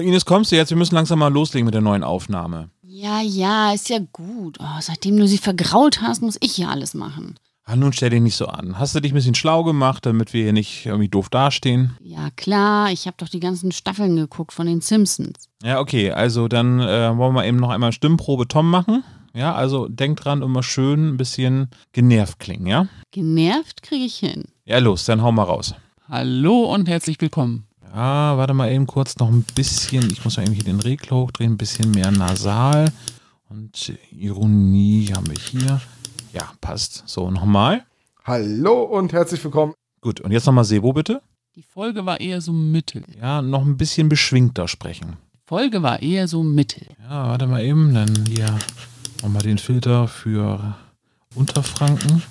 Ines, kommst du jetzt? Wir müssen langsam mal loslegen mit der neuen Aufnahme. Ja, ja, ist ja gut. Oh, seitdem du sie vergrault hast, muss ich hier alles machen. Ah, nun stell dich nicht so an. Hast du dich ein bisschen schlau gemacht, damit wir hier nicht irgendwie doof dastehen? Ja, klar, ich habe doch die ganzen Staffeln geguckt von den Simpsons. Ja, okay, also dann äh, wollen wir eben noch einmal Stimmprobe Tom machen. Ja, also denk dran, immer schön ein bisschen genervt klingen, ja? Genervt kriege ich hin. Ja, los, dann hau mal raus. Hallo und herzlich willkommen. Ja, warte mal eben kurz noch ein bisschen, ich muss mal eben hier den Regler hochdrehen, ein bisschen mehr nasal. Und Ironie haben wir hier. Ja, passt. So, nochmal. Hallo und herzlich willkommen. Gut, und jetzt nochmal Sebo, bitte. Die Folge war eher so mittel. Ja, noch ein bisschen beschwingter sprechen. Folge war eher so mittel. Ja, warte mal eben, dann hier nochmal den Filter für Unterfranken.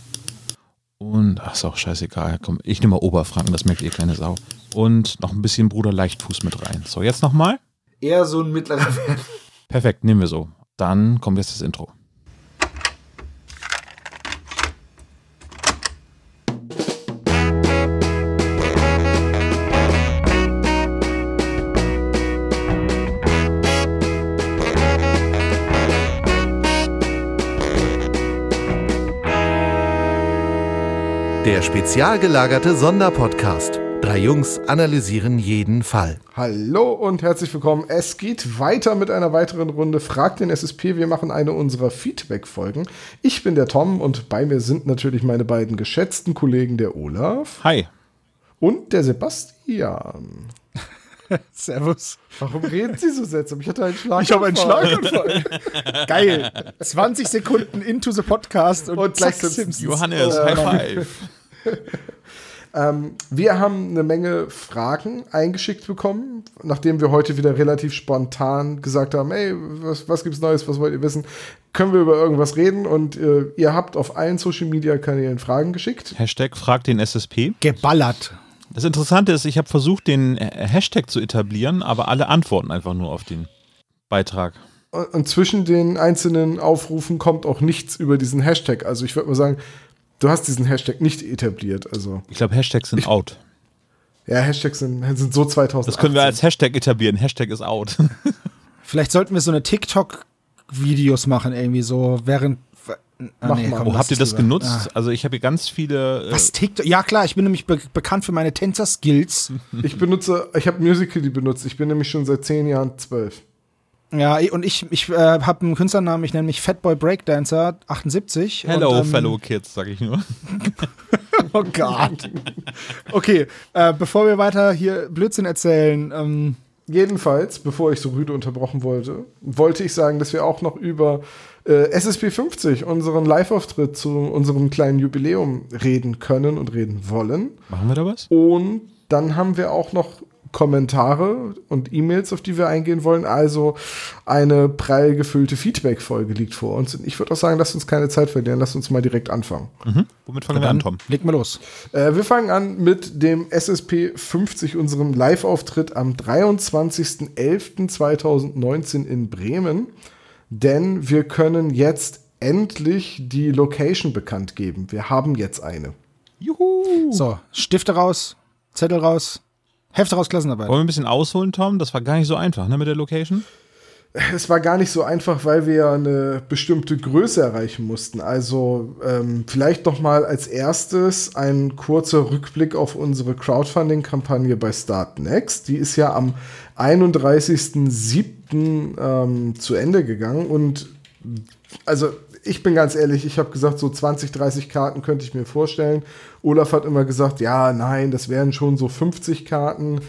Und, ach, ist auch scheißegal. Komm, ich nehme mal Oberfranken, das merkt ihr keine Sau. Und noch ein bisschen Bruder Leichtfuß mit rein. So, jetzt nochmal. Eher so ein mittlerer Wert. Perfekt, nehmen wir so. Dann kommt jetzt das Intro. Der spezial gelagerte Sonderpodcast. Drei Jungs analysieren jeden Fall. Hallo und herzlich willkommen. Es geht weiter mit einer weiteren Runde. Fragt den SSP. Wir machen eine unserer Feedback-Folgen. Ich bin der Tom und bei mir sind natürlich meine beiden geschätzten Kollegen, der Olaf Hi. und der Sebastian. Servus. Warum reden Sie so seltsam? Ich hatte einen Schlag. Ich habe einen Schlaganfall. Geil. 20 Sekunden into the podcast und, Und gleich Simpsons. Johannes, Oh, High. Five. Ähm, wir haben eine Menge Fragen eingeschickt bekommen, nachdem wir heute wieder relativ spontan gesagt haben, ey, was, was gibt's Neues, was wollt ihr wissen? Können wir über irgendwas reden? Und äh, ihr habt auf allen Social-Media-Kanälen Fragen geschickt. Hashtag fragt den SSP. Geballert. Das Interessante ist, ich habe versucht, den äh, Hashtag zu etablieren, aber alle antworten einfach nur auf den Beitrag. Und, und zwischen den einzelnen Aufrufen kommt auch nichts über diesen Hashtag. Also ich würde mal sagen, du hast diesen Hashtag nicht etabliert. Also Ich glaube, Hashtags sind out. ja, Hashtags sind, sind so 2000. Das können wir als Hashtag etablieren. Hashtag ist out. Vielleicht sollten wir so eine TikTok-Videos machen, irgendwie so während. Ah, Mach mal. Oh, habt ihr das lieber. genutzt? Ah. Also ich habe hier ganz viele. Äh, Was TikTok? Ja klar, ich bin nämlich be bekannt für meine Tänzer-Skills. Ich benutze, ich habe Musical.ly benutzt. Ich bin nämlich schon seit zehn Jahren zwölf. Ja, und ich, ich äh, habe einen Künstlernamen, ich nenne mich Fatboy Breakdancer 78. Hello, und, ähm, fellow kids, sag ich nur. Oh Gott. Okay, äh, bevor wir weiter hier Blödsinn erzählen, ähm, Jedenfalls, bevor ich so rüde unterbrochen wollte, wollte ich sagen, dass wir auch noch über äh, SSP 50, unseren Live-Auftritt zu unserem kleinen Jubiläum, reden können und reden wollen. Machen wir da was? Und dann haben wir auch noch Kommentare und E-Mails, auf die wir eingehen wollen. Also eine prall gefüllte Feedback-Folge liegt vor uns. Und ich würde auch sagen, lasst uns keine Zeit verlieren, lasst uns mal direkt anfangen. Mhm. Womit fangen wir an, Tom? leg mal los. Äh, wir fangen an mit dem SSP 50, unserem Live-Auftritt am 23.11.2019 in Bremen. Denn wir können jetzt endlich die Location bekannt geben. Wir haben jetzt eine. Juhu! So, Stifte raus, Zettel raus, Hefte raus, Klassenarbeit. Wollen wir ein bisschen ausholen, Tom? Das war gar nicht so einfach, ne, mit der Location? Es war gar nicht so einfach, weil wir ja eine bestimmte Größe erreichen mussten. Also ähm, vielleicht noch mal als erstes ein kurzer Rückblick auf unsere Crowdfunding-Kampagne bei Start Next. Die ist ja am 31.07. Ähm, zu Ende gegangen und also ich bin ganz ehrlich, ich habe gesagt, so 20, 30 Karten könnte ich mir vorstellen. Olaf hat immer gesagt, ja, nein, das wären schon so 50 Karten.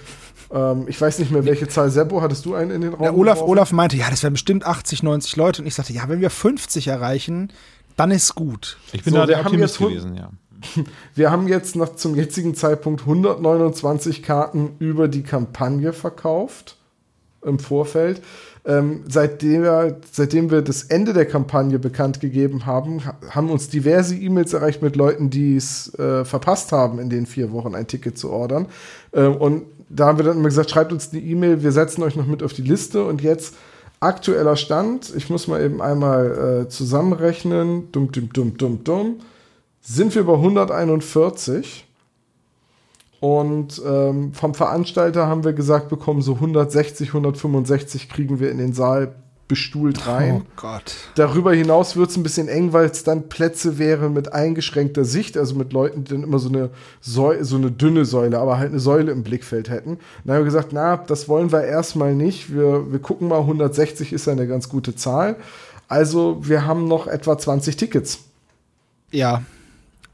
Ähm, ich weiß nicht mehr, welche Zahl. Seppo, hattest du einen in den Raum? Der Olaf, geworfen? Olaf meinte, ja, das wären bestimmt 80, 90 Leute. Und ich sagte, ja, wenn wir 50 erreichen, dann ist gut. Ich bin So, da der Optimist gewesen, ja. Wir haben jetzt noch zum jetzigen Zeitpunkt 129 Karten über die Kampagne verkauft im Vorfeld. Ähm, seitdem, wir, seitdem wir das Ende der Kampagne bekannt gegeben haben, ha- haben uns diverse E-Mails erreicht mit Leuten, die es äh, verpasst haben, in den vier Wochen ein Ticket zu ordern. Ähm, und da haben wir dann immer gesagt, schreibt uns eine E-Mail, wir setzen euch noch mit auf die Liste. Und jetzt aktueller Stand, ich muss mal eben einmal äh, zusammenrechnen, dumm, dumm, dumm, dumm, dumm, sind wir bei 141. Und ähm, vom Veranstalter haben wir gesagt bekommen, so 160, 165 kriegen wir in den Saal bestuhlt rein. Oh Gott. Darüber hinaus wird es ein bisschen eng, weil es dann Plätze wäre mit eingeschränkter Sicht, also mit Leuten, die dann immer so eine, Säu so eine dünne Säule, aber halt eine Säule im Blickfeld hätten. Dann haben wir gesagt, na, das wollen wir erstmal nicht. Wir, wir gucken mal, 160 ist ja eine ganz gute Zahl. Also wir haben noch etwa 20 Tickets. Ja.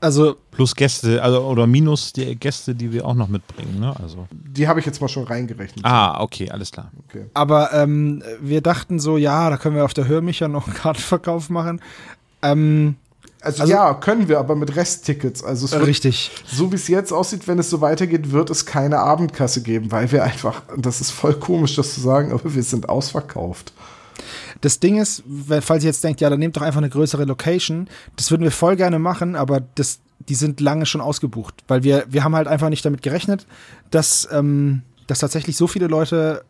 Also, Plus Gäste, also oder minus die Gäste, die wir auch noch mitbringen, ne? Also. Die habe ich jetzt mal schon reingerechnet. Ah, okay, alles klar. Okay. aber ähm, wir dachten so, ja, da können wir auf der Hörmicher noch einen Kartenverkauf machen. Ähm, Also, Also- ja, können wir, aber mit Resttickets. Also es wird, richtig. so wie es jetzt aussieht, wenn es so weitergeht, wird es keine Abendkasse geben, weil wir einfach, das ist voll komisch, das zu sagen, aber wir sind ausverkauft. Das Ding ist, falls ihr jetzt denkt, ja, dann nehmt doch einfach eine größere Location. Das würden wir voll gerne machen, aber das, die sind lange schon ausgebucht, weil wir, wir haben halt einfach nicht damit gerechnet, dass, ähm, dass tatsächlich so viele Leute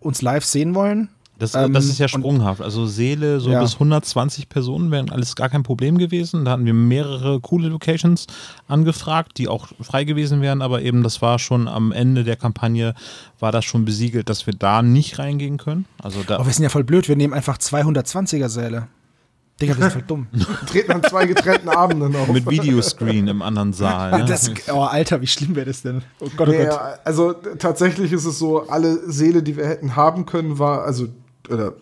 uns live sehen wollen. Das, Ähm, das ist ja sprunghaft. Also Seele, so Ja. bis 120 Personen wären alles gar kein Problem gewesen. Da hatten wir mehrere coole Locations angefragt, die auch frei gewesen wären, aber eben das war schon am Ende der Kampagne, war das schon besiegelt, dass wir da nicht reingehen können. Also da, Oh, wir sind ja voll blöd, wir nehmen einfach 220er Säle. Digga, wir sind voll dumm. Treten an zwei getrennten Abenden auf. mit Videoscreen im anderen Saal. Ne? Das, oh, Alter, wie schlimm wäre das denn? Oh Gott, oh Nee, Gott. also tatsächlich ist es so, alle Seele, die wir hätten haben können, war, also, oder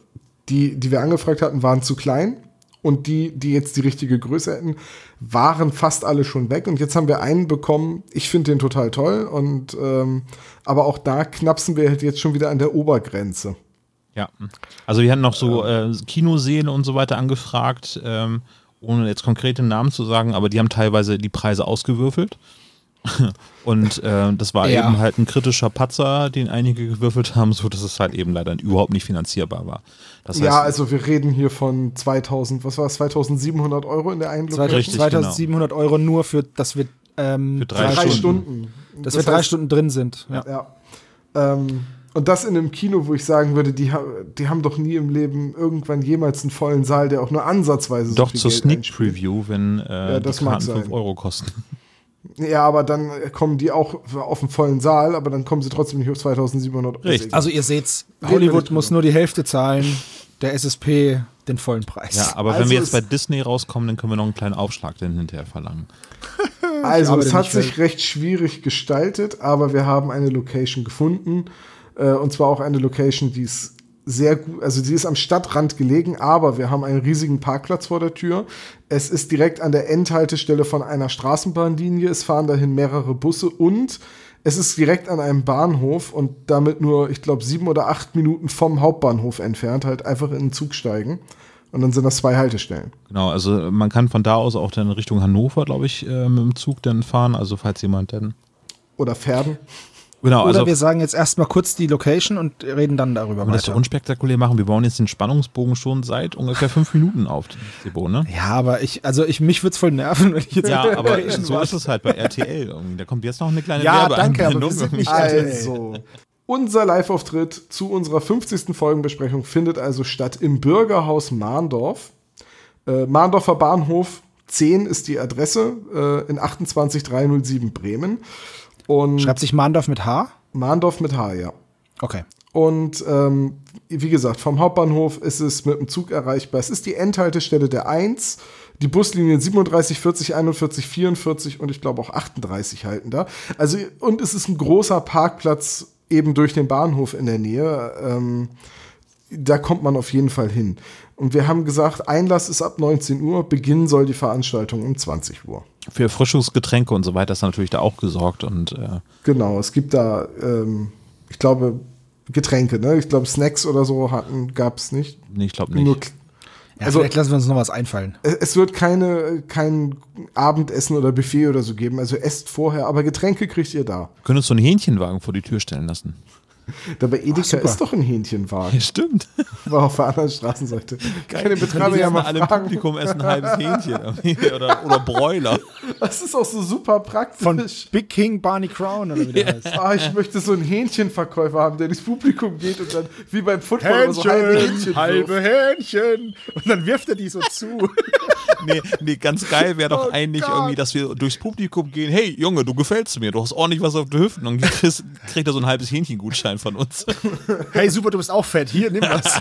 die, die wir angefragt hatten, waren zu klein. Und die, die jetzt die richtige Größe hätten, waren fast alle schon weg. Und jetzt haben wir einen bekommen. Ich finde den total toll. Und ähm, aber auch da knapsen wir halt jetzt schon wieder an der Obergrenze. Ja, also wir hatten noch so äh, Kinoseele und so weiter angefragt, ähm, ohne jetzt konkrete Namen zu sagen, aber die haben teilweise die Preise ausgewürfelt. und äh, das war Ja. eben halt ein kritischer Patzer, den einige gewürfelt haben, so dass es halt eben leider überhaupt nicht finanzierbar war. Das heißt, ja, also wir reden hier von 2000, was war es, 2700 Euro in der einen Location? Richtig, 2700 Euro nur für, dass wir, ähm, Für drei Drei Stunden. Stunden. dass Das wir drei heißt- Stunden drin sind. Ja. Ja. Ähm, und das in einem Kino, wo ich sagen würde, die, die haben doch nie im Leben irgendwann jemals einen vollen Saal, der auch nur ansatzweise so doch viel zur Geld Sneak einspielt. Preview, wenn äh, Ja, das die Karten 5 sein. Euro kosten. Ja, aber dann kommen die auch auf einen vollen Saal, aber dann kommen sie trotzdem nicht auf 2700 Euro. Richtig. Also ihr seht's, Hollywood muss nur die Hälfte zahlen, der SSP den vollen Preis. Ja, aber Also wenn wir jetzt es- bei Disney rauskommen, dann können wir noch einen kleinen Aufschlag dann hinterher verlangen. Also es hat sich recht schwierig gestaltet, aber wir haben eine Location gefunden. Äh, und zwar auch eine Location, die ist sehr gut, also sie ist am Stadtrand gelegen, aber wir haben einen riesigen Parkplatz vor der Tür. Es ist direkt an der Endhaltestelle von einer Straßenbahnlinie. Es fahren dahin mehrere Busse und es ist direkt an einem Bahnhof und damit nur, ich glaube, sieben oder acht Minuten vom Hauptbahnhof entfernt, halt einfach in den Zug steigen. Und dann sind das zwei Haltestellen. Genau, also man kann von da aus auch dann Richtung Hannover, glaube ich, äh, mit dem Zug dann fahren. Also falls jemand dann. Oder Pferden. Genau, Oder also wir sagen jetzt erstmal kurz die Location und reden dann darüber wenn wir das so unspektakulär machen, wir bauen jetzt den Spannungsbogen schon seit ungefähr fünf Minuten auf, Sebo, ne? Ja, aber ich, also ich, mich würde es voll nerven, wenn ich jetzt Ja, mit der aber Location so warte. ist es halt bei RTL. irgendwie. Da kommt jetzt noch eine kleine Ja, danke, aber wir sind nicht. Also, unser Live-Auftritt zu unserer 50. Folgenbesprechung findet also statt im Bürgerhaus Mahndorf. Äh, Mahndorfer Bahnhof 10 ist die Adresse äh, in 28307 Bremen. Und Schreibt sich Mahndorf mit H? Mahndorf mit H, ja. Okay. Und ähm, wie gesagt, vom Hauptbahnhof ist es mit dem Zug erreichbar. Es ist die Endhaltestelle der 1. Die Buslinien 37, 40, 41, 44 und ich glaube auch 38 halten da. Also, und es ist ein großer Parkplatz eben durch den Bahnhof in der Nähe. Ähm, da kommt man auf jeden Fall hin. Und wir haben gesagt, Einlass ist ab 19 Uhr, Beginn soll die Veranstaltung um 20 Uhr. Für Erfrischungsgetränke und so weiter ist natürlich da auch gesorgt. Und äh, Genau, es gibt da, ähm, ich glaube, Getränke, ne? Ich glaube, Snacks oder so hatten, gab es nicht. nee, ich glaube Nur, nicht. Ja, Also- vielleicht lassen wir uns noch was einfallen. es wird keine, kein Abendessen oder Buffet oder so geben. Also esst vorher, aber Getränke kriegt ihr da. Wir können uns so einen Hähnchenwagen vor die Tür stellen lassen. Dabei Edeka super. ist doch ein Hähnchenwagen. stimmt. War auf der anderen Straßenseite. Keine Betreiber ja mal alle fragen. Publikum essen ein halbes Hähnchen oder, oder Bräuler. Das ist auch so super Von praktisch. Big King Barney Crown oder wie der heißt. Ah, ich möchte so einen Hähnchenverkäufer haben, der ins Publikum geht und dann wie beim Football immer so halbe Hähnchen wirft. Hähnchen. Und dann wirft er die so zu. nee, nee, ganz geil wäre doch Oh eigentlich Gott. irgendwie, dass wir durchs Publikum gehen. Hey, Junge, du gefällst mir. Du hast ordentlich was auf den Hüften. Und dann kriegst- kriegt er so ein halbes Hähnchengutschein von uns. Hey, super, du bist auch fett. Hier, nimm was.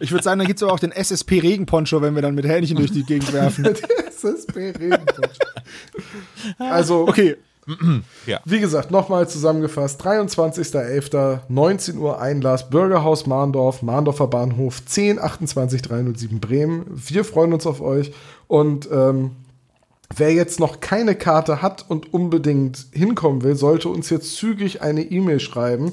Ich würde sagen, dann gibt es aber auch den SSP Regenponcho, wenn wir dann mit Hähnchen durch die Gegend werfen. SSP Regenputsch. Also, Okay, Wie gesagt, nochmal zusammengefasst: 23.11., 19 Uhr Einlass, Bürgerhaus Mahndorf, Mahndorfer Bahnhof 10 28 307 Bremen. Wir freuen uns auf euch und ähm, wer jetzt noch keine Karte hat und unbedingt hinkommen will, sollte uns jetzt zügig eine E-Mail schreiben.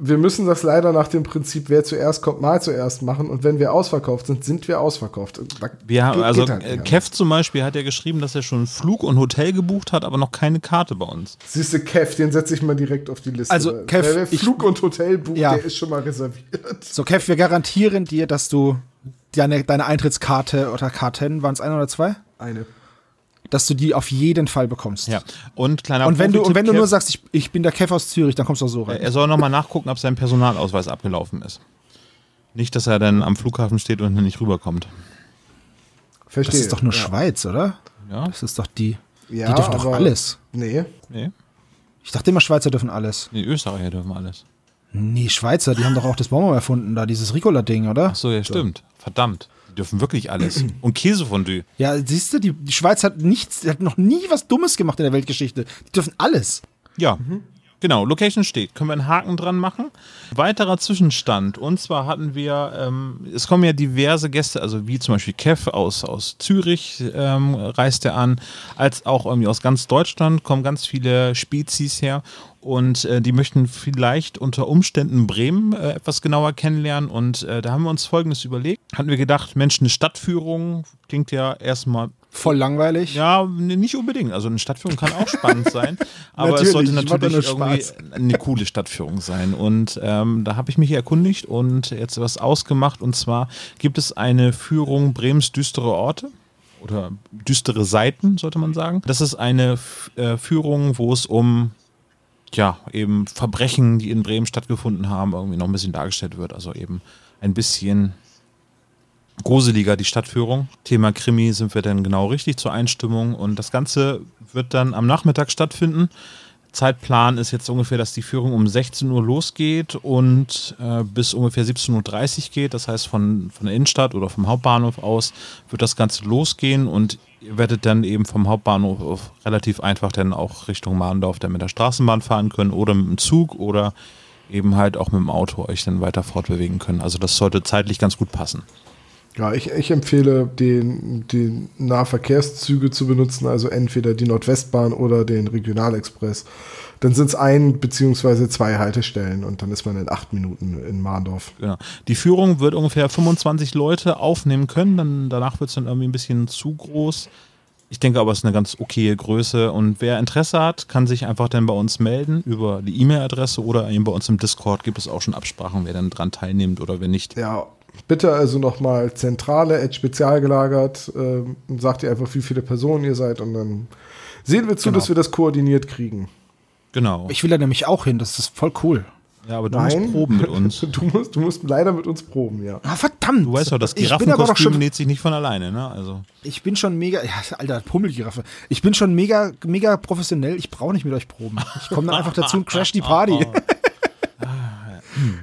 Wir müssen das leider nach dem Prinzip, wer zuerst kommt, mal zuerst machen. Und wenn wir ausverkauft sind, sind wir ausverkauft. Da Wir haben, geht- also geht halt. Kev zum Beispiel hat ja geschrieben, dass er schon Flug und Hotel gebucht hat, aber noch keine Karte bei uns. Siehst du, Kev, den setze ich mal direkt auf die Liste. Also, Kev, wer ich- Flug und Hotel bucht, Ja. der ist schon mal reserviert. so Kev, wir garantieren dir, dass du deine, deine Eintrittskarte oder Karten, waren es ein oder zwei? Eine. Dass du die auf jeden Fall bekommst. Ja. Und kleiner Und wenn du, und wenn du nur sagst, ich, ich bin der Kev aus Zürich, dann kommst du auch so rein. er soll nochmal nachgucken, ob sein Personalausweis abgelaufen ist. Nicht, dass er dann am Flughafen steht und nicht rüberkommt. Verstehe. Das ist doch nur ja. Schweiz, oder? Ja? Das ist doch die. Ja, die dürfen doch alles. Nee. Nee. Ich dachte immer, Schweizer dürfen alles. Die Österreicher dürfen alles. Nee, Schweizer, die haben doch auch das Bonbon erfunden, da, dieses Ricola-Ding, oder? Ach so, ja, stimmt. Verdammt. Die dürfen wirklich alles. Und Käsefondue. Ja, siehst du, die, die Schweiz hat nichts, hat noch nie was Dummes gemacht in der Weltgeschichte. Die dürfen alles. Ja. Genau, Location steht. Können wir einen Haken dran machen? Weiterer Zwischenstand. Und zwar hatten wir, ähm, es kommen ja diverse Gäste, also wie zum Beispiel Kev aus, aus Zürich ähm, reist er an, als auch irgendwie aus ganz Deutschland kommen ganz viele Spezies her. Und äh, die möchten vielleicht unter Umständen Bremen äh, etwas genauer kennenlernen. Und äh, da haben wir uns Folgendes überlegt. Hatten wir gedacht, Mensch, eine Stadtführung klingt ja erstmal Voll langweilig. ja, nicht unbedingt. Also eine Stadtführung kann auch spannend sein, aber Natürlich, es sollte natürlich irgendwie Spaß. eine coole Stadtführung sein. Und ähm, da habe ich mich erkundigt und jetzt was ausgemacht. Und zwar gibt es eine Führung Brems düstere Orte oder düstere Seiten, sollte man sagen. Das ist eine äh, Führung, wo es um ja, eben Verbrechen, die in Bremen stattgefunden haben, irgendwie noch ein bisschen dargestellt wird. Also eben ein bisschen gruseliger die Stadtführung. Thema Krimi sind wir dann genau richtig zur Einstimmung und das Ganze wird dann am Nachmittag stattfinden. Zeitplan ist jetzt ungefähr, dass die Führung um 16 Uhr losgeht und äh, bis ungefähr 17.30 Uhr geht. Das heißt, von, von der Innenstadt oder vom Hauptbahnhof aus wird das Ganze losgehen und ihr werdet dann eben vom Hauptbahnhof relativ einfach dann auch Richtung Mahndorf dann mit der Straßenbahn fahren können oder mit dem Zug oder eben halt auch mit dem Auto euch dann weiter fortbewegen können. Also das sollte zeitlich ganz gut passen. Ja, ich, ich empfehle, den, den Nahverkehrszüge zu benutzen, also entweder die Nordwestbahn oder den Regionalexpress. Dann sind es ein beziehungsweise zwei Haltestellen und dann ist man in acht Minuten in Mahndorf. Genau. Die Führung wird ungefähr 25 Leute aufnehmen können. Dann, danach wird es dann irgendwie ein bisschen zu groß. Ich denke aber, es ist eine ganz okaye Größe. Und wer Interesse hat, kann sich einfach dann bei uns melden über die E-Mail-Adresse oder eben bei uns im Discord gibt es auch schon Absprachen, wer dann dran teilnimmt oder wer nicht. Ja, bitte also nochmal Zentrale, at spezial gelagert. Ähm, sagt ihr einfach, wie viele Personen ihr seid und dann sehen wir zu, Genau. dass wir das koordiniert kriegen. Genau. Ich will da nämlich auch hin, das ist voll cool. ja, aber du Nein. musst proben mit uns. Du musst, du musst leider mit uns proben, ja. Ah, verdammt. Du weißt doch, das Giraffenkostüm näht sich nicht von alleine, ne? Also. ich bin schon mega, ja, alter Pummelgiraffe. Ich bin schon mega, mega professionell. Ich brauche nicht mit euch proben. Ich komme dann einfach dazu und crash die Party.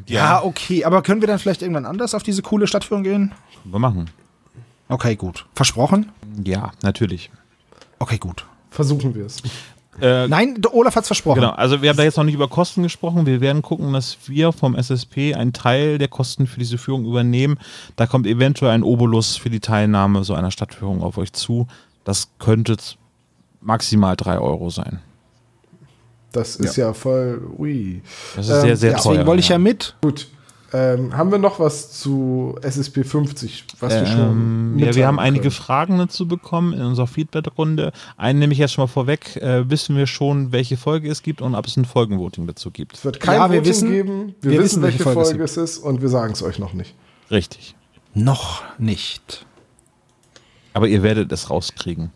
ja, okay. Aber können wir dann vielleicht irgendwann anders auf diese coole Stadtführung gehen? Wir machen. Okay, gut. Versprochen? Ja, natürlich. Okay, gut. Versuchen wir es. Äh, Nein, der Olaf hat's versprochen. Genau, also wir haben da jetzt noch nicht über Kosten gesprochen. Wir werden gucken, dass wir vom SSP einen Teil der Kosten für diese Führung übernehmen. Da kommt eventuell ein Obolus für die Teilnahme so einer Stadtführung auf euch zu. Das könnte maximal 3 Euro sein. Das ist ja, voll. Ui. Das ist Ähm, sehr, sehr ja, teuer. Deswegen wollte ich ja mit. Gut. Ähm, haben wir noch was zu SSP 50, was wir schon Ähm, ja, wir haben einige können? Fragen dazu bekommen in unserer Feedback-Runde. Einen nehme ich jetzt schon mal vorweg. Äh, wissen wir schon, welche Folge es gibt und ob es ein Folgenvoting dazu gibt? Es wird kein Ja, wir Voting wissen- geben. Wir, wir wissen, wissen, welche welche Folge Folge, es es ist und wir sagen es euch noch nicht. Richtig. Noch nicht. Aber ihr werdet es rauskriegen.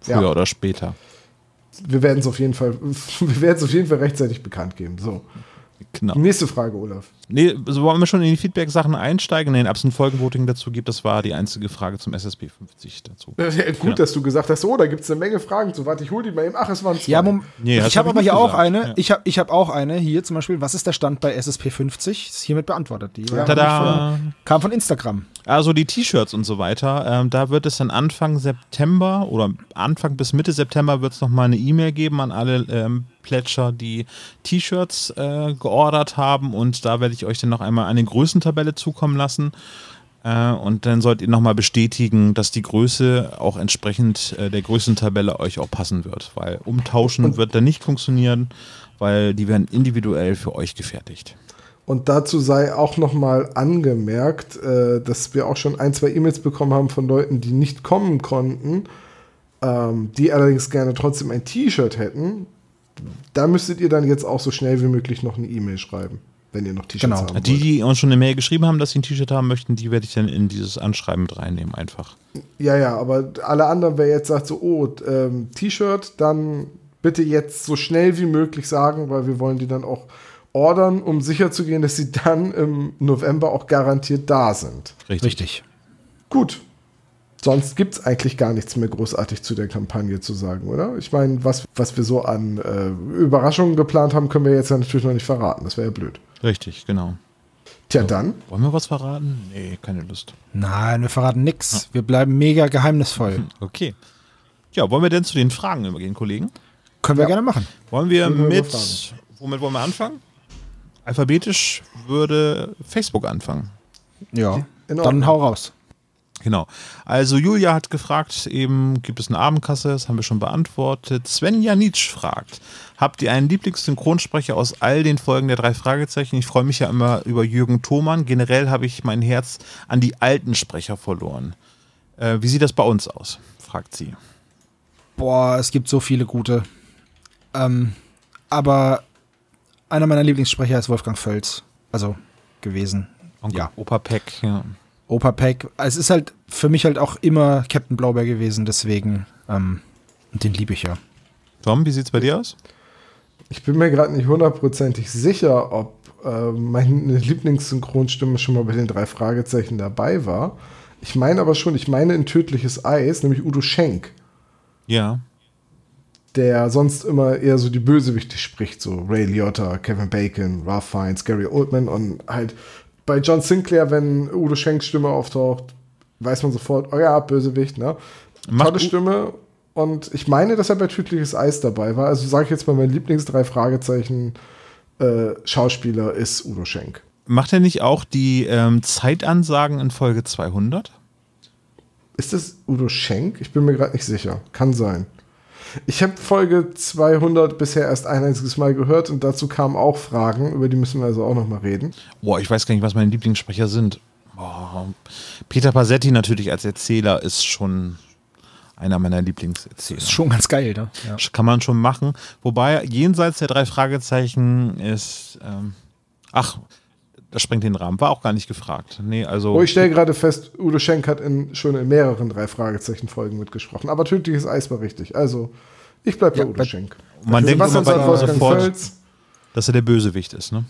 Früher Ja. oder später. Wir werden es auf jeden Fall, wir werden es auf jeden Fall rechtzeitig bekannt geben. So. Genau. Nächste Frage, Olaf. Nee, so wollen wir schon in die Feedback-Sachen einsteigen? Nee, ob es ein Folgenvoting dazu gibt, das war die einzige Frage zum SSP 50 dazu. Äh, Gut, Genau. dass du gesagt hast, oh, da gibt es eine Menge Fragen zu. Warte, ich hole die mal eben. Ach, es waren zwei. Ja, Mom Nee, ich habe hab aber hier auch eine. Ja. Ich habe ich hab auch eine. Hier zum Beispiel, was ist der Stand bei SSP 50? Ist hiermit beantwortet. Die war Tada! Von, kam von Instagram. Also die T-Shirts und so weiter, ähm, da wird es dann Anfang September oder Anfang bis Mitte September wird es nochmal eine E-Mail geben an alle ähm, Plätscher, die T-Shirts äh, geordert haben und da werde ich euch dann noch einmal eine Größentabelle zukommen lassen. Äh, und dann sollt ihr nochmal bestätigen, dass die Größe auch entsprechend äh, der Größentabelle euch auch passen wird, weil umtauschen wird dann nicht funktionieren, weil die werden individuell für euch gefertigt. Und dazu sei auch nochmal angemerkt, äh, dass wir auch schon ein, zwei E-Mails bekommen haben von Leuten, die nicht kommen konnten, ähm, die allerdings gerne trotzdem ein T-Shirt hätten. Da müsstet ihr dann jetzt auch so schnell wie möglich noch eine E-Mail schreiben, wenn ihr noch T-Shirts Genau. haben wollt. Die, die uns schon eine Mail geschrieben haben, dass sie ein T-Shirt haben möchten, die werde ich dann in dieses Anschreiben mit reinnehmen einfach. Ja, ja, aber alle anderen, wer jetzt sagt so, oh, ähm, T-Shirt, dann bitte jetzt so schnell wie möglich sagen, weil wir wollen die dann auch ordern, um sicherzugehen, dass sie dann im November auch garantiert da sind. Richtig. Gut. Sonst gibt es eigentlich gar nichts mehr großartig zu der Kampagne zu sagen, oder? Ich meine, was, was wir so an äh, Überraschungen geplant haben, können wir jetzt ja natürlich noch nicht verraten. Das wäre ja blöd. Richtig, genau. Tja, dann. Wollen wir was verraten? Nee, keine Lust. Nein, wir verraten nichts. Wir bleiben mega geheimnisvoll. Okay. Ja, wollen wir denn zu den Fragen übergehen, Kollegen? Können wir Ja. gerne machen. Wollen wir wir mit, womit wollen wir anfangen? Alphabetisch würde Facebook anfangen. Ja. In Dann hau raus. Genau. Also Julia hat gefragt, eben gibt es eine Abendkasse, das haben wir schon beantwortet. Svenja Nitsch fragt, habt ihr einen Lieblingssynchronsprecher aus all den Folgen der drei Fragezeichen? Ich freue mich ja immer über Jürgen Thomann. Generell habe ich mein Herz an die alten Sprecher verloren. Äh, wie sieht das bei uns aus? fragt sie. Boah, es gibt so viele gute. Ähm, aber einer meiner Lieblingssprecher ist Wolfgang Völz. Also gewesen. Onkel Ja. Opa Peck, ja. Opa Peck. Es ist halt für mich halt auch immer Captain Blaubeer gewesen, deswegen. Ähm, den liebe ich ja. Tom, wie sieht's bei dir aus? Ich bin mir gerade nicht hundertprozentig sicher, ob äh, meine Lieblingssynchronstimme schon mal bei den drei Fragezeichen dabei war. Ich meine aber schon, ich meine in Tödliches Eis, nämlich Udo Schenk, Ja. Der sonst immer eher so die Bösewichte spricht, so Ray Liotta, Kevin Bacon, Ralph Fiennes, Gary Oldman und halt bei John Sinclair, wenn Udo Schenks Stimme auftaucht, weiß man sofort, oh ja, Bösewicht, ne? Macht Tolle Stimme und ich meine, dass er bei Tödliches Eis dabei war. Also sage ich jetzt mal, mein Lieblings-drei Fragezeichen äh, Schauspieler ist Udo Schenk. Macht er nicht auch die ähm, Zeitansagen in Folge 200? Ist das Udo Schenk? Ich bin mir gerade nicht sicher. Kann sein. Ich habe Folge 200 bisher erst ein einziges Mal gehört und dazu kamen auch Fragen, über die müssen wir also auch noch mal reden. Boah, ich weiß gar nicht, was meine Lieblingssprecher sind. Boah, Peter Pasetti natürlich als Erzähler ist schon einer meiner Lieblingserzähler. Ist schon ganz geil, ne? Ja. Kann man schon machen. Wobei, jenseits der drei Fragezeichen ist. Ähm, ach, das sprengt den Rahmen. War auch gar nicht gefragt. Nee, also. Oh, ich stelle gerade fest, Udo Schenk hat in, schon in mehreren drei Fragezeichen-Folgen mitgesprochen. Aber tödliches Eis war richtig. Also, ich bleibe bei Ja, Udo bei- Schenk. Man denkt immer bei ihm sofort, Völz. dass er der Bösewicht ist, ne?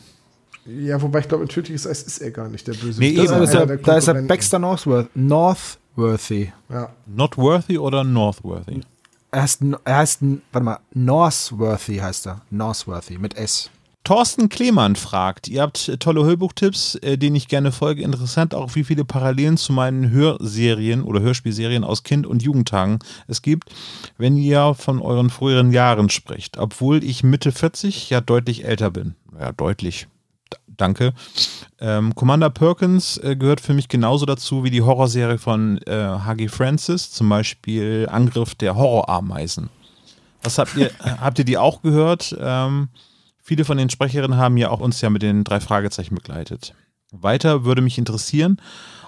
Ja, wobei ich glaube, in tödliches Eis ist er gar nicht der Böse. Nee, Da eben, ist, er, der da ist er. Baxter Northworth, Northworthy. Ja. Notworthy oder Northworthy? Er heißt, er heißt, warte mal, Northworthy heißt er. Northworthy mit S. Thorsten Klemann fragt, ihr habt äh, tolle Hörbuchtipps, äh, denen ich gerne folge. Interessant auch, wie viele Parallelen zu meinen Hörserien oder Hörspielserien aus Kind- und Jugendtagen es gibt, wenn ihr von euren früheren Jahren sprecht. Obwohl ich Mitte 40 ja deutlich älter bin. Ja, deutlich. D danke. Ähm, Commander Perkins äh, gehört für mich genauso dazu wie die Horrorserie von äh, H.G. Francis, zum Beispiel Angriff der Horrorameisen. Was habt ihr, habt ihr die auch gehört? Ähm, viele von den Sprecherinnen haben ja auch uns ja mit den drei Fragezeichen begleitet. Weiter würde mich interessieren,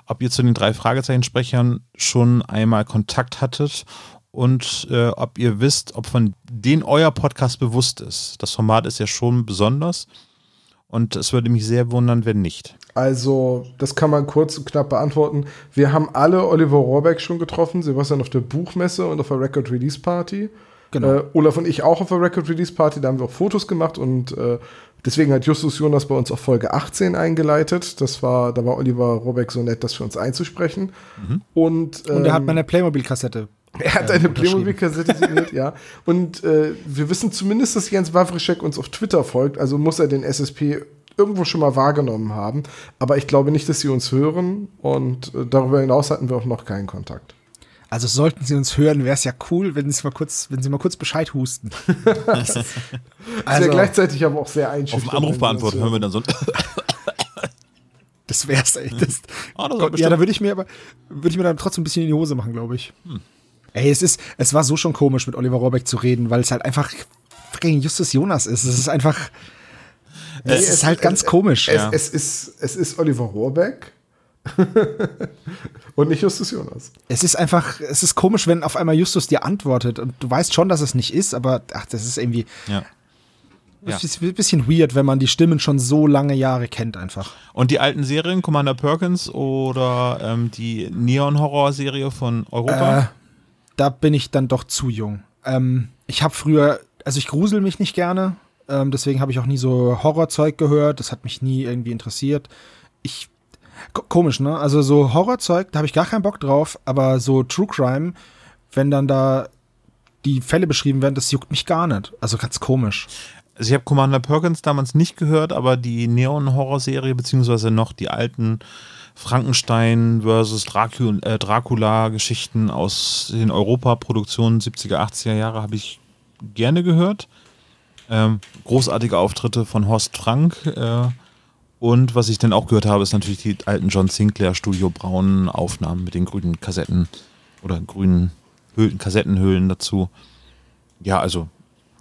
ob ihr zu den drei Fragezeichen-Sprechern schon einmal Kontakt hattet und äh, ob ihr wisst, ob von denen euer Podcast bewusst ist. Das Format ist ja schon besonders und es würde mich sehr wundern, wenn nicht. Also, das kann man kurz und knapp beantworten. Wir haben alle Oliver Rohrbeck schon getroffen. Sebastian auf der Buchmesse und auf der Record Release Party. Genau. Äh, Olaf und ich auch auf der Record Release Party. Da haben wir auch Fotos gemacht und äh, Deswegen hat Justus Jonas bei uns auf Folge 18 eingeleitet. Das war, da war Oliver Robeck so nett, das für uns einzusprechen. Und, Und er hat ähm, meine Playmobil-Kassette. er hat äh, eine unterschrieben. Playmobil-Kassette signiert, ja. Und äh, wir wissen zumindest, dass Jens Wawrischek uns auf Twitter folgt, also muss er den SSP irgendwo schon mal wahrgenommen haben. Aber ich glaube nicht, dass sie uns hören und äh, darüber hinaus hatten wir auch noch keinen Kontakt. Also sollten Sie uns hören, wäre es ja cool, wenn Sie mal kurz, wenn Sie mal kurz Bescheid husten. Also, sehr gleichzeitig aber auch sehr Auf einschüchternd. dem Anrufbeantworter hören wir dann so. Das wär's echt. Das, Ah, das Gott, ja, da würde ich mir aber, würde ich mir dann trotzdem ein bisschen in die Hose machen, glaube ich. Ey, es ist, es war so schon komisch, mit Oliver Rohrbeck zu reden, weil es halt einfach fucking Justus Jonas ist. Es ist einfach, es ist halt ganz komisch. Es, Ja. es, ist, es ist Oliver Rohrbeck und nicht Justus Jonas. Es ist einfach, es ist komisch, wenn auf einmal Justus dir antwortet und du weißt schon, dass es nicht ist, aber ach, das ist irgendwie, Ja. Ja. es ist ein bisschen weird, wenn man die Stimmen schon so lange Jahre kennt einfach. Und die alten Serien, Commander Perkins oder ähm, die Neon-Horror-Serie von Europa? Äh, da bin ich dann doch zu jung. Ähm, ich habe früher, also ich grusel mich nicht gerne, ähm, deswegen habe ich auch nie so Horrorzeug gehört. Das hat mich nie irgendwie interessiert. Ich komisch, ne? Also so Horrorzeug, da habe ich gar keinen Bock drauf, aber so True Crime, wenn dann da die Fälle beschrieben werden, das juckt mich gar nicht. Also ganz komisch. Also ich habe Commander Perkins damals nicht gehört, aber die Neon-Horror-Serie, beziehungsweise noch die alten Frankenstein versus äh, Dracula-Geschichten aus den Europa-Produktionen 70er, 80er Jahre habe ich gerne gehört. Ähm, großartige Auftritte von Horst Frank. Äh, und was ich dann auch gehört habe, ist natürlich die alten John Sinclair Studio Braun Aufnahmen mit den grünen Kassetten oder grünen Höhlen, Kassettenhüllen dazu. Ja, also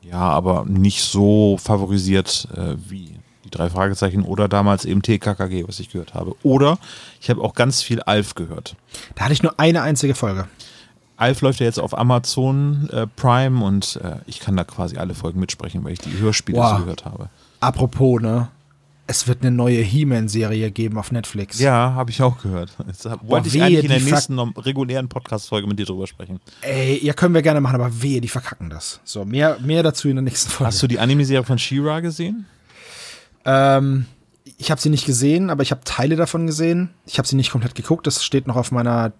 ja, aber nicht so favorisiert äh, wie die drei Fragezeichen oder damals eben TKKG, was ich gehört habe. Oder ich habe auch ganz viel Alf gehört. Da hatte ich nur eine einzige Folge. Alf läuft ja jetzt auf Amazon äh, Prime und äh, ich kann da quasi alle Folgen mitsprechen, weil ich die Hörspiele Wow. so gehört habe. Apropos, ne? Es wird eine neue He-Man-Serie geben auf Netflix. Ja, habe ich auch gehört. Jetzt hab, wollte ich wehe, eigentlich in der nächsten regulären Podcast-Folge mit dir drüber sprechen. Ey, ja, können wir gerne machen, aber wehe, die verkacken das. So, mehr, mehr dazu in der nächsten Folge. Hast du die Anime-Serie von She-Ra gesehen? Ähm, ich habe sie nicht gesehen, aber ich habe Teile davon gesehen. Ich habe sie nicht komplett geguckt. Das steht noch auf meiner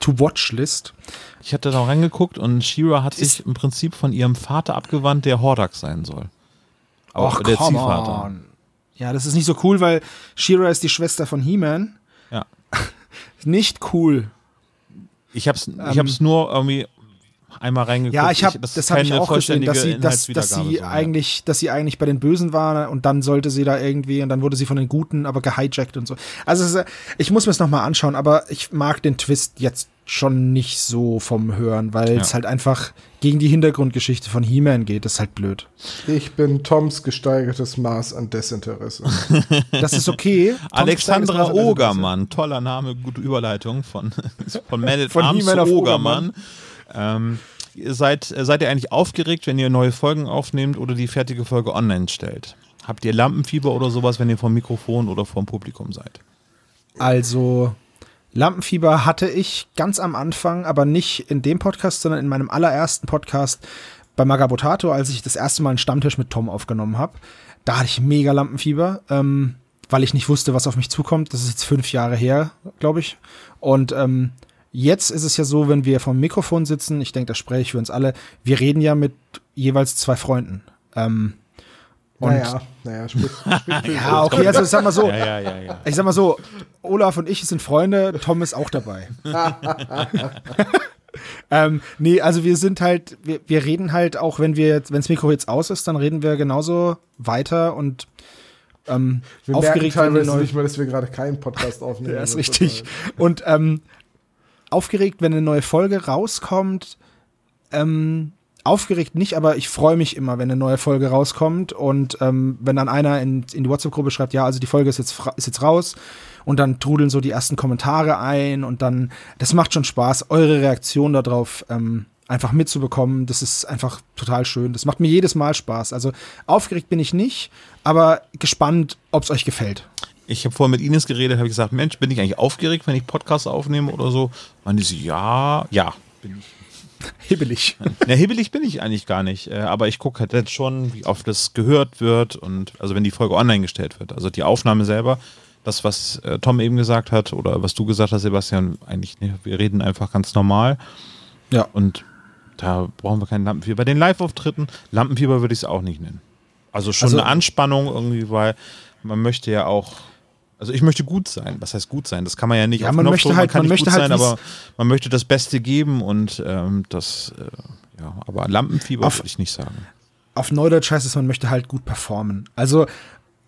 To-Watch-List. Ich hatte da reingeguckt und She-Ra hat sich im Prinzip von ihrem Vater abgewandt, der Hordak sein soll. Auch Och, der Ziehvater. on. Ja, das ist nicht so cool, weil She-Ra ist die Schwester von He-Man. Ja. Nicht cool. Ich hab's, ich hab's nur irgendwie einmal reingeguckt. Ja, ich habe, das habe ich auch gesehen, dass sie, dass, dass sie so, ja. eigentlich, dass sie eigentlich bei den Bösen war und dann sollte sie da irgendwie und dann wurde sie von den Guten aber gehijackt und so. Also ich muss mir es noch mal anschauen, aber ich mag den Twist jetzt schon nicht so vom Hören, weil Ja. es halt einfach gegen die Hintergrundgeschichte von He-Man geht. Das ist halt blöd. Ich bin Toms gesteigertes Maß an Desinteresse. Das ist okay. Alexandra Ogermann, toller Name, gute Überleitung von, von Man at Von Arms He-Man auf Ogermann. Ähm, seid, äh, seid ihr eigentlich aufgeregt, wenn ihr neue Folgen aufnehmt oder die fertige Folge online stellt? Habt ihr Lampenfieber oder sowas, wenn ihr vom Mikrofon oder vom Publikum seid? Also Lampenfieber hatte ich ganz am Anfang, aber nicht in dem Podcast, sondern in meinem allerersten Podcast bei Magabotato, als ich das erste Mal einen Stammtisch mit Tom aufgenommen habe. Da hatte ich mega Lampenfieber, ähm, weil ich nicht wusste, was auf mich zukommt. Das ist jetzt fünf Jahre her, glaube ich. Und ähm, jetzt ist es ja so, wenn wir vom Mikrofon sitzen, ich denke, das spreche ich für uns alle, wir reden ja mit jeweils zwei Freunden. Ähm, und naja, naja, sprich für ja, okay, also sag mal so, Ja, ja, ja, ja. ich sag mal so, Olaf und ich sind Freunde, Tom ist auch dabei. ähm, nee, also wir sind halt, wir, wir reden halt auch, wenn wir jetzt, wenn das Mikro jetzt aus ist, dann reden wir genauso weiter und ähm, Wir aufgeregt, merken wenn eine teilweise neue, nicht mal, dass wir gerade keinen Podcast aufnehmen. ja, ist richtig. Und ähm, aufgeregt, wenn eine neue Folge rauskommt. Ähm, aufgeregt nicht, aber ich freue mich immer, wenn eine neue Folge rauskommt und ähm, wenn dann einer in, in die WhatsApp-Gruppe schreibt, ja, also die Folge ist jetzt, ist jetzt raus und dann trudeln so die ersten Kommentare ein und dann, das macht schon Spaß, eure Reaktion darauf ähm, einfach mitzubekommen, das ist einfach total schön. Das macht mir jedes Mal Spaß. Also aufgeregt bin ich nicht, aber gespannt, ob es euch gefällt. Ich habe vorhin mit Ines geredet, habe gesagt, Mensch, bin ich eigentlich aufgeregt, wenn ich Podcasts aufnehme oder so? Meinte sie, ja, ja, bin ich. Hibbelig. Ja, hibbelig bin ich eigentlich gar nicht, äh, aber ich gucke halt jetzt schon, wie oft das gehört wird und also wenn die Folge online gestellt wird. Also die Aufnahme selber, das, was äh, Tom eben gesagt hat oder was du gesagt hast, Sebastian, eigentlich, ne, wir reden einfach ganz normal. Ja. Und da brauchen wir keinen Lampenfieber. Bei den Live-Auftritten, Lampenfieber würde ich es auch nicht nennen. Also schon Also- eine Anspannung irgendwie, weil man möchte ja auch. Also ich möchte gut sein. Was heißt gut sein? Das kann man ja nicht Ja, auf man möchte halt- man nicht möchte gut halt, sein, aber man möchte das Beste geben und ähm, das, äh, ja, aber Lampenfieber Auf- würde ich nicht sagen. auf Neudeutsch heißt es, man möchte halt gut performen. Also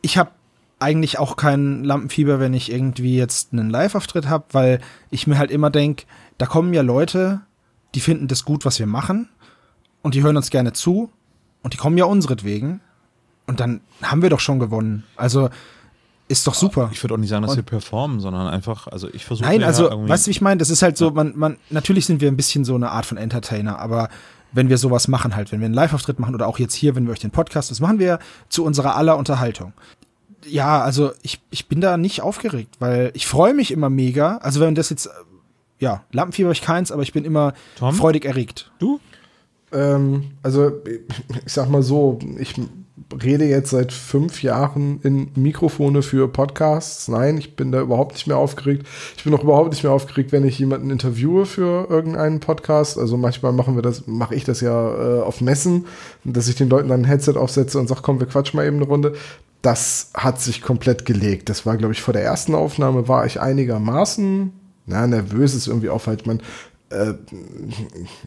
ich habe eigentlich auch kein Lampenfieber, wenn ich irgendwie jetzt einen Live-Auftritt habe, weil ich mir halt immer denke, da kommen ja Leute, die finden das gut, was wir machen und die hören uns gerne zu und die kommen ja unseretwegen und dann haben wir doch schon gewonnen. Also ist doch super. Ich würde auch nicht sagen, dass wir performen, sondern einfach, also ich versuche Nein, also, irgendwie- weißt du, wie ich meine? Das ist halt so, man, man, natürlich sind wir ein bisschen so eine Art von Entertainer, aber wenn wir sowas machen halt, wenn wir einen Live-Auftritt machen oder auch jetzt hier, wenn wir euch den Podcast, das machen wir zu unserer aller Unterhaltung. Ja, also ich, ich bin da nicht aufgeregt, weil ich freue mich immer mega. Also wenn das jetzt, ja, Lampenfieber habe ich keins, aber ich bin immer Tom? freudig erregt. du? Ähm, also, ich sag mal so, ich rede jetzt seit fünf Jahren in Mikrofone für Podcasts. Nein, ich bin da überhaupt nicht mehr aufgeregt. Ich bin auch überhaupt nicht mehr aufgeregt, wenn ich jemanden interviewe für irgendeinen Podcast. Also manchmal machen wir das, mache ich das ja äh, auf Messen, dass ich den Leuten dann ein Headset aufsetze und sage, komm, wir quatschen mal eben eine Runde. Das hat sich komplett gelegt. Das war, glaube ich, vor der ersten Aufnahme war ich einigermaßen, na, nervös ist irgendwie auch halt, man, äh,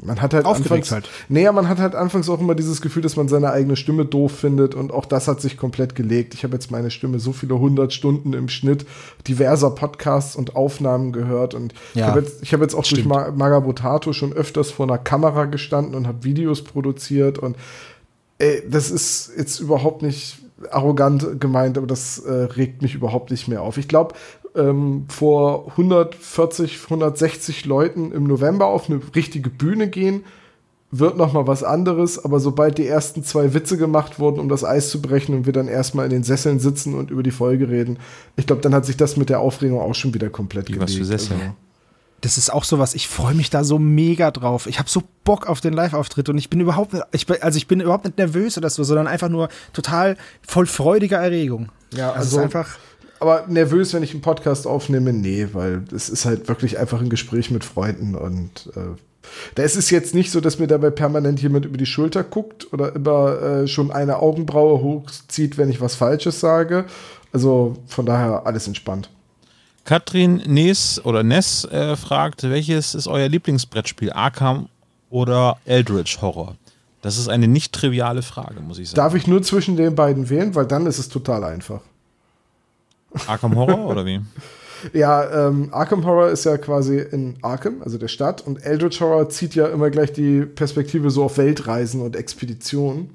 man hat halt Aufgeregt anfangs, halt. Naja, man hat halt anfangs auch immer dieses Gefühl, dass man seine eigene Stimme doof findet und auch das hat sich komplett gelegt. Ich habe jetzt meine Stimme so viele hundert Stunden im Schnitt diverser Podcasts und Aufnahmen gehört und ich Ja, habe jetzt, ich hab jetzt auch stimmt. durch Ma Magabotato schon öfters vor einer Kamera gestanden und habe Videos produziert und ey, das ist jetzt überhaupt nicht arrogant gemeint, aber das äh, regt mich überhaupt nicht mehr auf. Ich glaube, ähm, vor 140, 160 Leuten im November auf eine richtige Bühne gehen, wird noch mal was anderes, aber sobald die ersten zwei Witze gemacht wurden, um das Eis zu brechen und wir dann erstmal in den Sesseln sitzen und über die Folge reden, ich glaube, dann hat sich das mit der Aufregung auch schon wieder komplett Wie, was für gelegt. Sesseln? Also, Das ist auch sowas, ich freue mich da so mega drauf. Ich habe so Bock auf den Live-Auftritt und ich bin überhaupt nicht, ich bin, also ich bin überhaupt nicht nervös oder so, sondern einfach nur total voll freudiger Erregung. Ja, also, also- es ist einfach. Aber nervös, wenn ich einen Podcast aufnehme, nee, weil es ist halt wirklich einfach ein Gespräch mit Freunden und äh, da ist es jetzt nicht so, dass mir dabei permanent jemand über die Schulter guckt oder immer äh, schon eine Augenbraue hochzieht, wenn ich was Falsches sage. Also von daher alles entspannt. Katrin Nes oder Ness äh, fragt, welches ist euer Lieblingsbrettspiel? Arkham oder Eldritch Horror? Das ist eine nicht triviale Frage, muss ich sagen. Darf ich nur zwischen den beiden wählen, weil dann ist es total einfach. Arkham Horror oder wie? Ja, ähm, Arkham Horror ist ja quasi in Arkham, also der Stadt, und Eldritch Horror zieht ja immer gleich die Perspektive so auf Weltreisen und Expeditionen.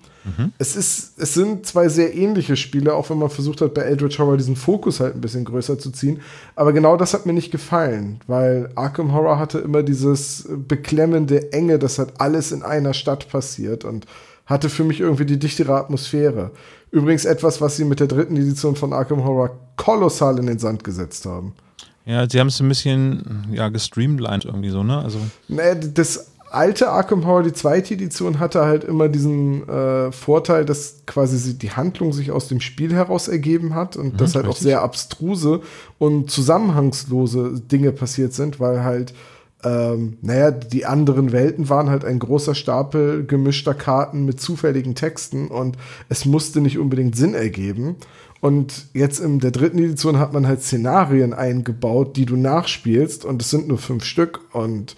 Es, ist, es sind zwei sehr ähnliche Spiele, auch wenn man versucht hat, bei Eldritch Horror diesen Fokus halt ein bisschen größer zu ziehen. Aber genau das hat mir nicht gefallen, weil Arkham Horror hatte immer dieses beklemmende Enge, dass halt alles in einer Stadt passiert und hatte für mich irgendwie die dichtere Atmosphäre. Übrigens etwas, was sie mit der dritten Edition von Arkham Horror kolossal in den Sand gesetzt haben. Ja, sie haben es ein bisschen ja, gestreamlined irgendwie so, ne? Also, Nee, das alte Arkham Horror, die zweite Edition, hatte halt immer diesen äh, Vorteil, dass quasi die Handlung sich aus dem Spiel heraus ergeben hat und dass halt auch richtig. sehr abstruse und zusammenhangslose Dinge passiert sind, weil halt, ähm, naja, die anderen Welten waren halt ein großer Stapel gemischter Karten mit zufälligen Texten und es musste nicht unbedingt Sinn ergeben. Und jetzt in der dritten Edition hat man halt Szenarien eingebaut, die du nachspielst und es sind nur fünf Stück und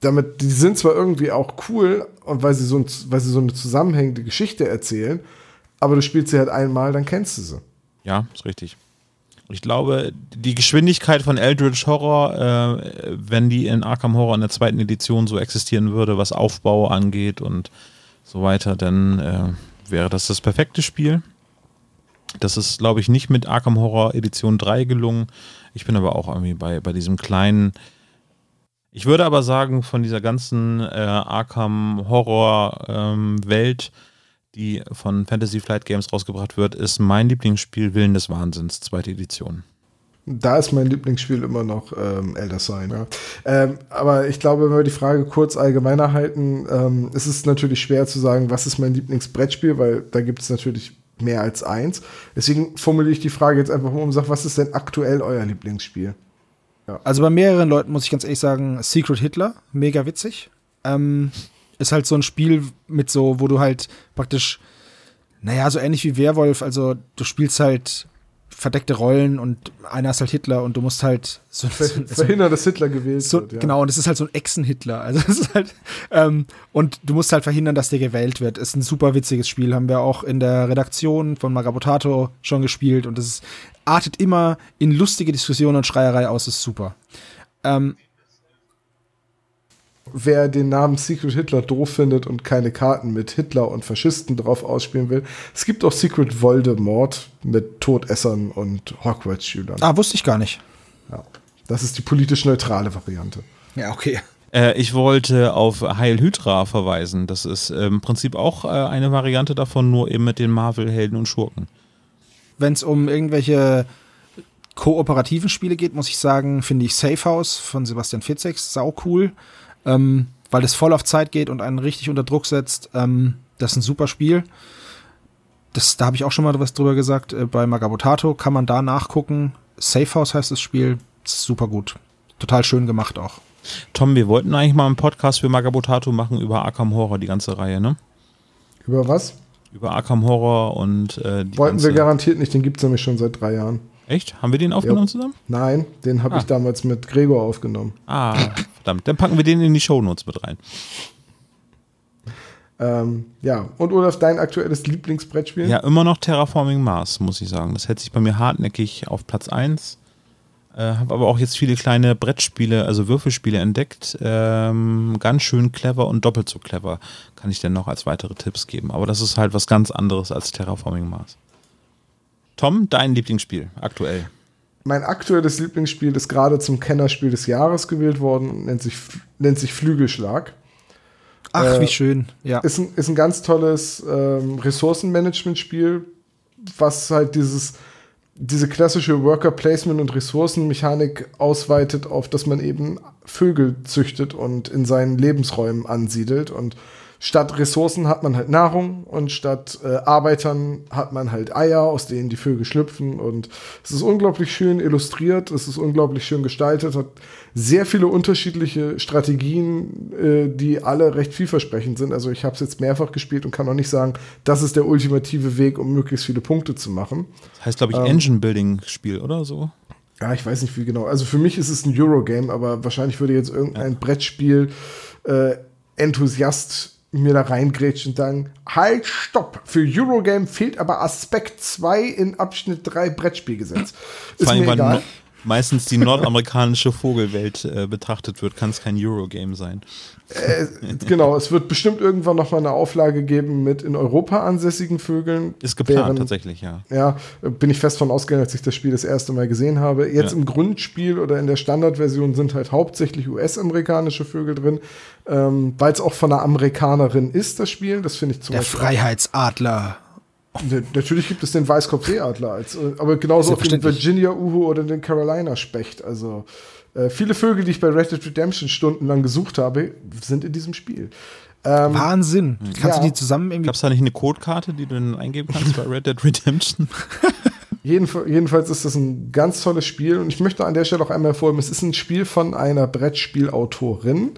damit, die sind zwar irgendwie auch cool und weil sie so, ein, weil sie so eine zusammenhängende Geschichte erzählen, aber du spielst sie halt einmal, dann kennst du sie. ja, ist richtig. Und ich glaube, die Geschwindigkeit von Eldritch Horror, äh, wenn die in Arkham Horror in der zweiten Edition so existieren würde, was Aufbau angeht und so weiter, dann äh, wäre das das perfekte Spiel. Das ist, glaube ich, nicht mit Arkham Horror Edition 3 gelungen. Ich bin aber auch irgendwie bei, bei diesem kleinen. Ich würde aber sagen, von dieser ganzen äh, Arkham Horror ähm, Welt, die von Fantasy Flight Games rausgebracht wird, ist mein Lieblingsspiel Willen des Wahnsinns, zweite Edition. Da ist mein Lieblingsspiel immer noch ähm, Elder Sign. Ja. Ähm, aber ich glaube, wenn wir die Frage kurz allgemeiner halten, ähm, ist es natürlich schwer zu sagen, was ist mein Lieblingsbrettspiel, weil da gibt es natürlich mehr als eins. Deswegen formuliere ich die Frage jetzt einfach um und sage, was ist denn aktuell euer Lieblingsspiel? Also bei mehreren Leuten muss ich ganz ehrlich sagen, Secret Hitler, mega witzig. Ähm, ist halt so ein Spiel mit so, wo du halt praktisch, naja, so ähnlich wie Werwolf, also du spielst halt verdeckte Rollen und einer ist halt Hitler und du musst halt so, Ver so, verhindern, dass Hitler gewählt so wird. Ja. genau und es ist halt so ein Echsen-Hitler, also es ist halt ähm, und du musst halt verhindern, dass der gewählt wird. Ist ein super witziges Spiel, haben wir auch in der Redaktion von Magabotato schon gespielt und es artet immer in lustige Diskussionen und Schreierei aus, ist super. Ähm, Wer den Namen Secret Hitler doof findet und keine Karten mit Hitler und Faschisten drauf ausspielen will, es gibt auch Secret Voldemort mit Todessern und Hogwarts-Schülern. ah, wusste ich gar nicht. Ja. Das ist die politisch neutrale Variante. Ja, okay. Äh, ich wollte auf Heil Hydra verweisen. Das ist äh, im Prinzip auch äh, eine Variante davon, nur eben mit den Marvel-Helden und Schurken. Wenn es um irgendwelche kooperativen Spiele geht, muss ich sagen, finde ich Safe House von Sebastian Fitzek sau cool, ähm, weil es voll auf Zeit geht und einen richtig unter Druck setzt. Ähm, das ist ein super Spiel. Das, da habe ich auch schon mal was drüber gesagt. Äh, bei Magabotato kann man da nachgucken. Safe House heißt das Spiel. Ist super gut. Total schön gemacht auch. Tom, wir wollten eigentlich mal einen Podcast für Magabotato machen über Arkham Horror, die ganze Reihe, ne? Über was? Über Arkham Horror und äh, die Wollten ganze wir garantiert nicht, den gibt es nämlich schon seit drei Jahren. Echt? Haben wir den aufgenommen zusammen? Nein, den habe Ah. ich damals mit Gregor aufgenommen. Ah, verdammt. Dann packen wir den in die Shownotes mit rein. Ähm, ja, und Olaf, dein aktuelles Lieblingsbrettspiel? Ja, immer noch Terraforming Mars, muss ich sagen. Das hält sich bei mir hartnäckig auf Platz 1. Äh, habe aber auch jetzt viele kleine Brettspiele, also Würfelspiele entdeckt. Ähm, ganz schön clever und doppelt so clever kann ich denn noch als weitere Tipps geben. Aber das ist halt was ganz anderes als Terraforming Mars. Tom, dein Lieblingsspiel aktuell? Mein aktuelles Lieblingsspiel ist gerade zum Kennerspiel des Jahres gewählt worden und nennt sich, nennt sich Flügelschlag. Ach, Äh, wie schön. Ja. Ist ein, ist ein ganz tolles ähm, Ressourcenmanagement-Spiel, was halt dieses, diese klassische Worker-Placement- und Ressourcenmechanik ausweitet, auf dass man eben Vögel züchtet und in seinen Lebensräumen ansiedelt. Und statt Ressourcen hat man halt Nahrung und statt äh, Arbeitern hat man halt Eier, aus denen die Vögel schlüpfen. Und es ist unglaublich schön illustriert, es ist unglaublich schön gestaltet, hat sehr viele unterschiedliche Strategien, äh, die alle recht vielversprechend sind. Also ich habe es jetzt mehrfach gespielt und kann auch nicht sagen, das ist der ultimative Weg, um möglichst viele Punkte zu machen. Das heißt, glaube ich, Ähm. Engine-Building-Spiel oder so. Ja, ich weiß nicht wie genau. Also für mich ist es ein Eurogame, aber wahrscheinlich würde jetzt irgendein Brettspiel äh, Enthusiast mir da reingrätschen und sagen, halt, stopp, für Eurogame fehlt aber Aspekt 2 in Abschnitt 3 Brettspielgesetz. Ist mir egal. Meistens die nordamerikanische Vogelwelt äh, betrachtet wird, kann es kein Eurogame sein. Äh, genau, es wird bestimmt irgendwann noch mal eine Auflage geben mit in Europa ansässigen Vögeln. Ist geplant Während- tatsächlich, ja. Ja, bin ich fest von ausgegangen, als ich das Spiel das erste Mal gesehen habe. Jetzt Ja. im Grundspiel oder in der Standardversion sind halt hauptsächlich US-amerikanische Vögel drin, ähm, weil es auch von einer Amerikanerin ist, das Spiel. Das finde ich zum Der Beispiel. Freiheitsadler. Ne- Natürlich gibt es den Weißkopfseeadler, als, äh, aber genauso auch den Selbstverständlich. Virginia Uhu oder den Carolina Specht. Also äh, viele Vögel, die ich bei Red Dead Redemption stundenlang gesucht habe, sind in diesem Spiel. Ähm, Wahnsinn. Kannst ja. du die zusammen irgendwie. Gab es da nicht eine Codekarte, die du dann eingeben kannst bei Red Dead Redemption? Jedenf jedenfalls ist das ein ganz tolles Spiel und ich möchte an der Stelle auch einmal hervorheben, es ist ein Spiel von einer Brettspielautorin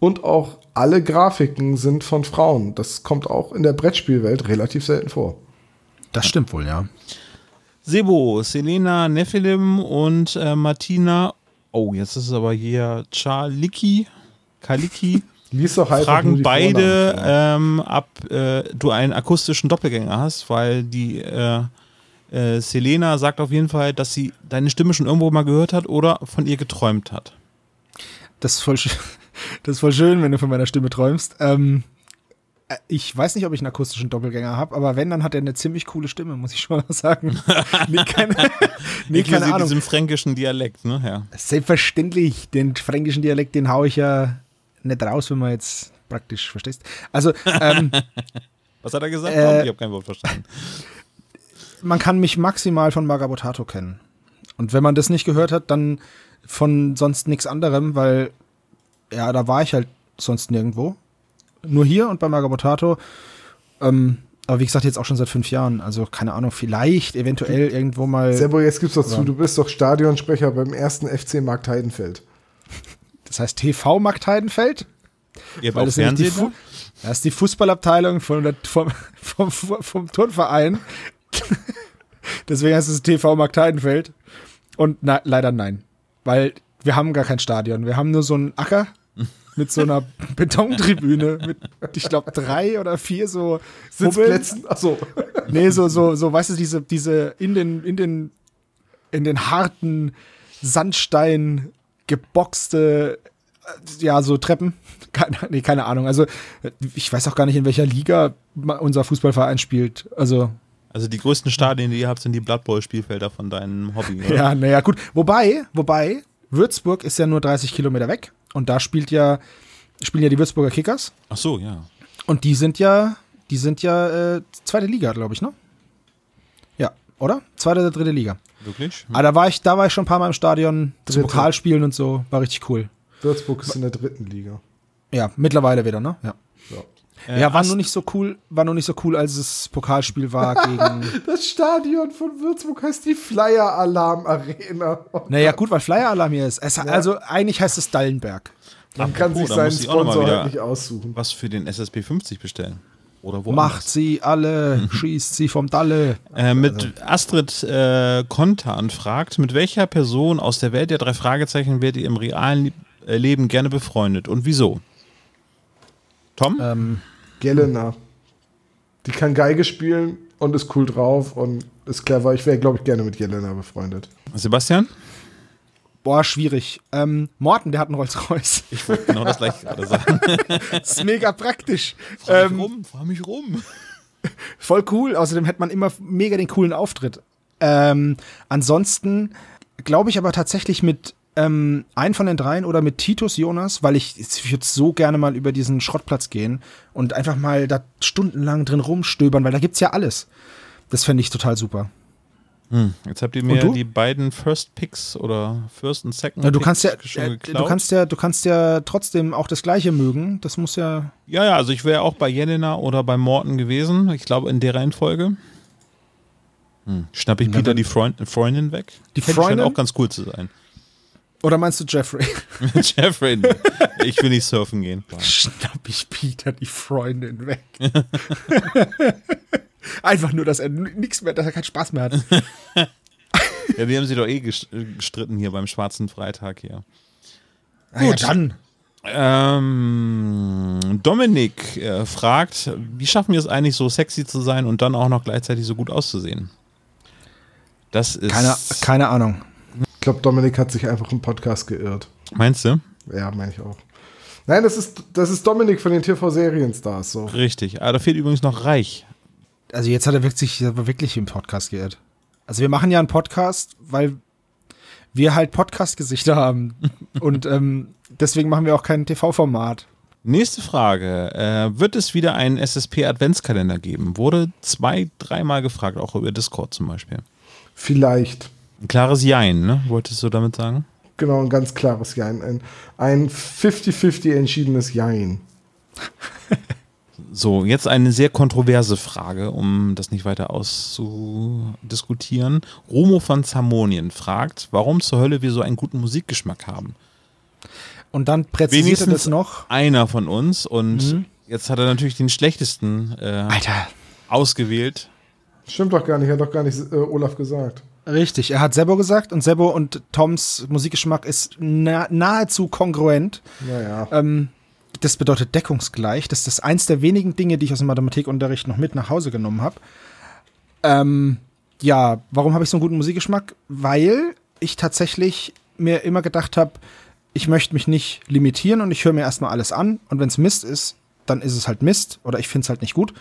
und auch alle Grafiken sind von Frauen. Das kommt auch in der Brettspielwelt relativ selten vor. Das stimmt wohl, ja. Sebo, Selena Nephilim und äh, Martina. Oh, jetzt ist es aber hier Charliki, Kaliki. Lies doch halt fragen beide, ähm, ob äh, du einen akustischen Doppelgänger hast, weil die äh, äh, Selena sagt auf jeden Fall, dass sie deine Stimme schon irgendwo mal gehört hat oder von ihr geträumt hat. Das ist voll, schön- das ist voll schön, wenn du von meiner Stimme träumst. Ähm, äh, ich weiß nicht, ob ich einen akustischen Doppelgänger habe, aber wenn, dann hat er eine ziemlich coole Stimme, muss ich schon mal sagen. nee, keine, nee, keine Ahnung. diesem fränkischen Dialekt, ne? Ja. Selbstverständlich, den fränkischen Dialekt, den hau ich ja nicht raus, wenn man jetzt praktisch verstehst. Also, ähm, Was hat er gesagt? Äh, ich habe kein Wort verstanden. man kann mich maximal von Magabotato kennen. Und wenn man das nicht gehört hat, dann von sonst nichts anderem, weil ja, da war ich halt sonst nirgendwo. Nur hier und bei Magabotato. Ähm, aber wie gesagt, jetzt auch schon seit fünf Jahren. Also keine Ahnung, vielleicht, eventuell irgendwo mal. Sebo, jetzt gibt's doch zu, du bist doch Stadionsprecher beim ersten FC Markt Heidenfeld. Das heißt TV Markt Heidenfeld. Ihr habt Weil auch das, Fernsehen? Das ist die Fußballabteilung von der, vom, vom, vom Turnverein. Deswegen heißt es TV Markt Heidenfeld. Und na, leider nein. Weil wir haben gar kein Stadion. Wir haben nur so einen Acker mit so einer Betontribüne mit, ich glaube, drei oder vier so. Sitzplätzen, achso. Nee, so, so, so, weißt du, diese, diese in den, in den, in den harten Sandstein geboxte, äh, ja, so Treppen. Keine, nee, keine Ahnung. Also, ich weiß auch gar nicht, in welcher Liga unser Fußballverein spielt. Also, Also die größten Stadien, die ihr habt, sind die Blood Bowl Spielfelder von deinem Hobby, oder? ja, naja, gut. Wobei, wobei, Würzburg ist ja nur 30 Kilometer weg. Und da spielt ja, spielen ja die Würzburger Kickers. Ach so, ja. Und die sind ja, die sind ja äh, zweite Liga, glaube ich, ne? Ja, oder? Zweite oder dritte Liga. Wirklich? Ah, da war ich, da war ich schon ein paar Mal im Stadion zu Dritte. Pokalspielen und so. War richtig cool. Würzburg ist in der dritten Liga. Ja, mittlerweile wieder, ne? Ja. Äh, ja, war Ast- nur nicht so cool, war nur nicht so cool, als es Pokalspiel war gegen. Das Stadion von Würzburg heißt die Flyer Alarm Arena. naja, gut, weil Flyer Alarm hier ist. Es, Also eigentlich heißt es Dallenberg. Man kann sich seinen Sponsor halt nicht aussuchen. was für den SSP 50 bestellen. Oder wo? Macht sie alle, schießt sie vom Dalle. Äh, mit Astrid äh, Kontan fragt, mit welcher Person aus der Welt der drei Fragezeichen werdet ihr im realen Leben gerne befreundet und wieso? Tom? Ähm, Gelena. Die kann Geige spielen und ist cool drauf und ist clever. Ich wäre, glaube ich, gerne mit Jelena befreundet. Sebastian? boah, schwierig. Ähm, Morten, der hat einen Rolls-Royce. Ich wollte genau das gleiche gerade sagen. Das ist mega praktisch. Fahr mich Ähm, rum, fahr mich rum. Voll cool. Außerdem hätte man immer mega den coolen Auftritt. Ähm, ansonsten glaube ich aber tatsächlich mit ähm, einen von den dreien oder mit Titus Jonas, weil ich, ich würde so gerne mal über diesen Schrottplatz gehen und einfach mal da stundenlang drin rumstöbern, weil da gibt's ja alles. Das fände ich total super. Hm, jetzt habt ihr mir die beiden First Picks oder First und Second Ja, du Picks kannst ja, schon äh, geklaut. du kannst ja, du kannst ja trotzdem auch das Gleiche mögen. Das muss ja. ja, ja, also ich wäre auch bei Jelena oder bei Morten gewesen. Ich glaube in der Reihenfolge. Hm. Schnapp ich Peter die Freund, Freundin weg? Die Fände ich Freundin? auch ganz cool zu sein. Oder meinst du Jeffrey? Jeffrey, ich will nicht surfen gehen. Schnapp ich Peter die Freundin weg. Einfach nur, dass er nichts mehr, dass er keinen Spaß mehr hat. Ja, die haben sie doch eh ges- gestritten hier beim Schwarzen Freitag hier. Ah, ja, dann. Ähm, Dominik äh, fragt, wie schaffen wir es eigentlich so sexy zu sein und dann auch noch gleichzeitig so gut auszusehen? Das ist. Keine, keine Ahnung. Ich glaube, Dominik hat sich einfach im Podcast geirrt. Meinst du? Ja, meine ich auch. Nein, das ist, das ist Dominik von den TV-Serienstars. So. Richtig. Aber da fehlt übrigens noch Reich. Also jetzt hat er wirklich, wirklich im Podcast geirrt. Also wir machen ja einen Podcast, weil wir halt Podcast-Gesichter haben. Und ähm, deswegen machen wir auch kein TV-Format. Nächste Frage. Äh, wird es wieder einen SSP-Adventskalender geben? Wurde zwei, dreimal gefragt, auch über Discord zum Beispiel. Vielleicht. Ein klares Jein, ne? Wolltest du damit sagen? Genau, ein ganz klares Jein. Ein, ein 50-50 entschiedenes Jein. So, jetzt eine sehr kontroverse Frage, um das nicht weiter auszudiskutieren. Romo von Zamonien fragt, warum zur Hölle wir so einen guten Musikgeschmack haben. Und dann präzisiert er Wenigstens das noch. einer von uns und Mhm. jetzt hat er natürlich den schlechtesten äh, Alter. ausgewählt. Stimmt doch gar nicht, hat doch gar nicht äh, Olaf gesagt. Richtig, er hat Sebo gesagt und Sebo und Toms Musikgeschmack ist na, nahezu kongruent. Naja. Ähm, das bedeutet deckungsgleich. Das ist eins der wenigen Dinge, die ich aus dem Mathematikunterricht noch mit nach Hause genommen habe. Ähm, ja, warum habe ich so einen guten Musikgeschmack? Weil ich tatsächlich mir immer gedacht habe, ich möchte mich nicht limitieren und ich höre mir erstmal alles an. Und wenn es Mist ist, dann ist es halt Mist oder ich finde es halt nicht gut.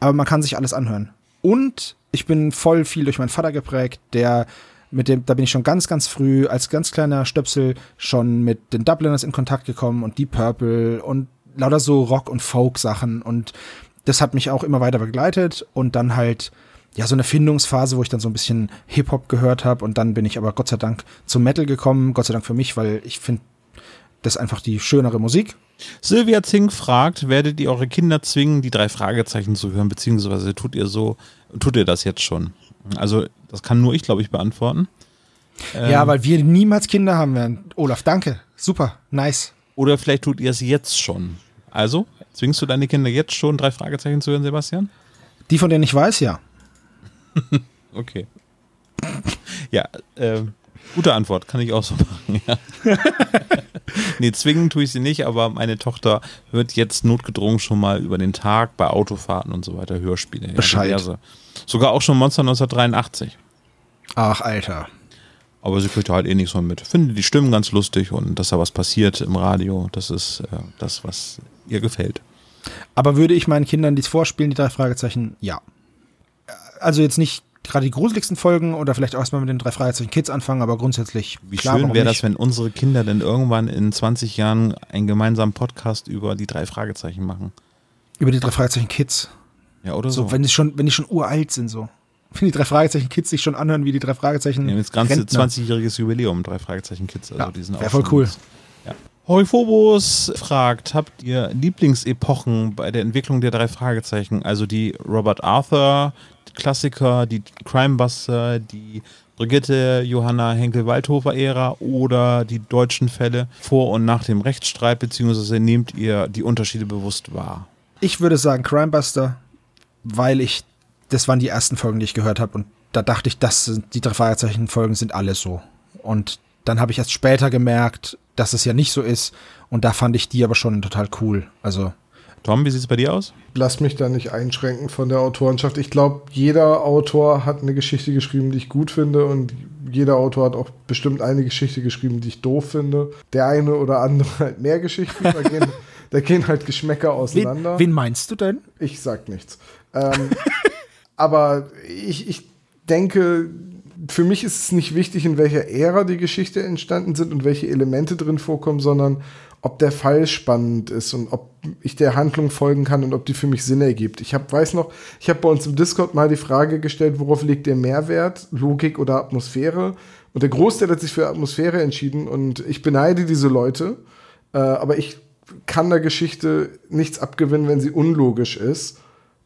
Aber man kann sich alles anhören. Und ich bin voll viel durch meinen Vater geprägt, der mit dem, da bin ich schon ganz, ganz früh als ganz kleiner Stöpsel schon mit den Dubliners in Kontakt gekommen und Deep Purple und lauter so Rock- und Folk-Sachen und das hat mich auch immer weiter begleitet und dann halt ja, so eine Findungsphase, wo ich dann so ein bisschen Hip-Hop gehört habe und dann bin ich aber Gott sei Dank zum Metal gekommen. Gott sei Dank für mich, weil ich finde, das ist einfach die schönere Musik. Silvia Zink fragt, werdet ihr eure Kinder zwingen, die drei Fragezeichen zu hören, beziehungsweise tut ihr so, tut ihr das jetzt schon? Also, das kann nur ich, glaube ich, beantworten. ja, weil wir niemals Kinder haben werden. Olaf, danke. Super, nice. Oder vielleicht tut ihr es jetzt schon. Also, zwingst du deine Kinder jetzt schon, drei Fragezeichen zu hören, Sebastian? Die, von denen ich weiß, ja. Okay. Ja, äh, gute Antwort, kann ich auch so machen, ja. nee, zwingen tue ich sie nicht, aber meine Tochter hört jetzt notgedrungen schon mal über den Tag bei Autofahrten und so weiter Hörspiele. Ja, Bescheid. diverse. Sogar auch schon Monster 1983. Ach, Alter. Aber sie kriegt halt eh nichts von mit. Finde die Stimmen ganz lustig und dass da was passiert im Radio, das ist äh, das, was ihr gefällt. Aber würde ich meinen Kindern dies vorspielen, die drei Fragezeichen? Ja. Also jetzt nicht gerade die gruseligsten Folgen oder vielleicht auch erstmal mit den drei Fragezeichen Kids anfangen, aber grundsätzlich. Wie klar, schön wäre das, wenn unsere Kinder denn irgendwann in 20 Jahren einen gemeinsamen Podcast über die drei Fragezeichen machen. Über die drei Fragezeichen Kids. Ja, oder So, so. wenn die schon, wenn die schon uralt sind, so. Wenn die drei Fragezeichen Kids sich schon anhören wie die drei Fragezeichen. Wir haben jetzt ganze Rentner. 20-jähriges Jubiläum, drei Fragezeichen Kids. Also Ja, die sind auch voll cool. Ja. Heuphobos fragt, habt ihr Lieblingsepochen bei der Entwicklung der drei Fragezeichen? Also die Robert Arthur Klassiker, die Crimebuster, die Brigitte Johanna Henkel-Waldhofer-Ära oder die deutschen Fälle vor und nach dem Rechtsstreit, beziehungsweise nehmt ihr die Unterschiede bewusst wahr? Ich würde sagen Crimebuster, weil ich, das waren die ersten Folgen, die ich gehört habe und da dachte ich, das sind, die drei Fragezeichen-Folgen sind alle so. Und dann habe ich erst später gemerkt, dass es ja nicht so ist und da fand ich die aber schon total cool. Also, Tom, wie sieht es bei dir aus? Lass mich da nicht einschränken von der Autorenschaft. Ich glaube, jeder Autor hat eine Geschichte geschrieben, die ich gut finde und jeder Autor hat auch bestimmt eine Geschichte geschrieben, die ich doof finde. Der eine oder andere halt mehr Geschichten, da gehen, da gehen halt Geschmäcker wen, auseinander. wen meinst du denn? Ich sag nichts. Ähm, aber ich, ich denke, für mich ist es nicht wichtig, in welcher Ära die Geschichte entstanden sind und welche Elemente drin vorkommen, sondern ob der Fall spannend ist und ob ich der Handlung folgen kann und ob die für mich Sinn ergibt. Ich hab, weiß noch, ich habe bei uns im Discord mal die Frage gestellt, worauf liegt der Mehrwert, Logik oder Atmosphäre? Und der Großteil hat sich für Atmosphäre entschieden und ich beneide diese Leute, äh, aber ich kann der Geschichte nichts abgewinnen, wenn sie unlogisch ist.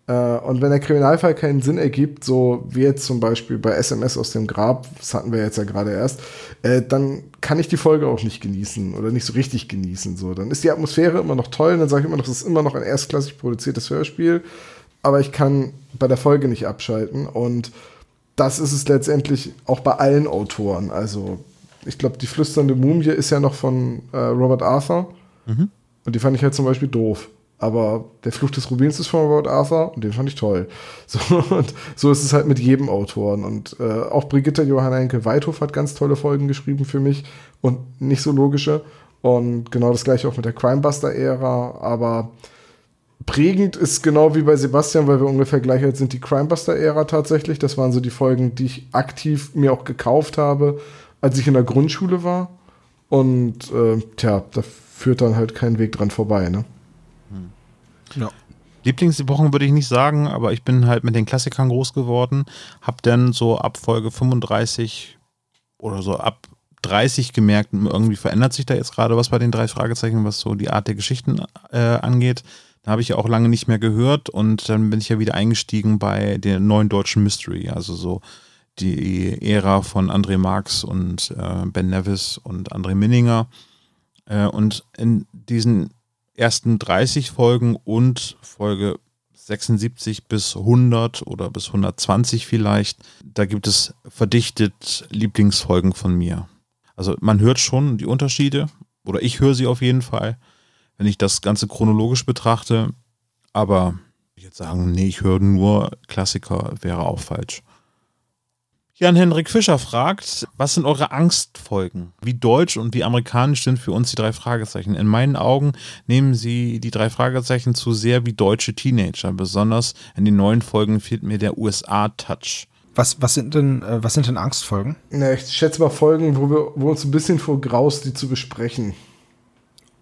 Äh, und wenn der Kriminalfall keinen Sinn ergibt, so wie jetzt zum Beispiel bei SMS aus dem Grab, das hatten wir jetzt ja gerade erst, äh, dann kann ich die Folge auch nicht genießen oder nicht so richtig genießen. So, dann ist die Atmosphäre immer noch toll, dann sage ich immer noch, das ist immer noch ein erstklassig produziertes Hörspiel, aber ich kann bei der Folge nicht abschalten und das ist es letztendlich auch bei allen Autoren. Also ich glaube, die flüsternde Mumie ist ja noch von äh, Robert Arthur und die fand ich halt zum Beispiel doof. Aber der Fluch des Rubins ist von Robert Arthur und den fand ich toll. So, und so ist es halt mit jedem Autoren. Und äh, auch Brigitte Johanna Henkel-Weithof hat ganz tolle Folgen geschrieben für mich und nicht so logische. Und genau das gleiche auch mit der Crimebuster-Ära. Aber prägend ist genau wie bei Sebastian, weil wir ungefähr gleich alt sind, die Crimebuster-Ära tatsächlich. Das waren so die Folgen, die ich aktiv mir auch gekauft habe, als ich in der Grundschule war. Und äh, tja, da führt dann halt kein Weg dran vorbei, ne? Ja. Lieblingsepochen würde ich nicht sagen, aber ich bin halt mit den Klassikern groß geworden. Hab dann so ab Folge 35 oder so ab 30 gemerkt, irgendwie verändert sich da jetzt gerade was bei den drei Fragezeichen, was so die Art der Geschichten äh, angeht. Da habe ich ja auch lange nicht mehr gehört und dann bin ich ja wieder eingestiegen bei der neuen deutschen Mystery, also so die Ära von André Marx und äh, Ben Nevis und André Minninger. Äh, und in diesen ersten 30 Folgen und Folge 76 bis 100 oder bis 120 vielleicht, da gibt es verdichtet Lieblingsfolgen von mir. Also man hört schon die Unterschiede oder ich höre sie auf jeden Fall, wenn ich das Ganze chronologisch betrachte. Aber ich jetzt sagen, nee, ich höre nur Klassiker, wäre auch falsch. Jan-Henrik Fischer fragt, was sind eure Angstfolgen? Wie deutsch und wie amerikanisch sind für uns die drei Fragezeichen? In meinen Augen nehmen sie die drei Fragezeichen zu sehr wie deutsche Teenager. Besonders in den neuen Folgen fehlt mir der USA-Touch. Was, was sind denn, äh, was sind denn Angstfolgen? Na, ich schätze mal Folgen, wo wir wo uns ein bisschen vor graust, die zu besprechen.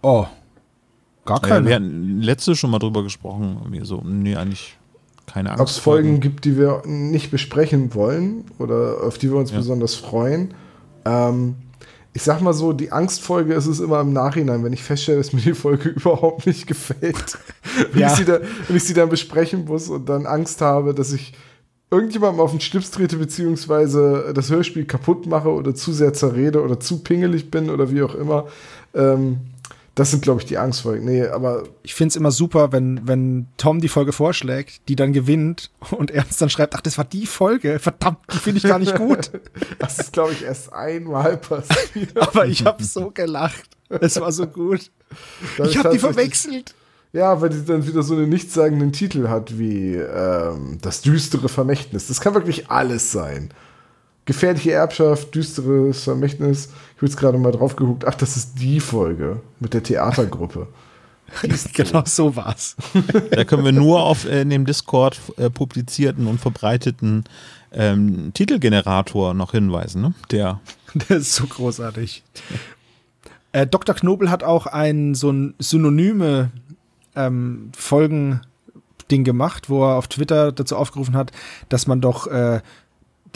Oh. Gar Äh, keine. wir hatten letzte schon mal drüber gesprochen. Irgendwie so, nee, eigentlich keine Angst. ob es Folgen gibt, die wir nicht besprechen wollen oder auf die wir uns Ja. besonders freuen. Ähm, ich sag mal so, die Angstfolge ist es immer im Nachhinein, wenn ich feststelle, dass mir die Folge überhaupt nicht gefällt. wenn, Ja. ich sie da, wenn ich sie dann besprechen muss und dann Angst habe, dass ich irgendjemandem auf den Schlips trete, beziehungsweise das Hörspiel kaputt mache oder zu sehr zerrede oder zu pingelig bin oder wie auch immer. Ähm, das sind, glaube ich, die Angstfolgen. Nee, aber Ich finde es immer super, wenn, wenn Tom die Folge vorschlägt, die dann gewinnt und Ernst dann schreibt, ach, das war die Folge. Verdammt, die finde ich gar nicht gut. das ist, glaube ich, erst einmal passiert. Aber ich habe so gelacht. Es war so gut. Das Ich habe die verwechselt. Ja, weil die dann wieder so einen nichtssagenden Titel hat wie ähm, Das düstere Vermächtnis. Das kann wirklich alles sein. Gefährliche Erbschaft, düsteres Vermächtnis. Ich habe jetzt gerade mal drauf geguckt. Ach, das ist die Folge mit der Theatergruppe. Genau so war's. Da können wir nur auf äh, in dem Discord äh, publizierten und verbreiteten ähm, Titelgenerator noch hinweisen. Ne? Der Der ist so großartig. Äh, Dr. Knobel hat auch ein so ein synonyme ähm, Folgen-Ding gemacht, wo er auf Twitter dazu aufgerufen hat, dass man doch äh,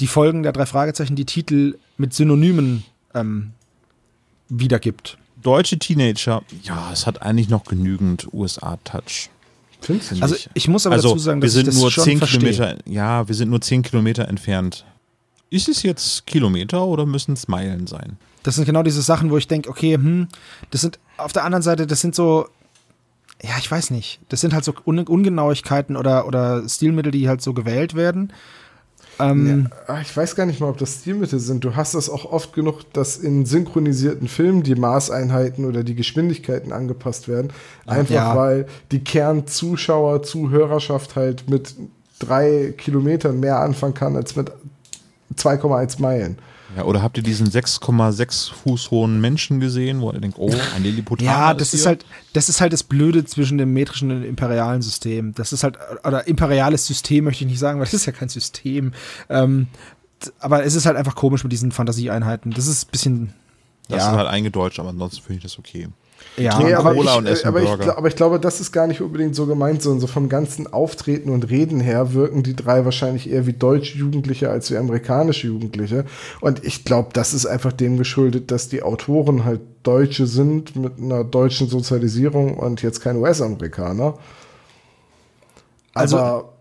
die Folgen der drei Fragezeichen, die Titel mit Synonymen ähm, wiedergibt. deutsche Teenager, ja, es hat eigentlich noch genügend USA-Touch. Findest du nicht? Also ich muss aber Also dazu sagen, wir dass sind ich das nur schon 10 verstehe. Kilometer, ja, wir sind nur 10 Kilometer entfernt. Ist es jetzt Kilometer oder müssen es Meilen sein? Das sind genau diese Sachen, wo ich denke, okay, hm, das sind auf der anderen Seite, das sind so, ja, ich weiß nicht, das sind halt so Un Ungenauigkeiten oder, oder Stilmittel, die halt so gewählt werden. Ähm, Ah, Ich weiß gar nicht mal, ob das Stilmittel sind. Du hast das auch oft genug, dass in synchronisierten Filmen die Maßeinheiten oder die Geschwindigkeiten angepasst werden. Einfach Ja. weil die Kernzuschauer, Zuhörerschaft halt mit drei Kilometern mehr anfangen kann als mit 2,1 Meilen. Ja, oder habt ihr diesen 6,6 Fuß hohen Menschen gesehen, wo ihr denkt, oh, ein Lilliputaner ja, das ist hier? halt, das ist halt das Blöde zwischen dem metrischen und dem imperialen System. Das ist halt, oder imperiales System möchte ich nicht sagen, weil das ist ja kein System. Ähm, aber es ist halt einfach komisch mit diesen Fantasieeinheiten. Das ist ein bisschen, Das ja, ist halt eingedeutscht, aber ansonsten finde ich das okay. Ja. Nee, aber, Cola ich, und essen aber, ich, aber ich glaube, das ist gar nicht unbedingt so gemeint, sondern so vom ganzen Auftreten und Reden her wirken die drei wahrscheinlich eher wie deutsche Jugendliche als wie amerikanische Jugendliche. Und ich glaube, das ist einfach dem geschuldet, dass die Autoren halt Deutsche sind mit einer deutschen Sozialisierung und jetzt kein US-Amerikaner. Also- Aber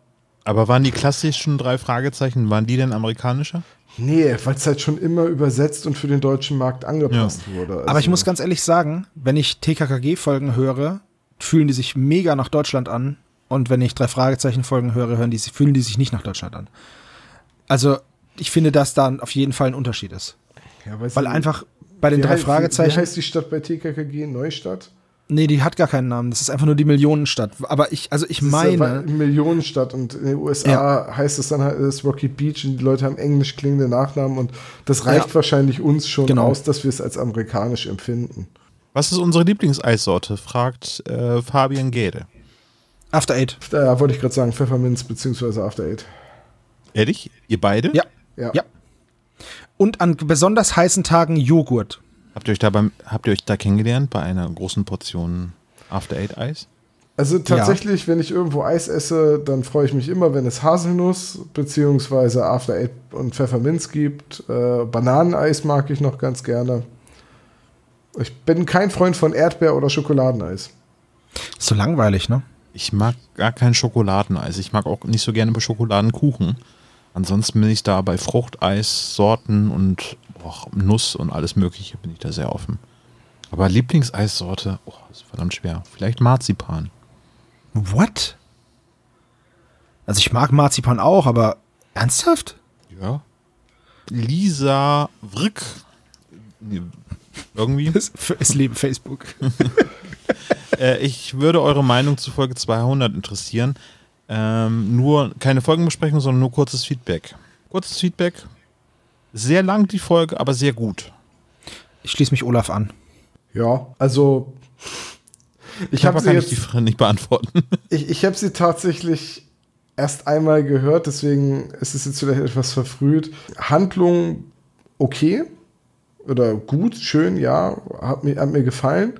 Aber waren die klassischen drei Fragezeichen, waren die denn amerikanischer? Nee, weil es halt schon immer übersetzt und für den deutschen Markt angepasst wurde. Aber ich Also- muss ganz ehrlich sagen, wenn ich TKKG-Folgen höre, fühlen die sich mega nach Deutschland an. Und wenn ich drei Fragezeichen-Folgen höre, hören die, sich- fühlen die sich nicht nach Deutschland an. Also, ich finde, dass da auf jeden Fall ein Unterschied ist. ja, Weil einfach bei den wie drei heißt- Wie Fragezeichen. heißt die Stadt bei TKKG? Neustadt? Nee, die hat gar keinen Namen. Das ist einfach nur die Millionenstadt. Aber ich, also ich Das ist ja meine. eine Millionenstadt und in den USA heißt es dann halt, ist Rocky Beach und die Leute haben englisch klingende Nachnamen und das reicht Ja. wahrscheinlich uns schon Genau. aus, dass wir es als amerikanisch empfinden. Was ist unsere Lieblingseissorte? fragt äh, Fabian Gede. After Eight. Da wollte ich gerade sagen, Pfefferminz beziehungsweise After Eight. Ehrlich? Ihr beide? Ja. Ja. Ja. Und an besonders heißen Tagen Joghurt. Habt ihr euch da beim, habt ihr euch da kennengelernt bei einer großen Portion After Eight Eis? Also tatsächlich, wenn ich irgendwo Eis esse, dann freue ich mich immer, wenn es Haselnuss beziehungsweise After Eight und Pfefferminz gibt. Äh, Bananeneis mag ich noch ganz gerne. Ich bin kein Freund von Erdbeer- oder Schokoladeneis. So langweilig, ne? Ich mag gar kein Schokoladeneis. Ich mag auch nicht so gerne bei Schokoladenkuchen. Ansonsten bin ich da bei Fruchteis, Sorten und och, Nuss und alles Mögliche bin ich da sehr offen. Aber Lieblingseissorte, oh, ist verdammt schwer. Vielleicht Marzipan. What? Also ich mag Marzipan auch, aber ernsthaft? Ja. Lisa Wrick. Nee, Irgendwie. Es, es leben Facebook. äh, ich würde eure Meinung zu Folge 200 interessieren. Ähm, nur keine Folgenbesprechung, sondern nur kurzes Feedback. Kurzes Feedback. Sehr lang die Folge, aber sehr gut. Ich schließe mich Olaf an. Ja, also ich habe sie jetzt ich die Frage nicht beantworten. Ich, ich habe sie tatsächlich erst einmal gehört, deswegen ist es jetzt vielleicht etwas verfrüht. Handlung okay oder gut, schön, ja, hat mir, hat mir gefallen.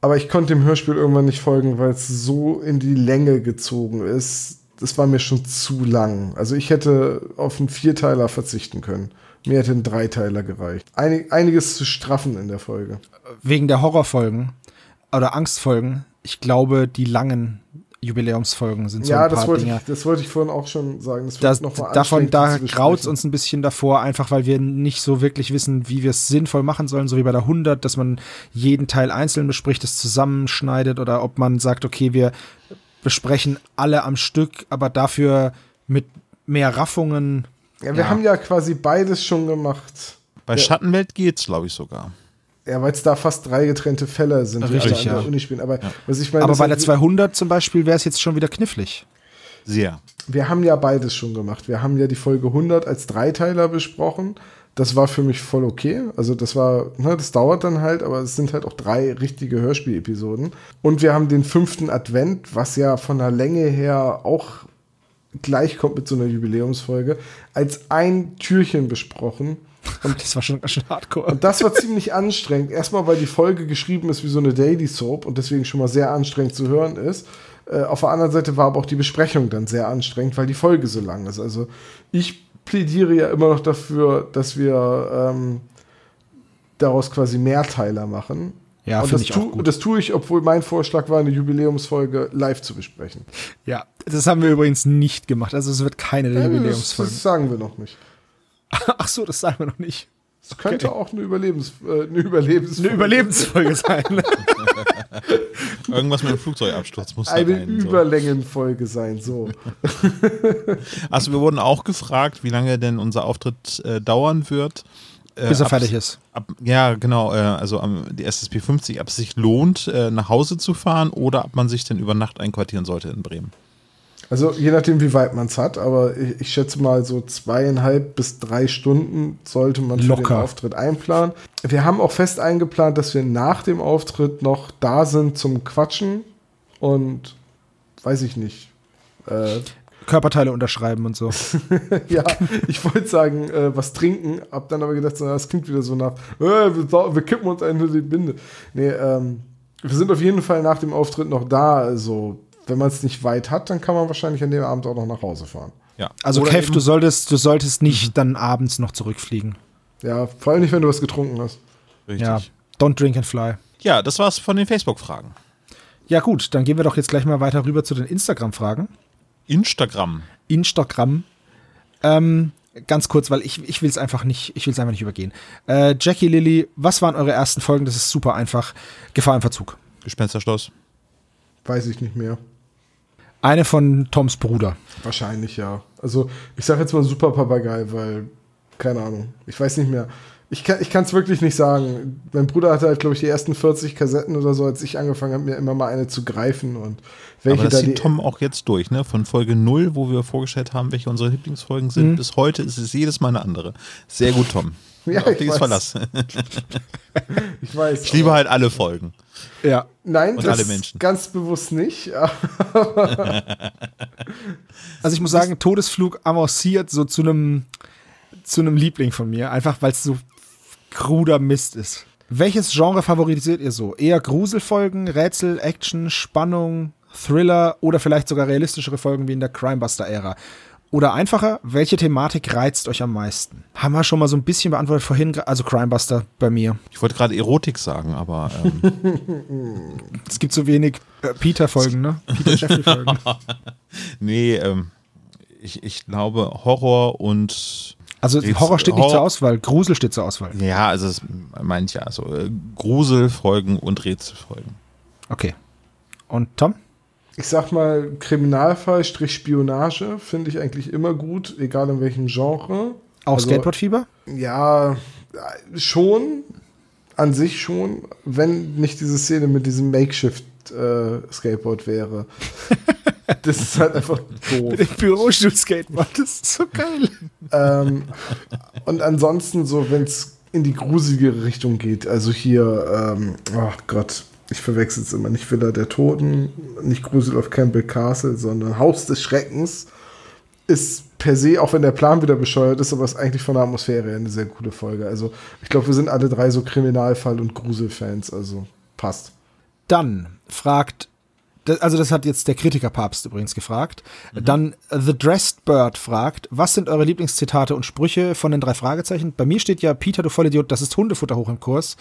Aber ich konnte dem Hörspiel irgendwann nicht folgen, weil es so in die Länge gezogen ist. das war mir schon zu lang. Also ich hätte auf einen Vierteiler verzichten können. Mir hätte ein Dreiteiler gereicht. Einig, einiges zu straffen in der Folge. Wegen der Horrorfolgen oder Angstfolgen, ich glaube, die langen Jubiläumsfolgen sind so ja, ein das paar wollte, Dinge. ich, das wollte ich vorhin auch schon sagen. Das Das, noch mal davon, da es uns ein bisschen davor, einfach weil wir nicht so wirklich wissen, wie wir es sinnvoll machen sollen, so wie bei der 100, dass man jeden Teil einzeln bespricht, das zusammenschneidet oder ob man sagt, okay, wir besprechen alle am Stück, aber dafür mit mehr Raffungen. Ja, wir Ja. haben ja quasi beides schon gemacht. Bei Schattenwelt geht's, glaube ich, sogar. Ja, weil es da fast drei getrennte Fälle sind, die Richtig, alle an der ja. Uni spielen. Aber was ich meine, aber bei der 200 zum Beispiel wäre es jetzt schon wieder knifflig. Sehr. wir haben ja beides schon gemacht. Wir haben ja die Folge 100 als Dreiteiler besprochen. Das war für mich voll okay. Also das war, ne, das dauert dann halt, aber es sind halt auch drei richtige Hörspielepisoden. Und wir haben den fünften Advent, was ja von der Länge her auch gleich kommt mit so einer Jubiläumsfolge, als ein Türchen besprochen. Das war schon ganz schön hardcore. Und das war ziemlich anstrengend. Erstmal, weil die Folge geschrieben ist wie so eine Daily Soap und deswegen schon mal sehr anstrengend zu hören ist. Äh, auf der anderen Seite war aber auch die Besprechung dann sehr anstrengend, weil die Folge so lang ist. Also ich plädiere ja immer noch dafür, dass wir ähm, daraus quasi Mehrteiler machen. Ja, und finde das, ich tu, auch gut. das tue ich, obwohl mein Vorschlag war, eine Jubiläumsfolge live zu besprechen. Ja, das haben wir übrigens nicht gemacht. Also es wird keine der Ja, das, Jubiläumsfolgen. das sagen wir noch nicht. Ach so, das sagen wir noch nicht. Es könnte auch eine, Überlebens, äh, eine Überlebensfolge Eine Überlebensfolge sein. Irgendwas mit dem Flugzeugabsturz muss da eine rein. So. Überlängenfolge sein, so. Also wir wurden auch gefragt, wie lange denn unser Auftritt äh, dauern wird. Äh, Bis er ab- fertig ist. Ab, ja, genau. Äh, also am, die SSP 50, ob es sich lohnt, äh, nach Hause zu fahren oder ob man sich denn über Nacht einquartieren sollte in Bremen. Also je nachdem, wie weit man es hat, aber ich, ich schätze mal so zweieinhalb bis drei Stunden sollte man für Locker. den Auftritt einplanen. Wir haben auch fest eingeplant, dass wir nach dem Auftritt noch da sind zum Quatschen und weiß ich nicht. Äh, Körperteile unterschreiben und so. ja, ich wollte sagen, äh, was trinken, hab dann aber gedacht, so, das klingt wieder so nach, äh, wir, wir kippen uns eine die Binde. Nee, ähm, wir sind auf jeden Fall nach dem Auftritt noch da. Also, wenn man es nicht weit hat, dann kann man wahrscheinlich an dem Abend auch noch nach Hause fahren. Ja. Also Oder Kev, du solltest, du solltest nicht dann abends noch zurückfliegen. Ja, vor allem nicht, wenn du was getrunken hast. Richtig. Ja. Ja. Don't drink and fly. das war's von den Facebook-Fragen. Ja gut, dann gehen wir doch jetzt gleich mal weiter rüber zu den Instagram-Fragen. Instagram. Instagram. Ähm, ganz kurz, weil ich, ich will es einfach nicht, ich will es einfach nicht übergehen. Äh, Jackie Lilly, was waren eure ersten Folgen? Das ist super einfach. Gefahr im Verzug. Gespensterschloss. Weiß ich nicht mehr. Eine von Toms Bruder. Wahrscheinlich ja. Also, ich sage jetzt mal Super Papagei, weil, keine Ahnung, ich weiß nicht mehr. Ich kann es wirklich nicht sagen. Mein Bruder hatte halt, glaube ich, die ersten 40 Kassetten oder so, als ich angefangen habe, mir immer mal eine zu greifen. Und welche Aber das da die. zieht Tom auch jetzt durch, ne? Von Folge 0, wo wir vorgestellt haben, welche unsere Lieblingsfolgen sind, Mhm. bis heute ist es jedes Mal eine andere. Sehr gut, Tom. Ja, Auf ich weiß. Verlass. ich weiß. Ich liebe halt alle Folgen. Ja. Nein, und das alle Menschen. ganz bewusst nicht. Also ich muss sagen, Todesflug avanciert so zu einem zu einem Liebling von mir, einfach weil es so kruder Mist ist. Welches Genre favorisiert ihr so? Eher Gruselfolgen, Rätsel, Action, Spannung, Thriller oder vielleicht sogar realistischere Folgen wie in der Crimebuster-Ära? Oder einfacher, welche Thematik reizt euch am meisten? Haben wir schon mal so ein bisschen beantwortet vorhin, also Crimebuster bei mir. Ich wollte gerade Erotik sagen, aber ähm, Es gibt so wenig äh, Peter-Folgen, ne? Peter Jeffrey-Folgen. nee, ähm, ich, ich glaube Horror und Also Rätsel- Horror steht nicht Horror- zur Auswahl, Grusel steht zur Auswahl. ja, also das meine ich ja, also äh, Gruselfolgen und Rätselfolgen. Okay. Und Tom? Ich sag mal, Kriminalfall, Strich Spionage finde ich eigentlich immer gut, egal in welchem Genre. Auch Also- Skateboardfieber? Ja, schon, an sich schon, wenn nicht diese Szene mit diesem Makeshift-Skateboard wäre. das ist halt einfach doof. Bürostuhl-Skateboard, das ist so geil. ähm, und ansonsten so, wenn es in die gruselige Richtung geht, also hier, ähm, oh Gott, ich verwechsel es immer, nicht Villa der Toten, nicht Grusel auf Campbell Castle, sondern Haus des Schreckens, ist per se, auch wenn der Plan wieder bescheuert ist, aber ist eigentlich von der Atmosphäre eine sehr coole Folge. Also ich glaube, wir sind alle drei so Kriminalfall- und Gruselfans, also passt. Dann fragt also das hat jetzt der Kritikerpapst übrigens gefragt. Dann äh, The Dressed Bird fragt, was sind eure Lieblingszitate und Sprüche von den drei Fragezeichen? Bei mir steht ja Peter, du Vollidiot, das ist Hundefutter hoch im Kurs.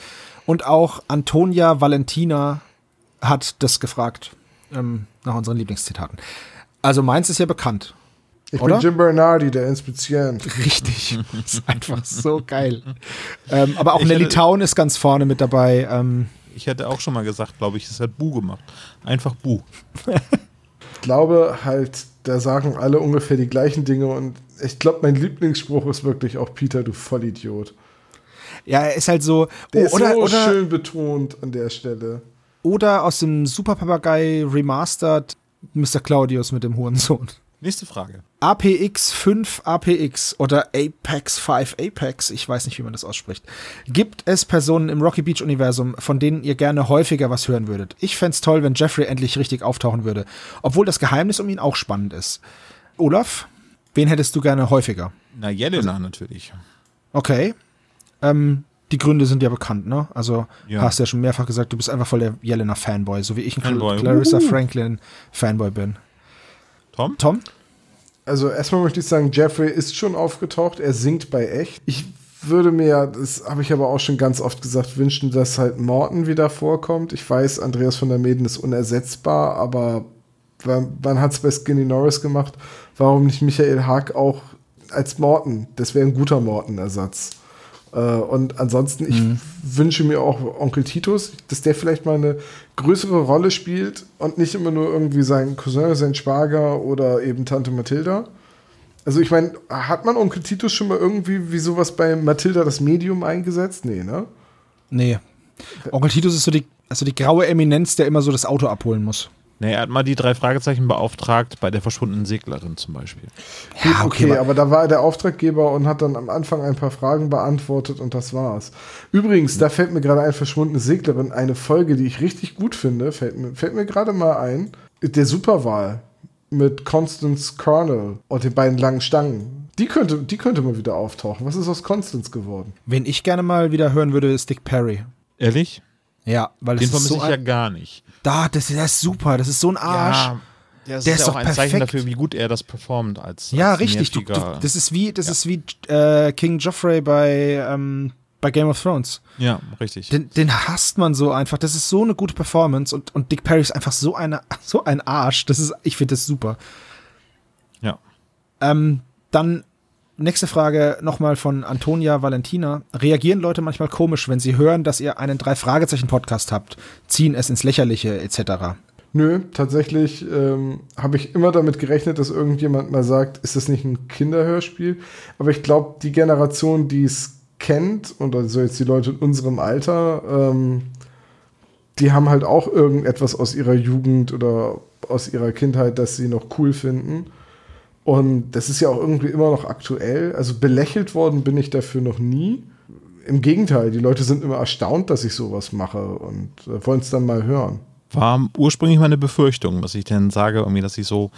Und auch Antonia Valentina hat das gefragt ähm, nach unseren Lieblingszitaten. Also meins ist ja bekannt. Ich Oder? bin Jim Bernardi, der Inspizient. Richtig. ist einfach so geil. Ähm, aber auch Ich Nelly Town ist ganz vorne mit dabei. Ähm, Ich hätte auch schon mal gesagt, glaube ich, es hat Bu gemacht. Einfach Bu. Ich glaube halt, da sagen alle ungefähr die gleichen Dinge und ich glaube, mein Lieblingsspruch ist wirklich auch Peter, du Vollidiot. ja, er ist halt so. Der Oh, ist oder, so oder, schön betont an der Stelle. oder aus dem Super Papagei Remastered Mr. Claudius mit dem Hurensohn. Nächste Frage. APX 5 APX oder Apex 5 Apex, ich weiß nicht, wie man das ausspricht. Gibt es Personen im Rocky Beach Universum, von denen ihr gerne häufiger was hören würdet? Ich fände es toll, wenn Jeffrey endlich richtig auftauchen würde, obwohl das Geheimnis um ihn auch spannend ist. Olaf, wen hättest du gerne häufiger? Na, Jelena natürlich. Okay. Ähm, die Gründe sind ja bekannt, ne? Also Ja. hast ja schon mehrfach gesagt, du bist einfach voll der Jelena Fanboy, so wie ich ein Fanboy. Clarissa Uhu. Franklin Fanboy bin. Tom? Tom? Also erstmal möchte ich sagen, Jeffrey ist schon aufgetaucht, er singt bei echt. Ich würde mir, das habe ich aber auch schon ganz oft gesagt, wünschen, dass halt Morton wieder vorkommt. Ich weiß, Andreas von der Meden ist unersetzbar, aber man, man hat es bei Skinny Norris gemacht. Warum nicht Michael Haag auch als Morton? Das wäre ein guter Morton-Ersatz. Äh, und ansonsten, ich wünsche mir auch Onkel Titus, dass der vielleicht mal eine größere Rolle spielt und nicht immer nur irgendwie sein Cousin, sein Schwager oder eben Tante Mathilda. Also ich meine, hat man Onkel Titus schon mal irgendwie wie sowas bei Mathilda das Medium eingesetzt? Nee, ne? Nee. Onkel Titus ist so die, also die graue Eminenz, der immer so das Auto abholen muss. Nee, er hat mal die drei Fragezeichen beauftragt bei der verschwundenen Seglerin zum Beispiel. Gut, Ja, okay, okay, aber da war er der Auftraggeber und hat dann am Anfang ein paar Fragen beantwortet und das war's. Übrigens, da fällt mir gerade ein, verschwundene Seglerin, eine Folge, die ich richtig gut finde, fällt mir, fällt mir gerade mal ein, der Superwahl mit Constance Cornell und den beiden langen Stangen. Die könnte, die könnte mal wieder auftauchen. Was ist aus Constance geworden? Wen ich gerne mal wieder hören würde, ist Dick Perry. Ehrlich? Ja, weil Den ist vermisse so ich ja gar nicht. Da, das, das ist super, das ist so ein Arsch. Ja, das Der ist, ist ja auch ein Zeichen perfekt. dafür, wie gut er das performt als Ja, als richtig. Du, du, das ist wie, das ist wie äh, King Joffrey bei, ähm, bei Game of Thrones. Ja, richtig. Den, den hasst man so einfach. Das ist so eine gute Performance und, und Dick Perry ist einfach so, eine, so ein Arsch. Das ist, ich finde das super. ja. Ähm, dann nächste Frage nochmal von Antonia Valentina. Reagieren Leute manchmal komisch, wenn sie hören, dass ihr einen Drei-Fragezeichen-Podcast habt, ziehen es ins Lächerliche etc.? Nö, tatsächlich ähm, habe ich immer damit gerechnet, dass irgendjemand mal sagt, ist das nicht ein Kinderhörspiel? Aber ich glaube, die Generation, die es kennt, und also jetzt die Leute in unserem Alter, ähm, die haben halt auch irgendetwas aus ihrer Jugend oder aus ihrer Kindheit, das sie noch cool finden. Und das ist ja auch irgendwie immer noch aktuell. Also belächelt worden bin ich dafür noch nie. Im Gegenteil, die Leute sind immer erstaunt, dass ich sowas mache und äh, wollen es dann mal hören. War ursprünglich meine Befürchtung, dass ich dann sage, irgendwie, dass ich so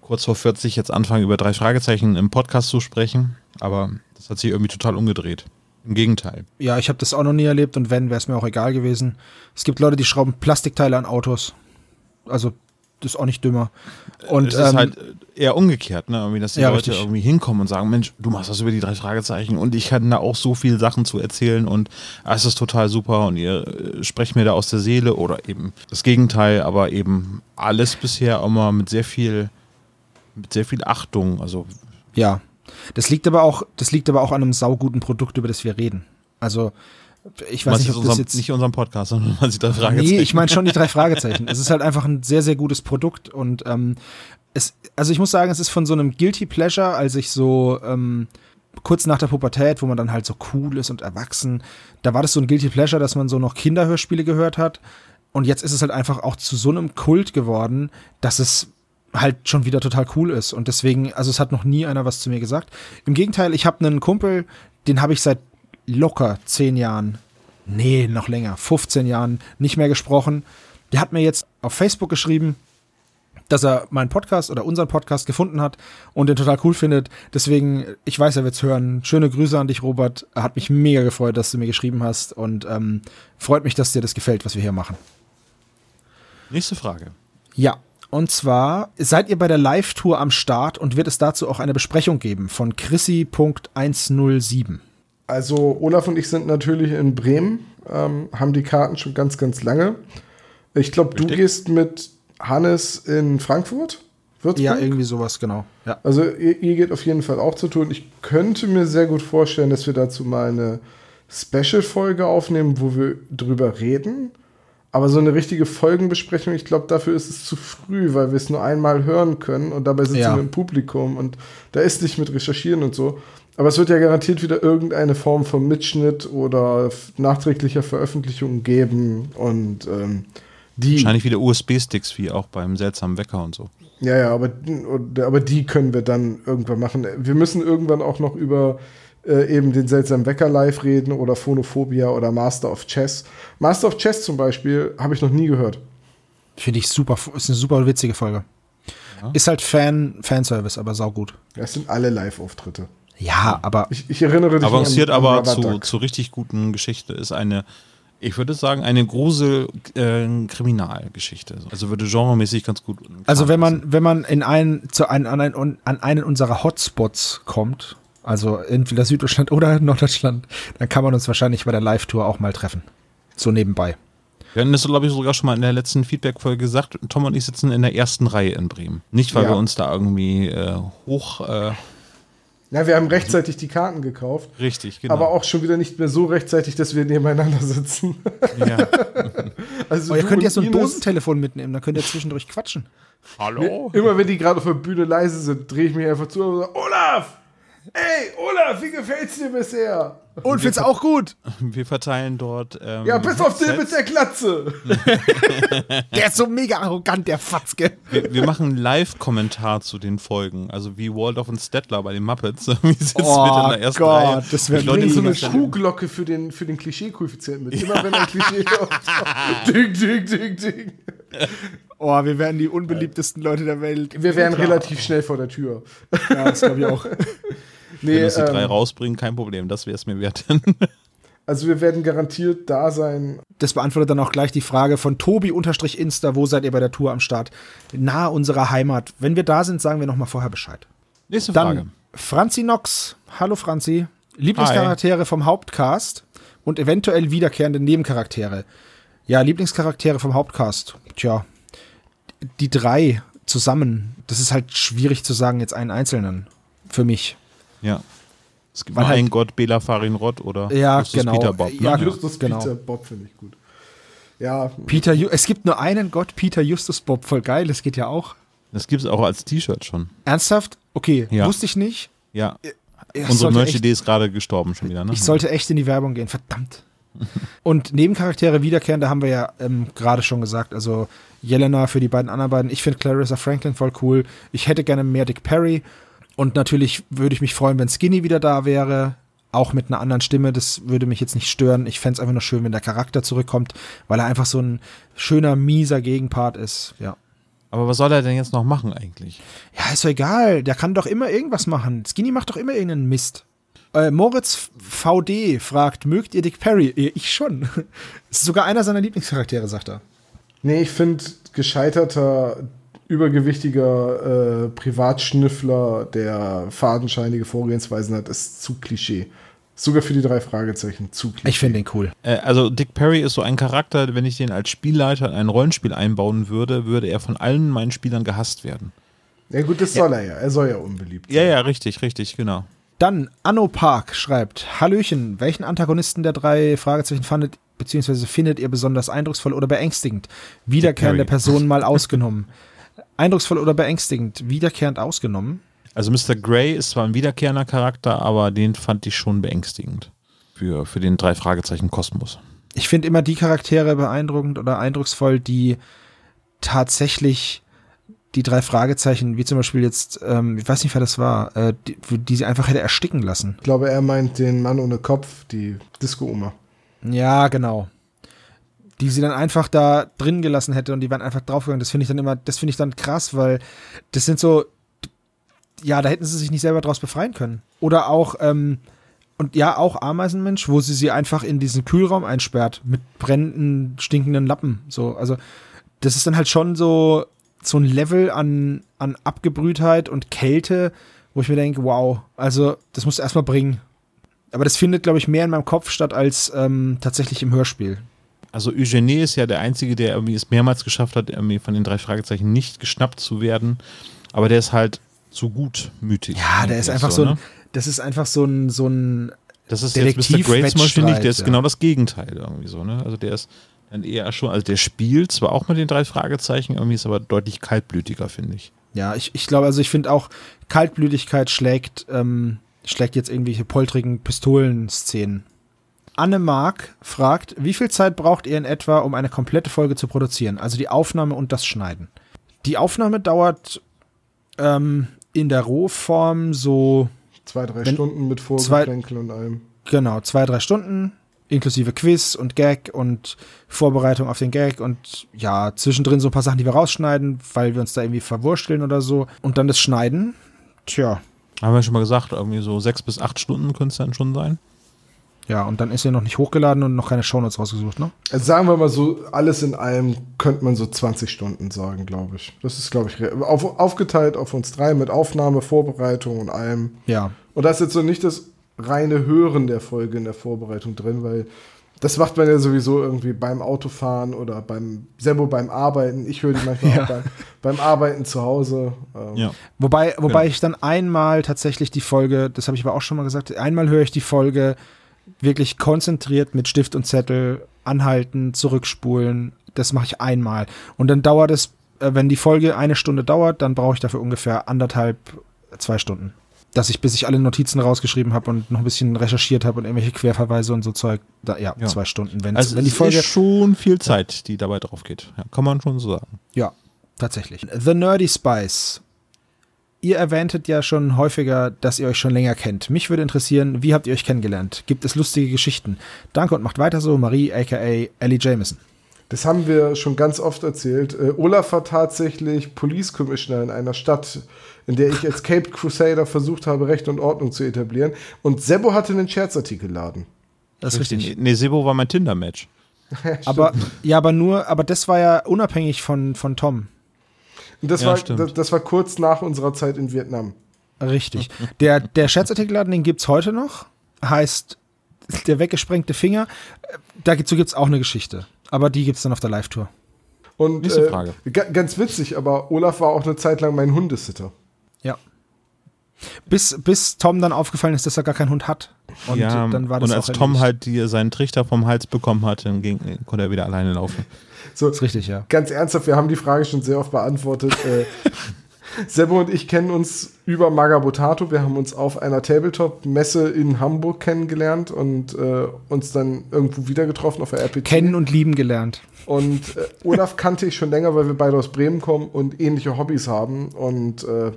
kurz vor 40 jetzt anfange, über drei Fragezeichen im Podcast zu sprechen. Aber das hat sich irgendwie total umgedreht. Im Gegenteil. Ja, ich habe das auch noch nie erlebt und wenn, wäre es mir auch egal gewesen. Es gibt Leute, die schrauben Plastikteile an Autos. Also, ist auch nicht dümmer. Und es ist ähm, halt eher umgekehrt, ne? Irgendwie, dass die Ja, Leute richtig. irgendwie hinkommen und sagen, Mensch, du machst das über die drei Fragezeichen und ich kann da auch so viele Sachen zu erzählen und ah, es ist total super und ihr äh, sprecht mir da aus der Seele oder eben das Gegenteil, aber eben alles bisher immer mit sehr viel, mit sehr viel Achtung. Also Ja. Das liegt aber auch, das liegt aber auch an einem sauguten Produkt, über das wir reden. Also, ich weiß nicht, ob das unserem, jetzt. nicht unserem Podcast, sondern was die drei Fragezeichen. Nee, ich meine schon die drei Fragezeichen. es ist halt einfach ein sehr, sehr gutes Produkt und ähm, es, also ich muss sagen, es ist von so einem Guilty Pleasure, als ich so ähm, kurz nach der Pubertät, wo man dann halt so cool ist und erwachsen, da war das so ein Guilty Pleasure, dass man so noch Kinderhörspiele gehört hat. Und jetzt ist es halt einfach auch zu so einem Kult geworden, dass es halt schon wieder total cool ist. Und deswegen, also es hat noch nie einer was zu mir gesagt. Im Gegenteil, ich habe einen Kumpel, den habe ich seit locker zehn Jahren, nee, noch länger, 15 Jahren nicht mehr gesprochen. Der hat mir jetzt auf Facebook geschrieben, dass er meinen Podcast oder unseren Podcast gefunden hat und den total cool findet. Deswegen, ich weiß, er wird's hören. Schöne Grüße an dich, Robert. Hat mich mega gefreut, dass du mir geschrieben hast und ähm, freut mich, dass dir das gefällt, was wir hier machen. Nächste Frage. Ja, und zwar seid ihr bei der Live-Tour am Start und wird es dazu auch eine Besprechung geben von Chrissy.107. Also Olaf und ich sind natürlich in Bremen, ähm, haben die Karten schon ganz, ganz lange. Ich glaube, du gehst mit Hannes in Frankfurt. Würzburg? Ja, irgendwie sowas, genau. Ja. Also ihr, ihr geht auf jeden Fall auch zu tun. Ich könnte mir sehr gut vorstellen, dass wir dazu mal eine Special-Folge aufnehmen, wo wir drüber reden. Aber so eine richtige Folgenbesprechung, ich glaube, dafür ist es zu früh, weil wir es nur einmal hören können und dabei sitzen Ja. wir im Publikum und da ist nicht mit Recherchieren und so. Aber es wird ja garantiert wieder irgendeine Form von Mitschnitt oder nachträglicher Veröffentlichung geben und ähm, die. Wahrscheinlich wieder USB-Sticks wie auch beim seltsamen Wecker und so. Ja, ja, aber, aber die können wir dann irgendwann machen. Wir müssen irgendwann auch noch über äh, eben den seltsamen Wecker live reden oder Phonophobia oder Master of Chess. Master of Chess zum Beispiel habe ich noch nie gehört. Finde ich super, ist eine super witzige Folge. Ist halt Fan, Fanservice, aber saugut. Das sind alle Live-Auftritte. Ja, aber Ich, ich erinnere dich Avanciert an, an aber Rubber zu, zu richtig guten Geschichte ist eine, ich würde sagen, eine Grusel-Kriminalgeschichte. also würde genremäßig ganz gut. Also wenn man, wenn man in einen, zu einen, an, einen, an einen unserer Hotspots kommt, also entweder Süddeutschland oder Norddeutschland, dann kann man uns wahrscheinlich bei der Live-Tour auch mal treffen. So nebenbei. Wir hatten das, glaube ich, sogar schon mal in der letzten Feedback-Folge gesagt. Tom und ich sitzen in der ersten Reihe in Bremen. Nicht, weil Ja. wir uns da irgendwie äh, hoch. Äh, Ja, wir haben rechtzeitig die Karten gekauft, richtig, genau. aber auch schon wieder nicht mehr so rechtzeitig, dass wir nebeneinander sitzen. Ja. Also Oh, ihr könnt ja so ein Ines- Dosentelefon mitnehmen, dann könnt ihr zwischendurch quatschen. Hallo? Immer wenn die gerade auf der Bühne leise sind, drehe ich mich einfach zu und sage, Olaf! Ey, Olaf, wie gefällt's dir bisher? Und find's auch gut. Wir verteilen dort. Ähm, Ja, bis auf den mit der Glatze. Der ist so mega arrogant, der Fatzke. wir, wir machen Live-Kommentar zu den Folgen. Also wie Waldorf und Stettler bei den Muppets. Wir sitzen Oh mit in der ersten Gott, Reihe. das wär Die Leute Bring so eine Schuhglocke für den, für den Klischee-Koeffizienten mit. Immer wenn ein Klischee auftaucht. Ding, ding, ding, ding. Oh, wir wären die unbeliebtesten Leute der Welt. Wir wären relativ schnell vor der Tür. Ja, das glaube ich auch. Nee, Wenn die drei ähm, rausbringen, kein Problem. Das wäre es mir wert. also wir werden garantiert da sein. Das beantwortet dann auch gleich die Frage von Tobi-Insta, wo seid ihr bei der Tour am Start? Nahe unserer Heimat. Wenn wir da sind, sagen wir nochmal vorher Bescheid. Nächste Frage. Dann Franzi Nox. Hallo Franzi. Lieblingscharaktere vom Hauptcast und eventuell wiederkehrende Nebencharaktere. Ja, Lieblingscharaktere vom Hauptcast. Tja, die drei zusammen. Das ist halt schwierig zu sagen, jetzt einen einzelnen. Für mich. Ja. Es gibt Weil nur halt- einen Gott, Bela Farin Rott oder Ja, Justus genau. Peter Bob. Ne? Ja, Justus genau. Peter Bob finde ich gut. Ja, Peter, Ju es gibt nur einen Gott, Peter Justus Bob. Voll geil, das geht ja auch. Das gibt es auch als T-Shirt schon. Ernsthaft? Okay, Ja. wusste ich nicht. Ja. Ich Unsere Merch-Idee ist gerade gestorben schon wieder. Ne? Ich sollte echt in die Werbung gehen, verdammt. Und Nebencharaktere wiederkehrende haben wir ja ähm, gerade schon gesagt. Also Jelena für die beiden anderen beiden. Ich finde Clarissa Franklin voll cool. Ich hätte gerne mehr Dick Perry. Und natürlich würde ich mich freuen, wenn Skinny wieder da wäre. Auch mit einer anderen Stimme. Das würde mich jetzt nicht stören. Ich fände es einfach nur schön, wenn der Charakter zurückkommt, weil er einfach so ein schöner, mieser Gegenpart ist. Ja. Aber was soll er denn jetzt noch machen eigentlich? Ja, ist doch egal. Der kann doch immer irgendwas machen. Skinny macht doch immer irgendeinen Mist. Äh, Moritz VD fragt, mögt ihr Dick Perry? Äh, Ich schon. ist sogar einer seiner Lieblingscharaktere, sagt er. nee, ich finde gescheiterter, übergewichtiger äh, Privatschnüffler, der fadenscheinige Vorgehensweisen hat, ist zu Klischee. Sogar für die drei Fragezeichen zu Klischee. Ich finde ihn cool. Äh, also Dick Perry ist so ein Charakter, wenn ich den als Spielleiter in ein Rollenspiel einbauen würde, würde er von allen meinen Spielern gehasst werden. Ja gut, das soll er ja. Er soll ja unbeliebt sein. Ja, ja, richtig, richtig, genau. Dann Anno Park schreibt, Hallöchen, welchen Antagonisten der drei Fragezeichen fandet, beziehungsweise findet ihr besonders eindrucksvoll oder beängstigend? Wiederkehrende. Personen mal ausgenommen. Eindrucksvoll oder beängstigend? Wiederkehrend ausgenommen? Also Mr. Grey ist zwar ein wiederkehrender Charakter, aber den fand ich schon beängstigend. Für, für den drei Fragezeichen Kosmos. ich finde immer die Charaktere beeindruckend oder eindrucksvoll, die tatsächlich die drei Fragezeichen, wie zum Beispiel jetzt, ähm, ich weiß nicht, wer das war, äh, die, die sie einfach hätte ersticken lassen. Ich glaube, er meint den Mann ohne Kopf, die Disco-Oma. Ja, genau. Die sie dann einfach da drin gelassen hätte und die wären einfach draufgegangen. Das finde ich dann immer, das finde ich dann krass, weil das sind so, ja, da hätten sie sich nicht selber draus befreien können. Oder auch, ähm, und ja, auch Ameisenmensch, wo sie sie einfach in diesen Kühlraum einsperrt mit brennenden, stinkenden Lappen. So, also, das ist dann halt schon so, so ein Level an, an Abgebrühtheit und Kälte, wo ich mir denke, wow, also das musst du erstmal bringen. Aber das findet, glaube ich, mehr in meinem Kopf statt als ähm, tatsächlich im Hörspiel. Also Eugenie ist ja der Einzige, der irgendwie es mehrmals geschafft hat, irgendwie von den drei Fragezeichen nicht geschnappt zu werden. Aber der ist halt zu gutmütig. Ja, der ist einfach so, ne? ein, das ist einfach so ein, so ein Das ist jetzt Mr. Grace zum Beispiel nicht, der ist ja. genau das Gegenteil irgendwie so, ne? Also der ist dann eher schon, also der spielt zwar auch mit den drei Fragezeichen, irgendwie ist aber deutlich kaltblütiger, finde ich. Ja, ich, ich glaube, also ich finde auch, Kaltblütigkeit schlägt, ähm, schlägt jetzt irgendwelche poltrigen Pistolenszenen. Anne Mark fragt, wie viel Zeit braucht ihr in etwa, um eine komplette Folge zu produzieren? Also die Aufnahme und das Schneiden. Die Aufnahme dauert ähm, in der Rohform so, Zwei, drei Wenn- Stunden mit Vorgeplänkel und allem. genau, zwei, drei Stunden, inklusive Quiz und Gag und Vorbereitung auf den Gag und ja, zwischendrin so ein paar Sachen, die wir rausschneiden, weil wir uns da irgendwie verwursteln oder so. Und dann das Schneiden. Tja, Haben wir schon mal gesagt, irgendwie so sechs bis acht Stunden könnte es dann schon sein. Ja, und dann ist er noch nicht hochgeladen und noch keine Shownotes rausgesucht, ne? Also sagen wir mal so, alles in allem könnte man so 20 Stunden sagen, glaube ich. Das ist, glaube ich, auf, aufgeteilt auf uns drei mit Aufnahme, Vorbereitung und allem. Ja. Und da ist jetzt so nicht das reine Hören der Folge in der Vorbereitung drin, weil das macht man ja sowieso irgendwie beim Autofahren oder beim Sebo beim Arbeiten. Ich höre die manchmal Ja. auch beim, beim Arbeiten zu Hause. Ähm, Ja. Wobei, wobei Ja. ich dann einmal tatsächlich die Folge, das habe ich aber auch schon mal gesagt, einmal höre ich die Folge wirklich konzentriert mit Stift und Zettel anhalten, zurückspulen. Das mache ich einmal. Und dann dauert es, äh, wenn die Folge eine Stunde dauert, dann brauche ich dafür ungefähr anderthalb, zwei Stunden. Dass ich, bis ich alle Notizen rausgeschrieben habe und noch ein bisschen recherchiert habe und irgendwelche Querverweise und so Zeug, da, ja, Ja. zwei Stunden. Wenn, Also wenn die Folge ist schon viel Zeit, die dabei drauf geht. Ja, kann man schon so sagen. Ja, tatsächlich. The Nerdy Spice. Ihr erwähntet ja schon häufiger, dass ihr euch schon länger kennt. Mich würde interessieren, wie habt ihr euch kennengelernt? Gibt es lustige Geschichten? Danke und macht weiter so, Marie aka Ellie Jameson. Das haben wir schon ganz oft erzählt. Äh, Olaf war tatsächlich Police Commissioner in einer Stadt, in der ich als Cape Crusader versucht habe, Recht und Ordnung zu etablieren. Und Sebo hatte einen Scherzartikelladen. Das ist richtig. Nee, Sebo war mein Tinder-Match. Aber ja, aber nur, aber das war ja unabhängig von, von Tom. Und das, Ja, war, das, das war kurz nach unserer Zeit in Vietnam. Richtig. Der, der Scherzartikelladen, den gibt's heute noch. Heißt der weggesprengte Finger. Dazu gibt's auch eine Geschichte. Aber die gibt's dann auf der Live-Tour. Und Nächste äh, Frage. ga- ganz witzig, aber Olaf war auch eine Zeit lang mein Hundesitter. Ja. Bis, bis Tom dann aufgefallen ist, dass er gar keinen Hund hat. Und ja, dann war das und als auch Tom halt die, seinen Trichter vom Hals bekommen hat, dann ging, konnte er wieder alleine laufen. So, ist richtig, ja. ganz ernsthaft, wir haben die Frage schon sehr oft beantwortet. äh, Sebo und ich kennen uns über Magabotato. Wir haben uns auf einer Tabletop-Messe in Hamburg kennengelernt und äh, uns dann irgendwo wieder getroffen auf der RPT. Kennen und lieben gelernt. Und äh, Olaf kannte ich schon länger, weil wir beide aus Bremen kommen und ähnliche Hobbys haben. Und äh,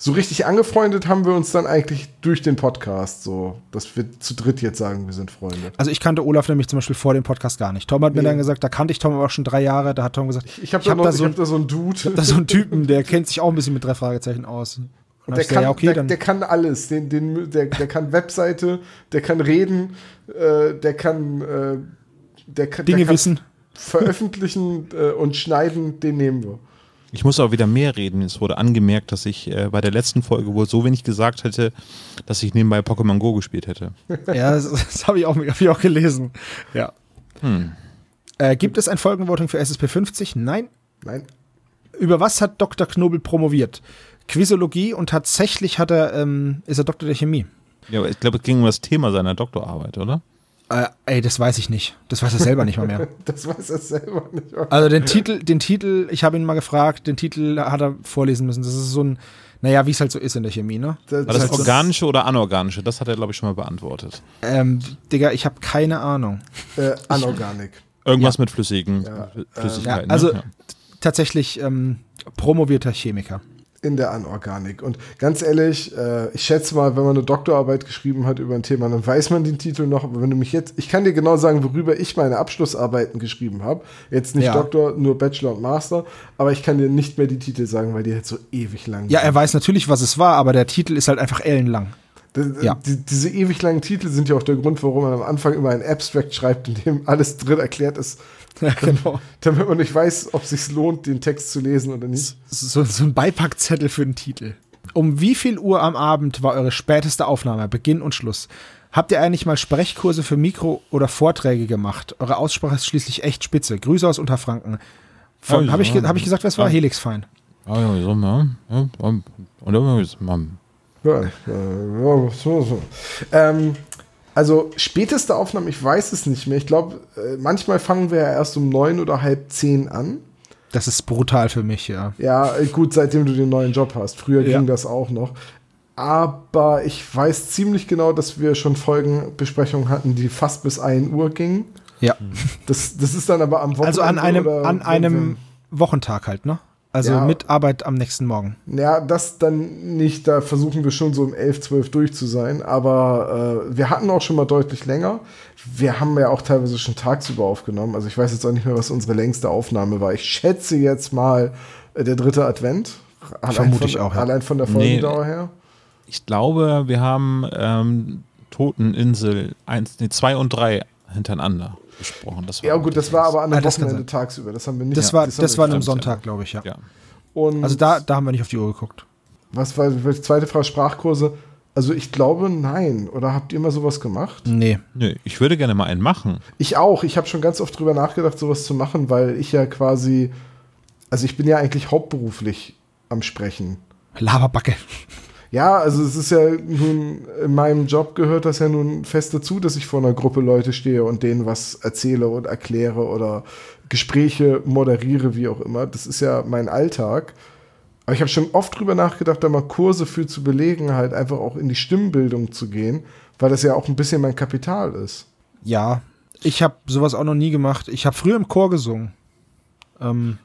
so richtig angefreundet haben wir uns dann eigentlich durch den Podcast, so dass wir zu dritt jetzt sagen, wir sind Freunde. Also ich kannte Olaf nämlich zum Beispiel vor dem Podcast gar nicht. Tom hat mir Nee. dann gesagt, da kannte ich Tom aber auch schon drei Jahre. Da hat Tom gesagt, Ich habe Ich da, hab da ich so hab ein- da so einen Dude. da ist so ein Typen, der kennt sich auch ein bisschen mit drei Fragezeichen aus. Und hab der ich kann, ja, okay, der, dann der kann alles. Den, den, der, der kann Webseite, der kann reden, äh, der kann, äh, der kann, Dinge der kann wissen. veröffentlichen äh, und schneiden, den nehmen wir. Ich muss auch wieder mehr reden. Es wurde angemerkt, dass ich äh, bei der letzten Folge wohl so wenig gesagt hätte, dass ich nebenbei Pokémon Go gespielt hätte. Ja, das, das habe ich, auch- hab ich auch gelesen. Ja. Hm. Äh, gibt es ein Folgenvoting für SSP 50? Nein. Nein. Über was hat Dr. Knobel promoviert? Quizologie und tatsächlich hat er, ähm, ist er Doktor der Chemie. Ja, aber ich glaube, es ging um das Thema seiner Doktorarbeit, oder? Äh, ey, das weiß ich nicht. Das weiß er selber nicht mal mehr. Das weiß er selber nicht. Also den Titel, den Titel, ich habe ihn mal gefragt, den Titel hat er vorlesen müssen. Das ist so ein, naja, wie es halt so ist in der Chemie, ne? Das, War das halt so- organische oder anorganische? Das hat er, glaube ich, schon mal beantwortet. Ähm, Digga, ich habe keine Ahnung. äh, Anorganik. Irgendwas mit flüssigen Ja, Flüssigkeiten. ja, also- ne? Tatsächlich ähm, promovierter Chemiker. In der Anorganik. Und ganz ehrlich, äh, ich schätze mal, wenn man eine Doktorarbeit geschrieben hat über ein Thema, dann weiß man den Titel noch. Aber wenn du mich jetzt, ich kann dir genau sagen, worüber ich meine Abschlussarbeiten geschrieben habe. Jetzt nicht Ja. Doktor, nur Bachelor und Master. Aber ich kann dir nicht mehr die Titel sagen, weil die halt so ewig lang Ja, sind. er weiß natürlich, was es war, aber der Titel ist halt einfach ellenlang. Das- Ja. Die, diese ewig langen Titel sind ja auch der Grund, warum man am Anfang immer ein Abstract schreibt, in dem alles drin erklärt ist, Ja, genau. damit man nicht weiß, ob es sich lohnt, den Text zu lesen oder nicht. So, so ein Beipackzettel für den Titel. Um wie viel Uhr am Abend war eure späteste Aufnahme, Beginn und Schluss? Habt ihr eigentlich mal Sprechkurse für Mikro- oder Vorträge gemacht? Eure Aussprache ist schließlich echt spitze. Grüße aus Unterfranken. Von, Ja, Habe ich, hab ich gesagt, was war? Ja. Helix Fein. Ah, ja, so, ja, ja, und dann ist man. Ja, äh, ja, so, so. Ähm, also späteste Aufnahme, ich weiß es nicht mehr. Ich glaube, äh, manchmal fangen wir ja erst um neun oder halb zehn an. Das ist brutal für mich, ja. Ja, äh, gut, seitdem du den neuen Job hast. Früher Ja. ging das auch noch. Aber ich weiß ziemlich genau, dass wir schon Folgenbesprechungen hatten, die fast bis 1 Uhr gingen. Ja. Das, das ist dann aber am Wochenende. Also an einem, an einem Wochentag halt, ne? Also Ja. mit Arbeit am nächsten Morgen. Ja, das dann nicht. Da versuchen wir schon so um 11, 12 durch zu sein. Aber äh, wir hatten auch schon mal deutlich länger. Wir haben ja auch teilweise schon tagsüber aufgenommen. Also ich weiß jetzt auch nicht mehr, was unsere längste Aufnahme war. Ich schätze jetzt mal äh, der dritte Advent. Allein Vermute von, ich auch, ja. Allein von der Nee. Folgendauer her. Ich glaube, wir haben ähm, Toteninsel 1, nee, 2 und 3 hintereinander besprochen. Das war Ja, gut, das war aber an Ah, einem das kann Wochenende tagsüber. Das haben wir nicht. Das war, das wir war an einem. Sonntag, glaube ich, ja. Ja. Und Also da, da haben wir nicht auf die Uhr geguckt. Was war die zweite Frage? Sprachkurse. Also ich glaube, nein. Oder habt ihr mal sowas gemacht? Nee. Nö, ich würde gerne mal einen machen. Ich auch. Ich habe schon ganz oft drüber nachgedacht, sowas zu machen, weil ich ja quasi, also ich bin ja eigentlich hauptberuflich am Sprechen. Laberbacke. Ja, also es ist ja nun, in meinem Job gehört das ja nun fest dazu, dass ich vor einer Gruppe Leute stehe und denen was erzähle und erkläre oder Gespräche moderiere, wie auch immer. Das ist ja mein Alltag. Aber ich habe schon oft drüber nachgedacht, da mal Kurse für zu belegen, halt einfach auch in die Stimmbildung zu gehen, weil das ja auch ein bisschen mein Kapital ist. Ja, ich habe sowas auch noch nie gemacht. Ich habe früher im Chor gesungen. Ähm,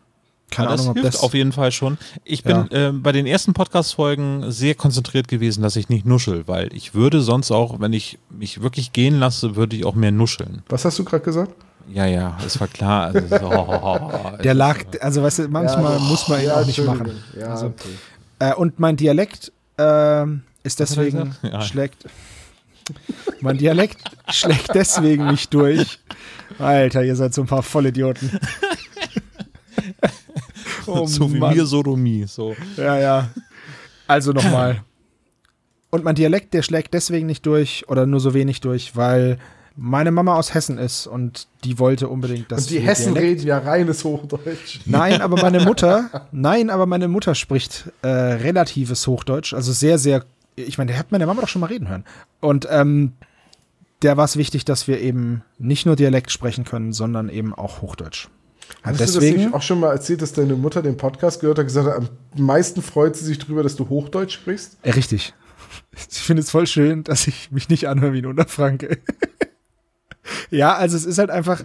keine Aber das Ahnung, ob hilft das. auf jeden Fall schon. Ich bin äh, bei den ersten Podcast-Folgen sehr konzentriert gewesen, dass ich nicht nuschel, weil ich würde sonst auch, wenn ich mich wirklich gehen lasse, würde ich auch mehr nuscheln. Was hast du gerade gesagt? Ja, ja, es war klar. Also, so, der lag, also weißt du, manchmal muss man ihn auch nicht machen. Ja, Also, okay. Äh, und mein Dialekt ähm, ist deswegen? Ja. schlägt. Mein Dialekt schlägt deswegen nicht durch. Alter, ihr seid so ein paar Vollidioten. oh, so wie Mann. mir Sodomie. So. Ja, ja. Also nochmal. Und mein Dialekt, der schlägt deswegen nicht durch oder nur so wenig durch, weil meine Mama aus Hessen ist und die wollte unbedingt, dass Und die Hessen Dialekt- reden ja reines Hochdeutsch. Nein, aber meine Mutter, nein, aber meine Mutter spricht äh, relatives Hochdeutsch, also sehr, sehr, ich meine, der hat meine Mama doch schon mal reden hören. Und ähm, der war es wichtig, dass wir eben nicht nur Dialekt sprechen können, sondern eben auch Hochdeutsch. Und Hast du das deswegen, nicht auch schon mal erzählt, dass deine Mutter den Podcast gehört hat, gesagt hat, am meisten freut sie sich darüber, dass du Hochdeutsch sprichst? richtig. Ich finde es voll schön, dass ich mich nicht anhöre wie ein Unterfranke. ja, also es ist halt einfach,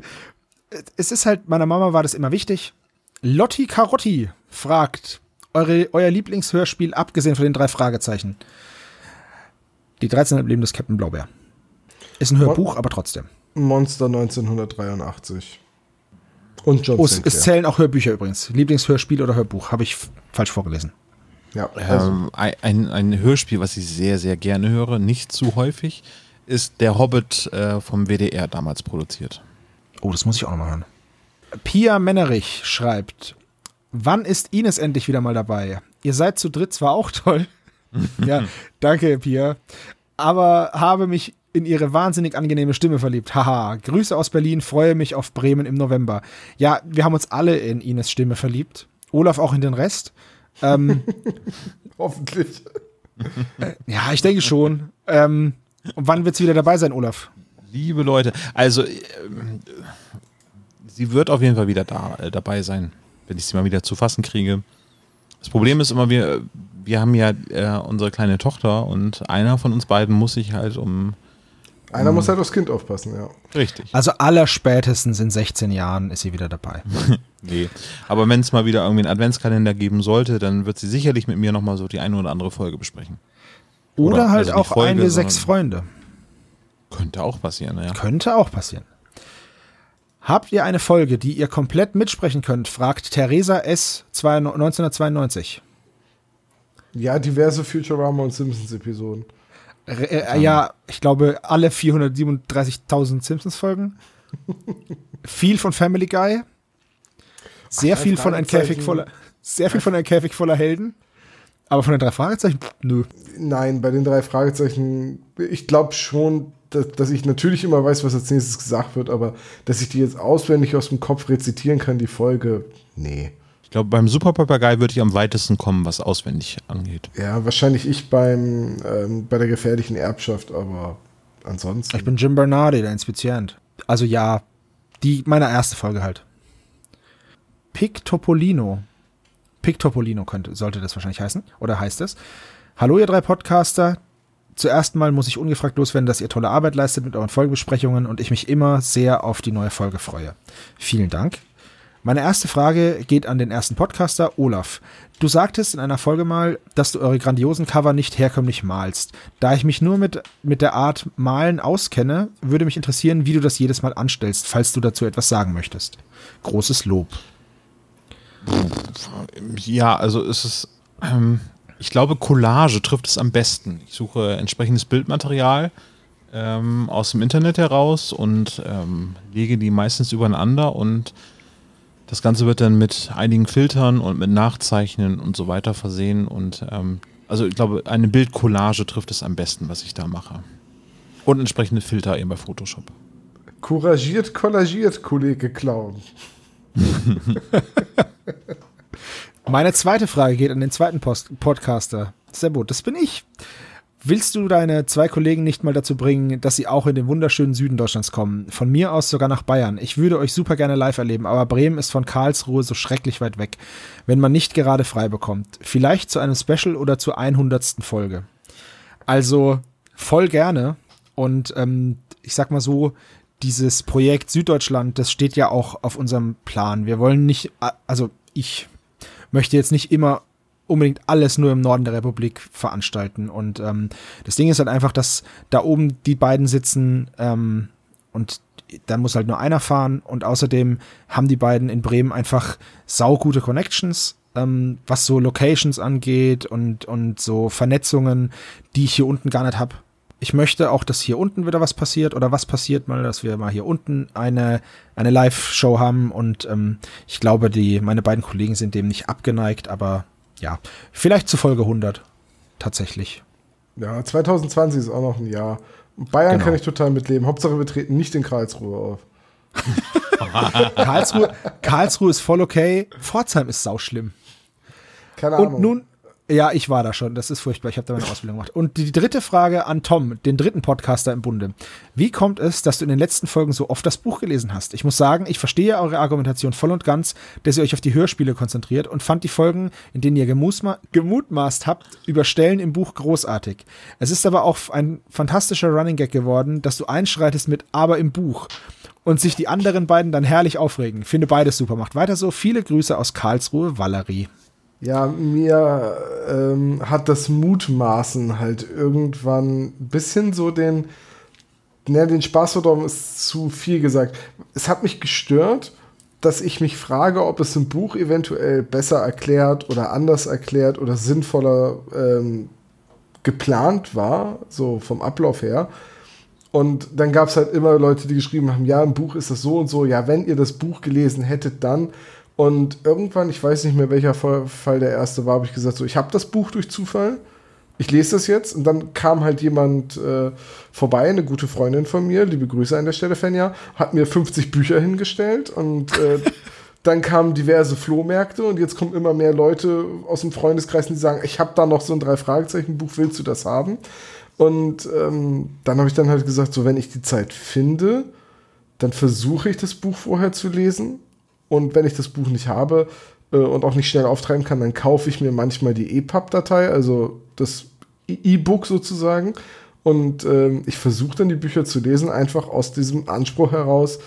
es ist halt, meiner Mama war das immer wichtig. Lotti Carotti fragt, eure, euer Lieblingshörspiel, abgesehen von den drei Fragezeichen. Die 13 Leben des Captain Blaubeer. Ist ein Hörbuch, aber trotzdem. Monster 1983. Und John Oh, es, es zählen auch Hörbücher übrigens. Lieblingshörspiel oder Hörbuch. Habe ich falsch vorgelesen. ja, also, Ähm, ein, ein, Hörspiel, was ich sehr, sehr gerne höre, nicht zu häufig, ist Der Hobbit äh, vom WDR damals produziert. Oh, das muss ich auch noch mal hören. Pia Mennerich schreibt, wann ist Ines endlich wieder mal dabei? Ihr seid zu dritt zwar auch toll. ja, danke, Pia. Aber habe mich in ihre wahnsinnig angenehme Stimme verliebt. Haha, Grüße aus Berlin, freue mich auf Bremen im November. Ja, wir haben uns alle in Ines Stimme verliebt. Olaf auch in den Rest. Ähm, hoffentlich. ja, ich denke schon. Ähm, und wann wird sie wieder dabei sein, Olaf? Liebe Leute, also ähm, sie wird auf jeden Fall wieder da, äh, dabei sein, wenn ich sie mal wieder zu fassen kriege. Das Problem ist immer, wir, wir haben ja äh, unsere kleine Tochter und einer von uns beiden muss sich halt um. Einer muss halt aufs Kind aufpassen, ja. Richtig. Also allerspätestens in 16 Jahren ist sie wieder dabei. Nee. Aber wenn es mal wieder irgendwie einen Adventskalender geben sollte, dann wird sie sicherlich mit mir nochmal so die eine oder andere Folge besprechen. Oder, Oder, halt also auch Folge, eine sechs Freunde. Könnte auch passieren, ja. Könnte auch passieren. Habt ihr eine Folge, die ihr komplett mitsprechen könnt? fragt Theresa S. 1992. Ja, diverse Futurama und Simpsons-Episoden. Äh, ja, ich glaube, alle 437.000 Simpsons-Folgen. viel von Family Guy. Sehr drei viel von ein Käfig voller, sehr viel von ein Käfig voller Helden. Aber von den drei Fragezeichen, nö. Nein, bei den drei Fragezeichen, ich glaube schon, dass, dass ich natürlich immer weiß, was als nächstes gesagt wird, aber dass ich die jetzt auswendig aus dem Kopf rezitieren kann, die Folge, nee. Ich glaube, beim Super Papagei würde ich am weitesten kommen, was auswendig angeht. Ja, wahrscheinlich ich beim, ähm, bei der gefährlichen Erbschaft, aber ansonsten. Ich bin Jim Bernardi, der Inspizient. Also ja, die, meine erste Folge halt. Pictopolino. Pictopolino könnte, sollte das wahrscheinlich heißen. Oder heißt es? Hallo, ihr drei Podcaster. Zuerst mal muss ich ungefragt loswerden, dass ihr tolle Arbeit leistet mit euren Folgebesprechungen und ich mich immer sehr auf die neue Folge freue. Vielen Dank. Meine erste Frage geht an den ersten Podcaster, Olaf. Du sagtest in einer Folge mal, dass du eure grandiosen Cover nicht herkömmlich malst. Da ich mich nur mit, mit der Art Malen auskenne, würde mich interessieren, wie du das jedes Mal anstellst, falls du dazu etwas sagen möchtest. Großes Lob. Ja, also es ist, ähm, ich glaube, Collage trifft es am besten. Ich suche entsprechendes Bildmaterial ähm, aus dem Internet heraus und ähm, lege die meistens übereinander und das Ganze wird dann mit einigen Filtern und mit Nachzeichnen und so weiter versehen und ähm, also ich glaube, eine Bildcollage trifft es am besten, was ich da mache. Und entsprechende Filter eben bei Photoshop. Couragiert, kollagiert, Kollege Clown. Meine zweite Frage geht an den zweiten Post Podcaster. Sebo, das bin ich. Willst du deine zwei Kollegen nicht mal dazu bringen, dass sie auch in den wunderschönen Süden Deutschlands kommen? Von mir aus sogar nach Bayern. Ich würde euch super gerne live erleben, aber Bremen ist von Karlsruhe so schrecklich weit weg, wenn man nicht gerade frei bekommt. Vielleicht zu einem Special oder zur 100. Folge. Also voll gerne. Und ähm, ich sag mal so, dieses Projekt Süddeutschland, das steht ja auch auf unserem Plan. Wir wollen nicht, also ich möchte jetzt nicht immer unbedingt alles nur im Norden der Republik veranstalten. Und ähm, das Ding ist halt einfach, dass da oben die beiden sitzen ähm, und dann muss halt nur einer fahren. Und außerdem haben die beiden in Bremen einfach saugute Connections, ähm, was so Locations angeht und, und so Vernetzungen, die ich hier unten gar nicht habe. Ich möchte auch, dass hier unten wieder was passiert oder was passiert mal, dass wir mal hier unten eine, eine Live-Show haben und ähm, ich glaube, die, meine beiden Kollegen sind dem nicht abgeneigt, aber ja, vielleicht zu Folge 100 tatsächlich. Ja, 2020 ist auch noch ein Jahr. Bayern Genau. kann ich total mitleben. Hauptsache, wir treten nicht in Karlsruhe auf. Karlsruhe, Karlsruhe ist voll okay, Pforzheim ist sauschlimm. Keine Ahnung. Und nun, ja, ich war da schon, das ist furchtbar, ich habe da meine Ausbildung gemacht. Und die dritte Frage an Tom, den dritten Podcaster im Bunde. Wie kommt es, dass du in den letzten Folgen so oft das Buch gelesen hast? Ich muss sagen, ich verstehe eure Argumentation voll und ganz, dass ihr euch auf die Hörspiele konzentriert und fand die Folgen, in denen ihr gemutmaßt habt, über Stellen im Buch großartig. Es ist aber auch ein fantastischer Running Gag geworden, dass du einschreitest mit aber im Buch und sich die anderen beiden dann herrlich aufregen. Finde beides super. Macht weiter so. Viele Grüße aus Karlsruhe, Valerie. Ja, mir ähm, hat das Mutmaßen halt irgendwann ein bisschen so den, ne, den Spaß verdorben ist zu viel gesagt. Es hat mich gestört, dass ich mich frage, ob es im Buch eventuell besser erklärt oder anders erklärt oder sinnvoller ähm, geplant war, so vom Ablauf her. Und dann gab es halt immer Leute, die geschrieben haben, ja, im Buch ist das so und so, ja, wenn ihr das Buch gelesen hättet, dann. Und irgendwann, ich weiß nicht mehr, welcher Fall der erste war, habe ich gesagt, so, ich habe das Buch durch Zufall, ich lese das jetzt. Und dann kam halt jemand äh, vorbei, eine gute Freundin von mir, liebe Grüße an der Stelle, Fenja, hat mir 50 Bücher hingestellt und äh, dann kamen diverse Flohmärkte und jetzt kommen immer mehr Leute aus dem Freundeskreis, die sagen, ich habe da noch so ein Drei-Fragezeichen-Buch, willst du das haben? Und ähm, dann habe ich dann halt gesagt, so wenn ich die Zeit finde, dann versuche ich das Buch vorher zu lesen. Und wenn ich das Buch nicht habe äh, und auch nicht schnell auftreiben kann, dann kaufe ich mir manchmal die EPUB-Datei, also das E-Book sozusagen. Und ähm, ich versuche dann die Bücher zu lesen, einfach aus diesem Anspruch heraus,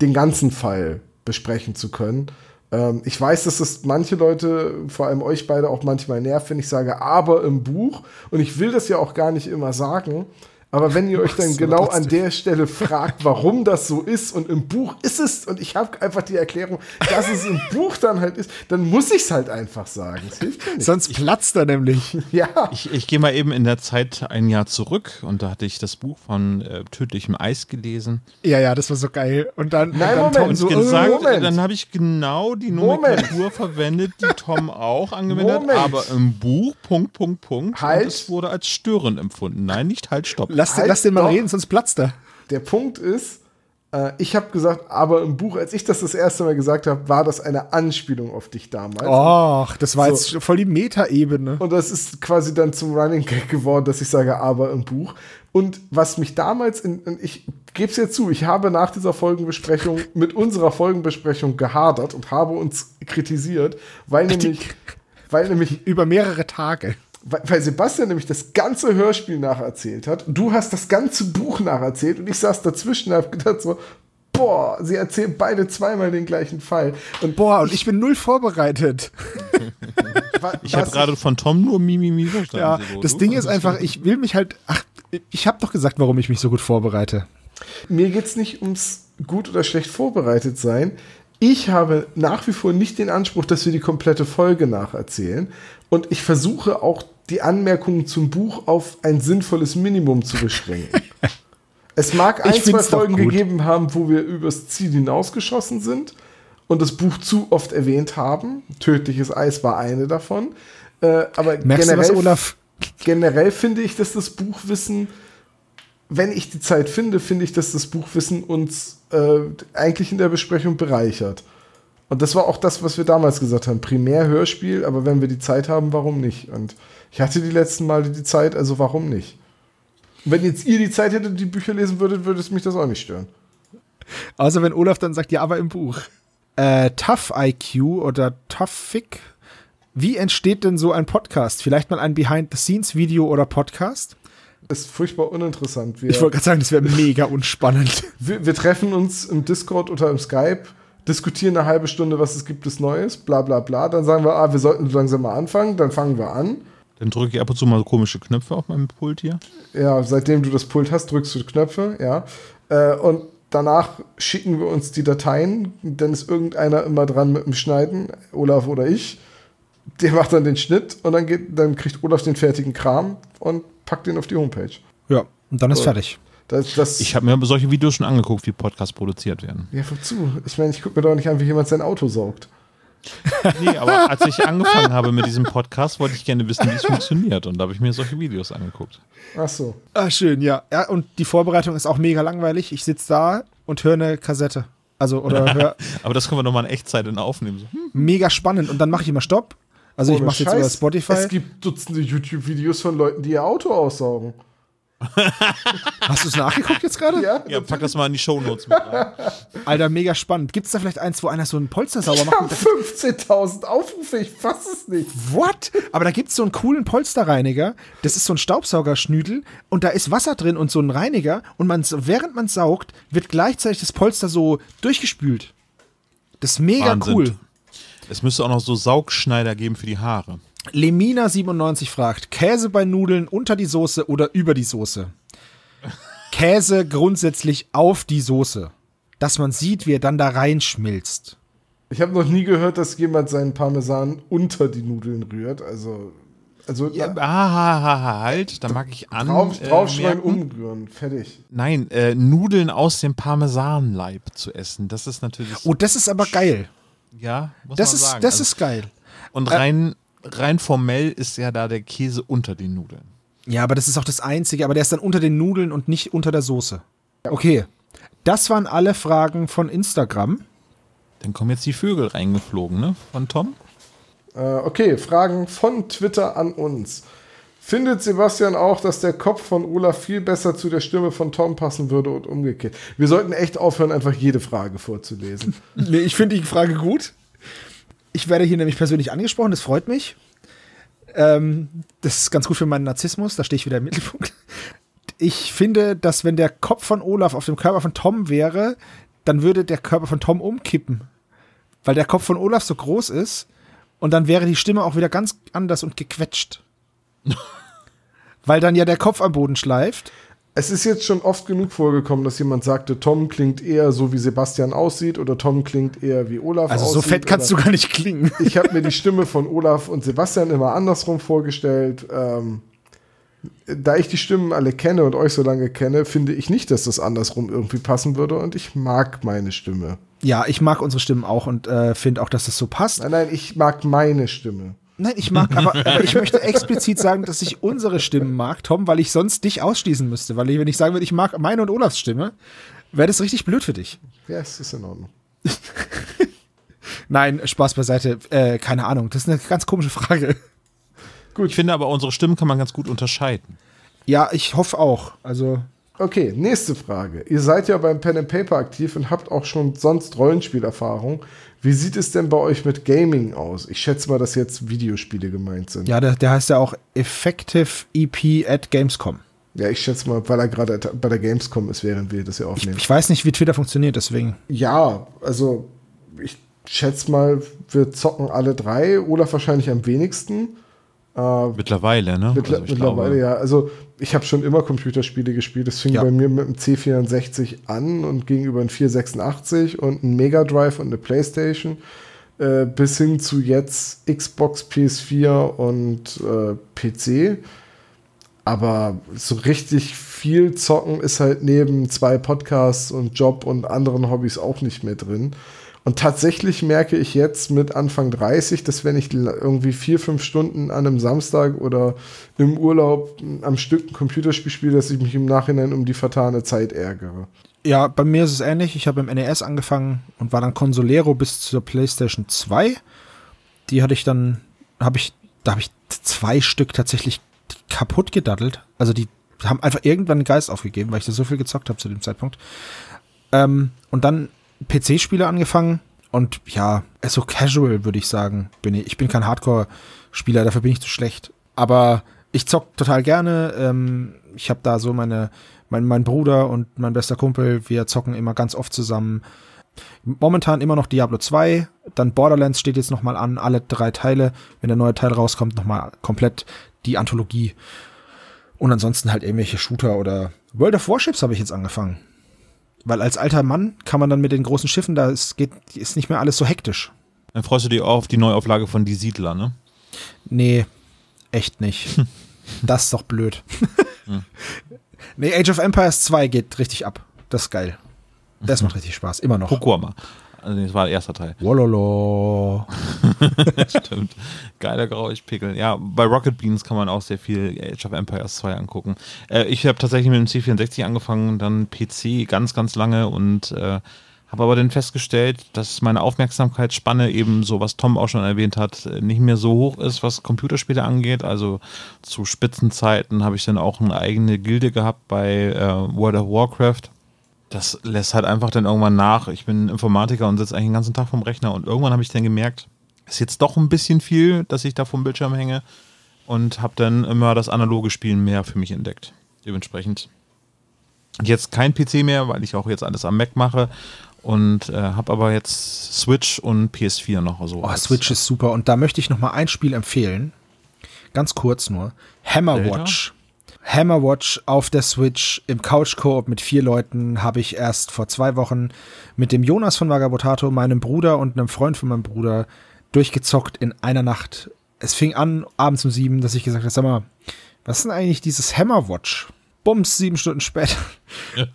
den ganzen Fall besprechen zu können. Ähm, ich weiß, dass das manche Leute, vor allem euch beide, auch manchmal nervt, wenn ich sage, aber im Buch. Und ich will das ja auch gar nicht immer sagen. Aber wenn ihr euch dann genau an der Stelle fragt, warum das so ist und im Buch ist es und ich habe einfach die Erklärung, dass es im Buch dann halt ist, dann muss ich es halt einfach sagen. Sonst platzt er nämlich. Ja, Ich, ich gehe mal eben in der Zeit ein Jahr zurück und da hatte ich das Buch von äh, Tödlichem Eis gelesen. Ja, ja, das war so geil. Und dann, Nein, und dann Moment. Tom so, gesagt, äh, Moment. dann habe ich genau die. Nomenklatur verwendet, die Tom auch angewendet hat, aber im Buch, Punkt, Punkt, Punkt, Halt. und es wurde als störend empfunden. Nein, nicht halt, stopp. Lass, den, Halt lass den mal doch. reden, sonst platzt er. der Punkt ist, äh, ich habe gesagt, aber im Buch, als ich das das erste Mal gesagt habe, war das eine Anspielung auf dich damals. Och, das war So. jetzt voll die Meta-Ebene. Und das ist quasi dann zum Running Gag geworden, dass ich sage, aber im Buch. Und was mich damals, in, ich gebe es jetzt zu, ich habe nach dieser Folgenbesprechung mit unserer Folgenbesprechung gehadert und habe uns kritisiert, weil nämlich, weil nämlich Über mehrere Tage. Weil, Sebastian nämlich das ganze Hörspiel nacherzählt hat. Du hast das ganze Buch nacherzählt und ich saß dazwischen und habe gedacht so, boah, sie erzählen beide zweimal den gleichen Fall. Und Boah, und ich bin null vorbereitet. Ich habe gerade von Tom nur Mimimi verstanden. Ja, Sebo. das? Ding ist Also, einfach, ich will mich halt. Ach, ich habe doch gesagt, warum ich mich so gut vorbereite. mir geht's nicht ums gut oder schlecht vorbereitet sein. Ich habe nach wie vor nicht den Anspruch, dass wir die komplette Folge nacherzählen. Und ich versuche auch die Anmerkungen zum Buch auf ein sinnvolles Minimum zu beschränken. es mag ein, Ich zwei Folgen gegeben haben, wo wir übers Ziel hinausgeschossen sind und das Buch zu oft erwähnt haben. Tödliches Eis war eine davon. Äh, aber Merkst du was, generell Olaf? generell finde ich, dass das Buchwissen, wenn ich die Zeit finde, finde ich, dass das Buchwissen uns äh, eigentlich in der Besprechung bereichert. Und das war auch das, was wir damals gesagt haben. Primär Hörspiel, aber wenn wir die Zeit haben, warum nicht? Und ich hatte die letzten Male die Zeit, also warum nicht? Und wenn jetzt ihr die Zeit hättet, die Bücher lesen würdet, würde es mich das auch nicht stören. Außer wenn Olaf dann sagt, ja, aber im Buch. Äh, Tough IQ oder Tough Fic. Wie entsteht denn so ein Podcast? Vielleicht mal ein Behind-the-Scenes-Video oder Podcast? Ist furchtbar uninteressant. Wir, Ich wollte gerade sagen, das wäre mega unspannend. wir, wir treffen uns im Discord oder im Skype, diskutieren eine halbe Stunde, was es gibt, es Neues, bla bla bla. Dann sagen wir, ah, wir sollten so langsam mal anfangen. Dann fangen wir an. Dann drücke ich ab und zu mal so komische Knöpfe auf meinem Pult hier. Ja, seitdem du das Pult hast, drückst du Knöpfe, ja. Äh, und danach schicken wir uns die Dateien. Dann ist irgendeiner immer dran mit dem Schneiden, Olaf oder ich. Der macht dann den Schnitt und dann, geht, dann kriegt Olaf den fertigen Kram und packt den auf die Homepage. Ja, und dann ist So. fertig. Das, das, Ich habe mir solche Videos schon angeguckt, wie Podcasts produziert werden. ja, wozu? Ich meine, ich gucke mir doch nicht an, wie jemand sein Auto saugt. Nee, aber als ich angefangen habe mit diesem Podcast, wollte ich gerne wissen, wie es funktioniert. Und da habe ich mir solche Videos angeguckt. Ach so. Ah, schön, ja. Ja, und die Vorbereitung ist auch mega langweilig. Ich sitze da und höre eine Kassette. Also, oder höre Aber das können wir nochmal in Echtzeit in aufnehmen. So, hm, mega spannend. Und dann mache ich immer Stopp. Also, ich Ohne mache jetzt über Spotify. Es gibt Dutzende YouTube-Videos von Leuten, die ihr Auto aussaugen. Hast du es nachgeguckt jetzt gerade? Ja, Ja, pack das mal in die Shownotes mit rein. Alter, mega spannend. Gibt es da vielleicht eins, wo einer so einen Polster sauber macht? haben 15.000 Aufrufe, ich fass es nicht. What? Aber da gibt es so einen coolen Polsterreiniger. Das ist so ein Staubsaugerschnüdel und da ist Wasser drin und so ein Reiniger und man, während man saugt, wird gleichzeitig das Polster so durchgespült. Das ist mega Wahnsinn. cool. Es müsste auch noch so Saugschneider geben für die Haare. Lemina97 fragt: Käse bei Nudeln unter die Soße oder über die Soße? Käse grundsätzlich auf die Soße. Dass man sieht, wie er dann da reinschmilzt. Ich habe noch nie gehört, dass jemand seinen Parmesan unter die Nudeln rührt. Also, also Ja, ah, halt, da mag ich an. drauf, äh, draufschneiden, merken. umrühren. Fertig. Nein, äh, Nudeln aus dem Parmesanleib zu essen, das ist natürlich. Oh, das ist aber geil. Ja, muss Das man ist, sagen. das Also, ist geil. und rein, rein formell ist ja da der Käse unter den Nudeln. Ja, aber das ist auch das Einzige. Aber der ist dann unter den Nudeln und nicht unter der Soße. Okay. Das waren alle Fragen von Instagram. Dann kommen jetzt die Vögel reingeflogen, ne? Von Tom. Äh, okay, Fragen von Twitter an uns. Findet Sebastian auch, dass der Kopf von Olaf viel besser zu der Stimme von Tom passen würde und umgekehrt? Wir sollten echt aufhören, einfach jede Frage vorzulesen. Nee, ich finde die Frage gut. Ich werde hier nämlich persönlich angesprochen, das freut mich. Ähm, das ist ganz gut für meinen Narzissmus, da stehe ich wieder im Mittelpunkt. Ich finde, dass wenn der Kopf von Olaf auf dem Körper von Tom wäre, dann würde der Körper von Tom umkippen. Weil der Kopf von Olaf so groß ist und dann wäre die Stimme auch wieder ganz anders und gequetscht. Weil dann ja der Kopf am Boden schleift Es ist jetzt schon oft genug vorgekommen, dass jemand sagte, Tom klingt eher so, wie Sebastian aussieht oder Tom klingt eher wie Olaf Also aussieht. so fett kannst du gar nicht klingen. Ich habe mir die Stimme von Olaf und Sebastian immer andersrum vorgestellt. Ähm, da ich die Stimmen alle kenne und euch so lange kenne, finde ich nicht, dass das andersrum irgendwie passen würde und ich mag meine Stimme. Ja, ich mag unsere Stimmen auch und äh, finde auch, dass das so passt. Nein, nein, ich mag meine Stimme. Nein, ich mag, aber, aber ich möchte explizit sagen, dass ich unsere Stimmen mag, Tom, weil ich sonst dich ausschließen müsste. Weil ich, wenn ich sagen würde, ich mag meine und Olafs Stimme, wäre das richtig blöd für dich. Ja, es ist in Ordnung. Nein, Spaß beiseite. Äh, keine Ahnung. Das ist eine ganz komische Frage. Ich finde aber, unsere Stimmen kann man ganz gut unterscheiden. Ja, ich hoffe auch. Also, Okay, nächste Frage. Ihr seid ja beim Pen and Paper aktiv und habt auch schon sonst Rollenspielerfahrung. Wie sieht es denn bei euch mit Gaming aus? Ich schätze mal, dass jetzt Videospiele gemeint sind. ja, der, der heißt ja auch Effective EP at Gamescom. Ja, ich schätze mal, weil er gerade bei der Gamescom ist, während wir das ja Ich, aufnehmen. ich weiß nicht, wie Twitter funktioniert, deswegen. Ja, also ich schätze mal, wir zocken alle drei. Olaf wahrscheinlich am wenigsten. Äh, Mittlerweile, ne? mittler- Also ich mittlerweile, glaube, ja. Also ich habe schon immer Computerspiele gespielt. Das fing Ja. bei mir mit dem C64 an und ging über einen 486 und einen Mega Drive und eine Playstation äh, bis hin zu jetzt Xbox, PS4 und äh, PC. Aber so richtig viel zocken ist halt neben zwei Podcasts und Job und anderen Hobbys auch nicht mehr drin. Und tatsächlich merke ich jetzt mit Anfang 30, dass wenn ich irgendwie vier, fünf Stunden an einem Samstag oder im Urlaub am Stück ein Computerspiel spiele, dass ich mich im Nachhinein um die vertane Zeit ärgere. Ja, bei mir ist es ähnlich. Ich habe im NES angefangen und war dann Consolero bis zur PlayStation 2. Die hatte ich dann, habe ich, da habe ich zwei Stück tatsächlich kaputt gedaddelt. Also die haben einfach irgendwann den Geist aufgegeben, weil ich da so viel gezockt habe zu dem Zeitpunkt. Ähm, und dann PC-Spiele angefangen und ja, so casual würde ich sagen, bin ich. Ich bin kein Hardcore-Spieler, dafür bin ich zu schlecht. Aber ich zock total gerne. Ähm, ich habe da so meine, mein, mein Bruder und mein bester Kumpel, wir zocken immer ganz oft zusammen. Momentan immer noch Diablo 2, dann Borderlands steht jetzt nochmal an, alle drei Teile. Wenn der neue Teil rauskommt, nochmal komplett die Anthologie. Und ansonsten halt irgendwelche Shooter oder World of Warships habe ich jetzt angefangen. Weil als alter Mann kann man dann mit den großen Schiffen, da ist, geht, ist nicht mehr alles so hektisch. Dann freust du dich auch auf die Neuauflage von Die Siedler, ne? Nee, echt nicht. das ist doch blöd. nee, Age of Empires 2 geht richtig ab. Das ist geil. Das macht richtig Spaß, immer noch. Pokuama. Also das war der erste Teil. Wololo. Stimmt. Geiler Grauichpickel. Ja, bei Rocket Beans kann man auch sehr viel Age of Empires 2 angucken. Äh, ich habe tatsächlich mit dem C64 angefangen, dann PC ganz, ganz lange und äh, habe aber dann festgestellt, dass meine Aufmerksamkeitsspanne eben so, was Tom auch schon erwähnt hat, nicht mehr so hoch ist, was Computerspiele angeht. Also zu Spitzenzeiten habe ich dann auch eine eigene Gilde gehabt bei äh, World of Warcraft. Das lässt halt einfach dann irgendwann nach. Ich bin Informatiker und sitze eigentlich den ganzen Tag vom Rechner und irgendwann habe ich dann gemerkt, ist jetzt doch ein bisschen viel, dass ich da vom Bildschirm hänge und habe dann immer das analoge Spielen mehr für mich entdeckt. Dementsprechend jetzt kein PC mehr, weil ich auch jetzt alles am Mac mache und äh, habe aber jetzt Switch und PS4 noch so. Oh, Switch ist super. Und da möchte ich noch mal ein Spiel empfehlen. Ganz kurz nur. Hammerwatch. Hammerwatch auf der Switch im Couch-Koop mit vier Leuten habe ich erst vor zwei Wochen mit dem Jonas von Vagabotato, meinem Bruder und einem Freund von meinem Bruder durchgezockt in einer Nacht. Es fing an abends um sieben, dass ich gesagt habe, sag mal, was ist denn eigentlich dieses Hammerwatch? Bums, sieben Stunden später.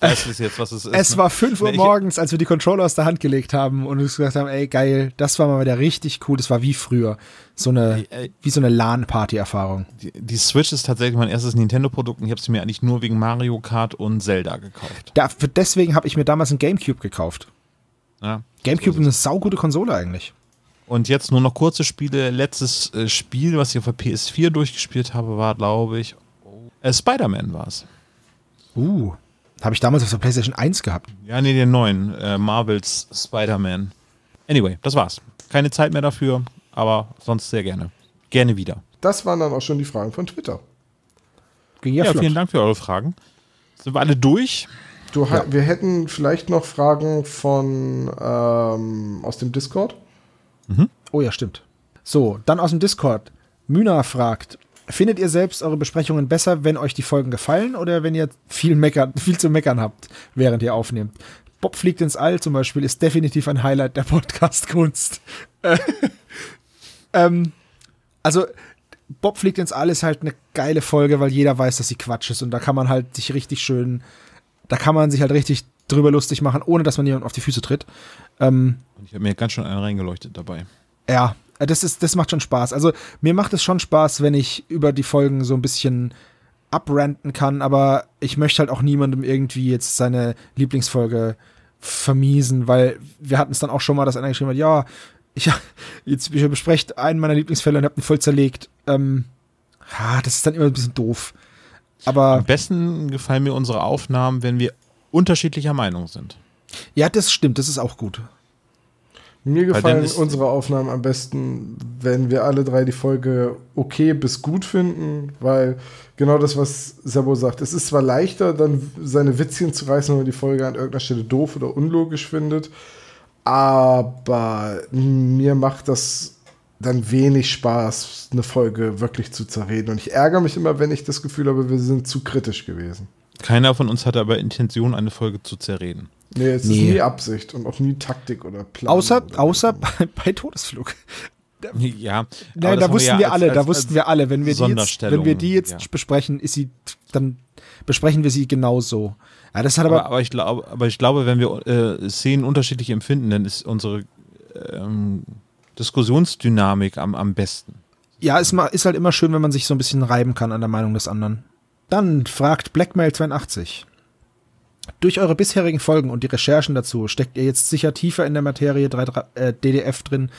Weißt du jetzt, was es ist? Es ne? war 5 Uhr morgens, als wir die Controller aus der Hand gelegt haben und uns gesagt haben, ey, geil, das war mal wieder richtig cool. Das war wie früher. So eine, wie so eine LAN-Party-Erfahrung. Die, die Switch ist tatsächlich mein erstes Nintendo-Produkt und ich habe sie mir eigentlich nur wegen Mario Kart und Zelda gekauft. Dafür, deswegen habe ich mir damals ein Gamecube gekauft. Ja. Gamecube ist eine saugute Konsole eigentlich. Und jetzt nur noch kurze Spiele. Letztes äh, Spiel, was ich auf der PS4 durchgespielt habe, war, glaube ich, äh, Spider-Man war es. Uh, habe ich damals auf der PlayStation 1 gehabt. Ja, nee, den neuen. Äh, Marvels Spider-Man. Anyway, das war's. Keine Zeit mehr dafür, aber sonst sehr gerne. Gerne wieder. Das waren dann auch schon die Fragen von Twitter. Ging ja, Ja, flott. vielen Dank für eure Fragen. Sind wir alle durch? Du, ha- Wir hätten vielleicht noch Fragen von ähm, aus dem Discord. Oh ja, stimmt. So, dann aus dem Discord. Müna fragt, Findet ihr selbst eure Besprechungen besser, wenn euch die Folgen gefallen oder wenn ihr viel, meckern, viel zu meckern habt, während ihr aufnehmt? Bob fliegt ins All zum Beispiel ist definitiv ein Highlight der Podcast-Kunst. Äh, ähm, also, Bob fliegt ins All ist halt eine geile Folge, weil jeder weiß, dass sie Quatsch ist und da kann man halt sich richtig schön, da kann man sich halt richtig drüber lustig machen, ohne dass man jemanden auf die Füße tritt. Ähm, Und ich habe mir ganz schön einen reingeleuchtet dabei. ja, das ist, das macht schon Spaß. Also mir macht es schon Spaß, wenn ich über die Folgen so ein bisschen abranten kann, aber ich möchte halt auch niemandem irgendwie jetzt seine Lieblingsfolge vermiesen, weil wir hatten es dann auch schon mal, dass einer geschrieben hat, ja, ich jetzt ich besprecht einen meiner Lieblingsfälle und hab ihn voll zerlegt. Ähm, ah, das ist dann immer ein bisschen doof. Aber Am besten gefallen mir unsere Aufnahmen, wenn wir unterschiedlicher Meinung sind. ja, das stimmt, das ist auch gut. Mir gefallen unsere Aufnahmen am besten, wenn wir alle drei die Folge okay bis gut finden, weil genau das, was Sebo sagt, es ist zwar leichter, dann seine Witzchen zu reißen, wenn man die Folge an irgendeiner Stelle doof oder unlogisch findet, aber mir macht das dann wenig Spaß, eine Folge wirklich zu zerreden. Und ich ärgere mich immer, wenn ich das Gefühl habe, wir sind zu kritisch gewesen. Keiner von uns hatte aber Intention, eine Folge zu zerreden. Nee, es ist Nee. nie Absicht und auch nie Taktik oder Plan. Außer, oder außer bei, bei Todesflug. Ja, aber Nein, da haben wir wussten ja wir als- alle, da wussten wir alle, wenn wir die jetzt, wenn wir die jetzt ja. besprechen, ist sie, dann besprechen wir sie genauso. Ja, das hat Aber, aber, aber, ich glaube, aber ich glaube, wenn wir äh, Szenen unterschiedlich empfinden, dann ist unsere ähm, Diskussionsdynamik am, am besten. ja, ist, mal, ist halt immer schön, wenn man sich so ein bisschen reiben kann an der Meinung des anderen. Dann fragt Blackmail82. Durch eure bisherigen Folgen und die Recherchen dazu steckt ihr jetzt sicher tiefer in der Materie 3, äh, DDF drin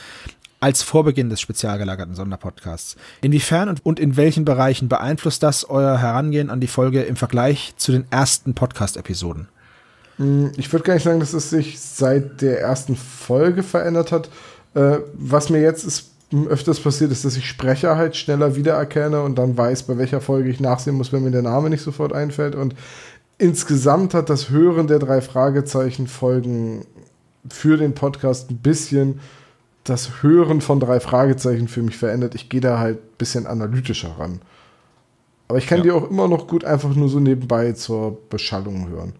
als vor Beginn des spezial gelagerten Sonderpodcasts. Inwiefern und, in welchen Bereichen beeinflusst das euer Herangehen an die Folge im Vergleich zu den ersten Podcast-Episoden? Ich würde gar nicht sagen, dass es sich seit der ersten Folge verändert hat. Äh, was mir jetzt ist, öfters passiert, ist, dass ich Sprecher halt schneller wiedererkenne und dann weiß, bei welcher Folge ich nachsehen muss, wenn mir der Name nicht sofort einfällt. Und insgesamt hat das Hören der drei Fragezeichen-Folgen für den Podcast ein bisschen das Hören von drei Fragezeichen für mich verändert. Ich gehe da halt ein bisschen analytischer ran. Aber ich kann Ja. die auch immer noch gut einfach nur so nebenbei zur Beschallung hören.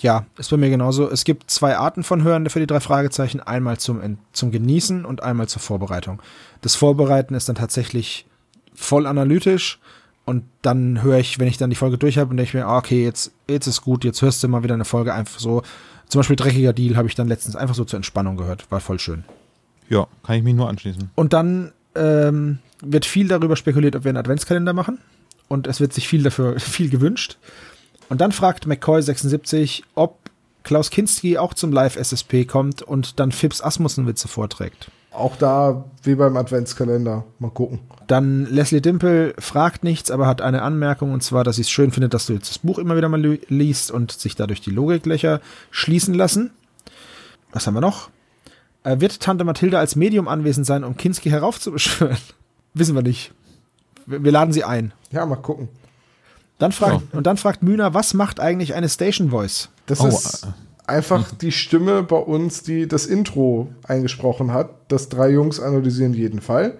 Ja, ist bei mir genauso. Es gibt zwei Arten von Hören für die drei Fragezeichen. Einmal zum, zum Genießen und einmal zur Vorbereitung. Das Vorbereiten ist dann tatsächlich voll analytisch und dann höre ich, wenn ich dann die Folge durch habe und denke ich mir, ah, okay, jetzt, jetzt ist gut, jetzt hörst du mal wieder eine Folge einfach so. Zum Beispiel Dreckiger Deal habe ich dann letztens einfach so zur Entspannung gehört. War voll schön. Ja, kann ich mich nur anschließen. Und dann ähm, wird viel darüber spekuliert, ob wir einen Adventskalender machen. Und es wird sich viel dafür, viel gewünscht. Und dann fragt McCoy76, ob Klaus Kinski auch zum Live-SSP kommt und dann Fips Asmussen-Witze vorträgt. Auch da, wie beim Adventskalender. Mal gucken. Dann Leslie Dimple fragt nichts, aber hat eine Anmerkung und zwar, dass sie es schön findet, dass du jetzt das Buch immer wieder mal li- liest und sich dadurch die Logiklöcher schließen lassen. Was haben wir noch? Äh, wird Tante Mathilda als Medium anwesend sein, um Kinski heraufzubeschwören? Wissen wir nicht. Wir, wir laden sie ein. Ja, mal gucken. Dann fragt, Und dann fragt Mühner, was macht eigentlich eine Station Voice? Das Oh, ist einfach die Stimme bei uns, die das Intro eingesprochen hat. Das drei Jungs analysieren jeden Fall.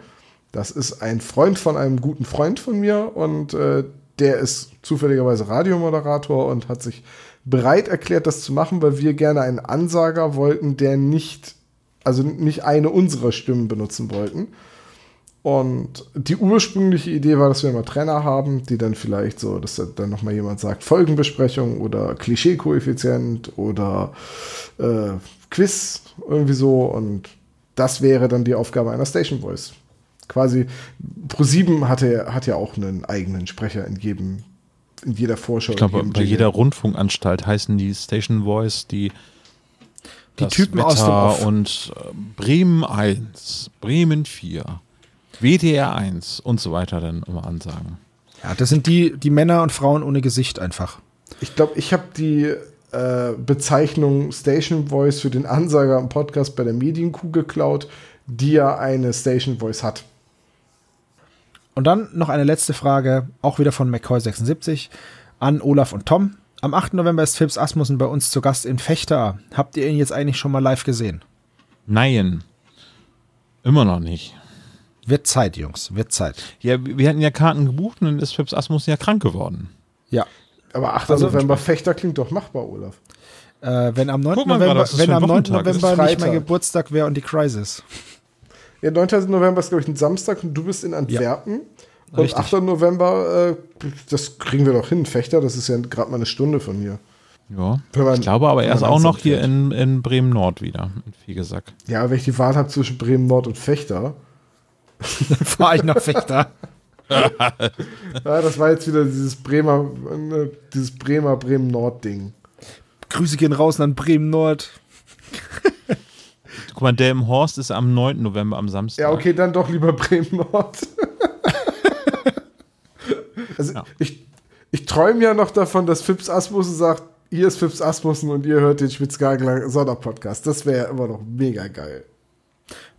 Das ist ein Freund von einem guten Freund von mir und äh, der ist zufälligerweise Radiomoderator und hat sich bereit erklärt, das zu machen, weil wir gerne einen Ansager wollten, der nicht, also nicht eine unserer Stimmen benutzen wollten. Und die ursprüngliche Idee war, dass wir immer Trainer haben, die dann vielleicht so, dass dann nochmal jemand sagt, Folgenbesprechung oder Klischee-Koeffizient oder äh, Quiz, irgendwie so. Und das wäre dann die Aufgabe einer Station Voice. Quasi, Pro7 hatte, hat ja auch einen eigenen Sprecher in jedem, in jeder Vorschau. Ich glaube, bei jeder Rundfunkanstalt heißen die Station Voice die Die das Typen aus dem Wetter Off. und äh, Bremen 1, Bremen 4, WDR 1 und so weiter dann immer ansagen. Ja, das sind die, die Männer und Frauen ohne Gesicht einfach. Ich glaube, ich habe die äh, Bezeichnung Station Voice für den Ansager im Podcast bei der Medienkuh geklaut, die ja eine Station Voice hat. Und dann noch eine letzte Frage, auch wieder von McCoy76 an Olaf und Tom. Am 8. November ist Phipps Asmussen bei uns zu Gast in Fechter. Habt ihr ihn jetzt eigentlich schon mal live gesehen? Nein, immer noch nicht. Wird Zeit, Jungs, wird Zeit. Ja, wir hatten ja Karten gebucht und dann ist Fips Asmus ja krank geworden. Ja. Aber 8. Also- November Fechter klingt doch machbar, Olaf. Äh, wenn am 9. Guck mal November, wenn am 9. Wochentag ist. November nicht mein. Geburtstag wäre und die Crisis. Ja, 9. November ist, glaube ich, ein Samstag und du bist in Antwerpen. Und Richtig. 8. November, äh, das kriegen wir doch hin. Fechter, das ist ja gerade mal eine Stunde von hier. Ja. Man- Ich glaube aber er ist auch noch hier in, in Bremen-Nord wieder, in Viegesack. Ja, wenn ich die Wahl habe zwischen Bremen Nord und Fechter. Fahre ich nach Fechter. Ja, das war jetzt wieder dieses Bremer, äh, dieses Bremer Bremen Nord Ding. Grüße gehen raus an Bremen Nord. Guck mal, der im Horst ist am 9. November am Samstag. Ja, okay, dann doch lieber Bremen Nord. also Ja. ich, ich träume ja noch davon, dass Fips Asmussen sagt, hier ist Fips Asmussen und ihr hört den Spitzgagler Sonderpodcast. Das wäre ja immer noch mega geil.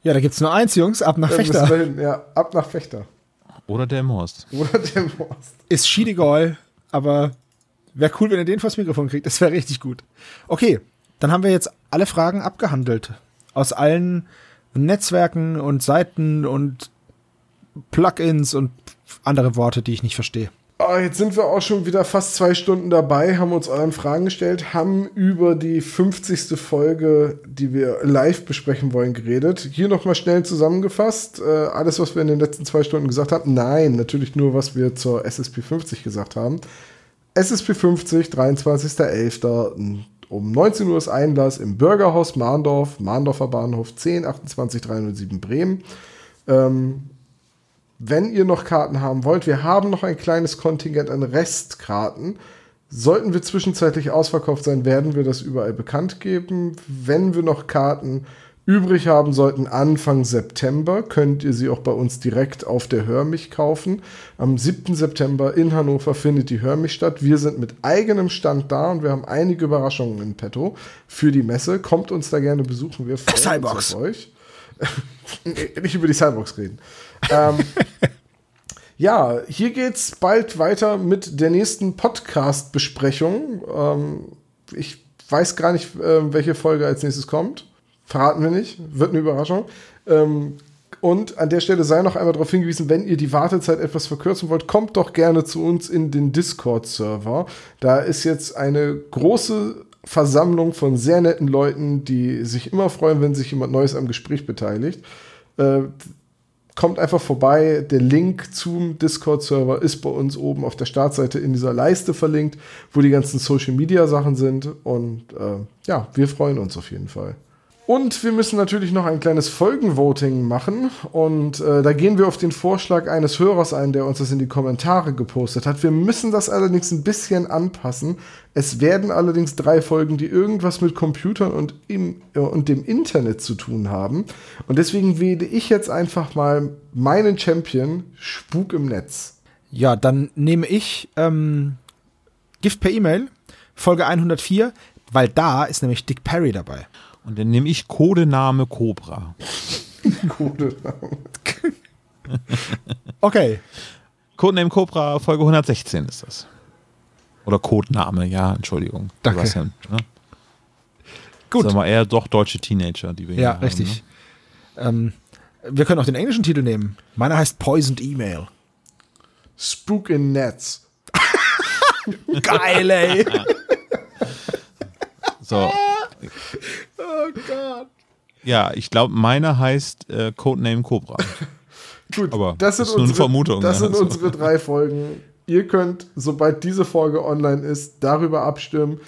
Ja, da gibt's nur eins, Jungs, ab nach Fechter. wir hin, ja, ab nach Fechter. Oder der im Horst. Oder dem Horst. Ist Schiedegol, aber wäre cool, wenn ihr den vors Mikrofon kriegt. Das wäre richtig gut. Okay, dann haben wir jetzt alle Fragen abgehandelt. Aus allen Netzwerken und Seiten und Plugins und andere Worte, die ich nicht verstehe. Ah, jetzt sind wir auch schon wieder fast zwei Stunden dabei, haben uns euren Fragen gestellt, haben über die 50. Folge, die wir live besprechen wollen, geredet. Hier nochmal schnell zusammengefasst. Äh, alles, was wir in den letzten zwei Stunden gesagt haben. Nein, natürlich nur, was wir zur SSP 50 gesagt haben. SSP 50, 23.11. Um 19 Uhr ist Einlass im Bürgerhaus Mahndorf, Mahndorfer Bahnhof 10 28 307 Bremen. Ähm, wenn ihr noch Karten haben wollt, wir haben noch ein kleines Kontingent an Restkarten. Sollten wir zwischenzeitlich ausverkauft sein, werden wir das überall bekannt geben. Wenn wir noch Karten übrig haben sollten, Anfang September, könnt ihr sie auch bei uns direkt auf der Hörmich kaufen. Am 7. September in Hannover findet die Hörmich statt. Wir sind mit eigenem Stand da und wir haben einige Überraschungen in petto für die Messe. Kommt uns da gerne besuchen. Wir freuen uns auf euch. Nicht über die Cyborgs reden. Ähm, ja, hier geht's bald weiter mit der nächsten Podcast-Besprechung. Ähm, ich weiß gar nicht, ähm, welche Folge als nächstes kommt. Verraten wir nicht. Wird eine Überraschung. Ähm, und an der Stelle sei noch einmal darauf hingewiesen, wenn ihr die Wartezeit etwas verkürzen wollt, kommt doch gerne zu uns in den Discord-Server. Da ist jetzt eine große Versammlung von sehr netten Leuten, die sich immer freuen, wenn sich jemand Neues am Gespräch beteiligt. Äh, kommt einfach vorbei. Der Link zum Discord-Server ist bei uns oben auf der Startseite in dieser Leiste verlinkt, wo die ganzen Social-Media-Sachen sind. Und äh, ja, wir freuen uns auf jeden Fall. Und wir müssen natürlich noch ein kleines Folgenvoting machen. Und äh, da gehen wir auf den Vorschlag eines Hörers ein, der uns das in die Kommentare gepostet hat. Wir müssen das allerdings ein bisschen anpassen. Es werden allerdings drei Folgen, die irgendwas mit Computern und, im, äh, und dem Internet zu tun haben. Und deswegen wähle ich jetzt einfach mal meinen Champion, Spuk im Netz. Ja, dann nehme ich ähm, Gift per E-Mail, Folge 104, weil da ist nämlich Dick Perry dabei. Und dann nehme ich Codename Cobra. Okay, Codename Cobra, Folge 116 ist das. Oder Codename, ja, Entschuldigung. Danke. Sebastian, ne? gut. Sagen wir eher doch deutsche Teenager, die wir hier Ja, haben, richtig. Ne? Ähm, wir können auch den englischen Titel nehmen. Meiner heißt Poisoned Email. Spuk in Netz. Geil, ey. So. Oh Gott. Ja, ich glaube, meiner heißt äh, Codename Cobra. Gut, Aber das sind ist unsere, Vermutung, Das sind also. unsere drei Folgen. Ihr könnt, sobald diese Folge online ist, darüber abstimmen.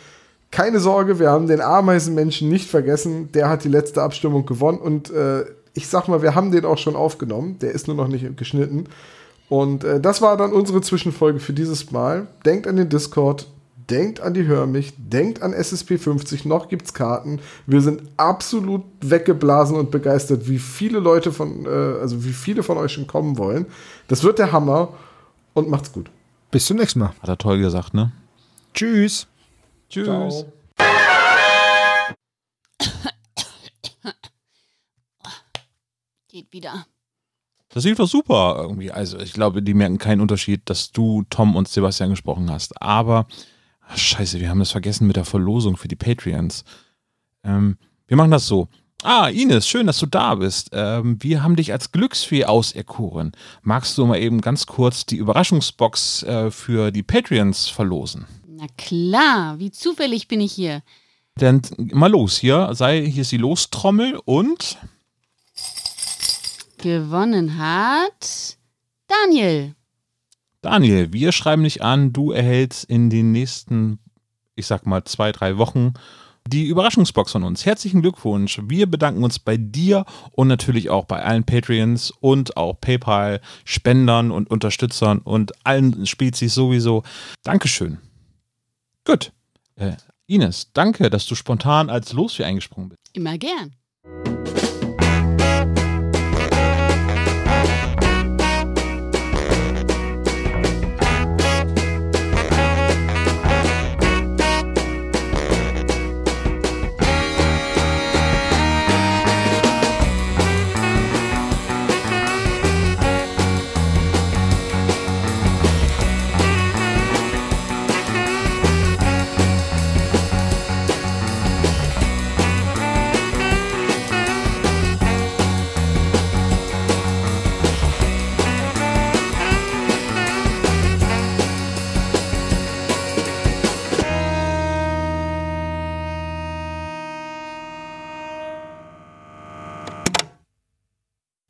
Keine Sorge, wir haben den Ameisenmenschen nicht vergessen. Der hat die letzte Abstimmung gewonnen und äh, ich sag mal, wir haben den auch schon aufgenommen. Der ist nur noch nicht geschnitten. Und äh, das war dann unsere Zwischenfolge für dieses Mal. Denkt an den Discord, denkt an die Hörmich, denkt an SSP 50, noch gibt's Karten. Wir sind absolut weggeblasen und begeistert, wie viele Leute von, äh, also wie viele von euch schon kommen wollen. Das wird der Hammer und macht's gut. Bis zum nächsten Mal. Hat er toll gesagt, ne? Tschüss. Tschüss. Ciao. Geht wieder. Das lief doch super irgendwie. Also ich glaube, die merken keinen Unterschied, dass du, Tom und Sebastian gesprochen hast. Aber, ach, scheiße, wir haben das vergessen mit der Verlosung für die Patreons. Ähm, wir machen das so. Ah, Ines, schön, dass du da bist. Ähm, wir haben dich als Glücksfee auserkoren. Magst du mal eben ganz kurz die Überraschungsbox äh, für die Patreons verlosen? Na klar, wie zufällig bin ich hier. Dann mal los hier. Sei, hier ist die Lostrommel und Gewonnen hat Daniel. Daniel, wir schreiben dich an. Du erhältst in den nächsten, ich sag mal, zwei, drei Wochen die Überraschungsbox von uns. Herzlichen Glückwunsch. Wir bedanken uns bei dir und natürlich auch bei allen Patreons und auch PayPal-Spendern und Unterstützern und allen Spezies sowieso. Dankeschön. Gut. Äh, Ines, danke, dass du spontan als Losfee eingesprungen bist. Immer gern.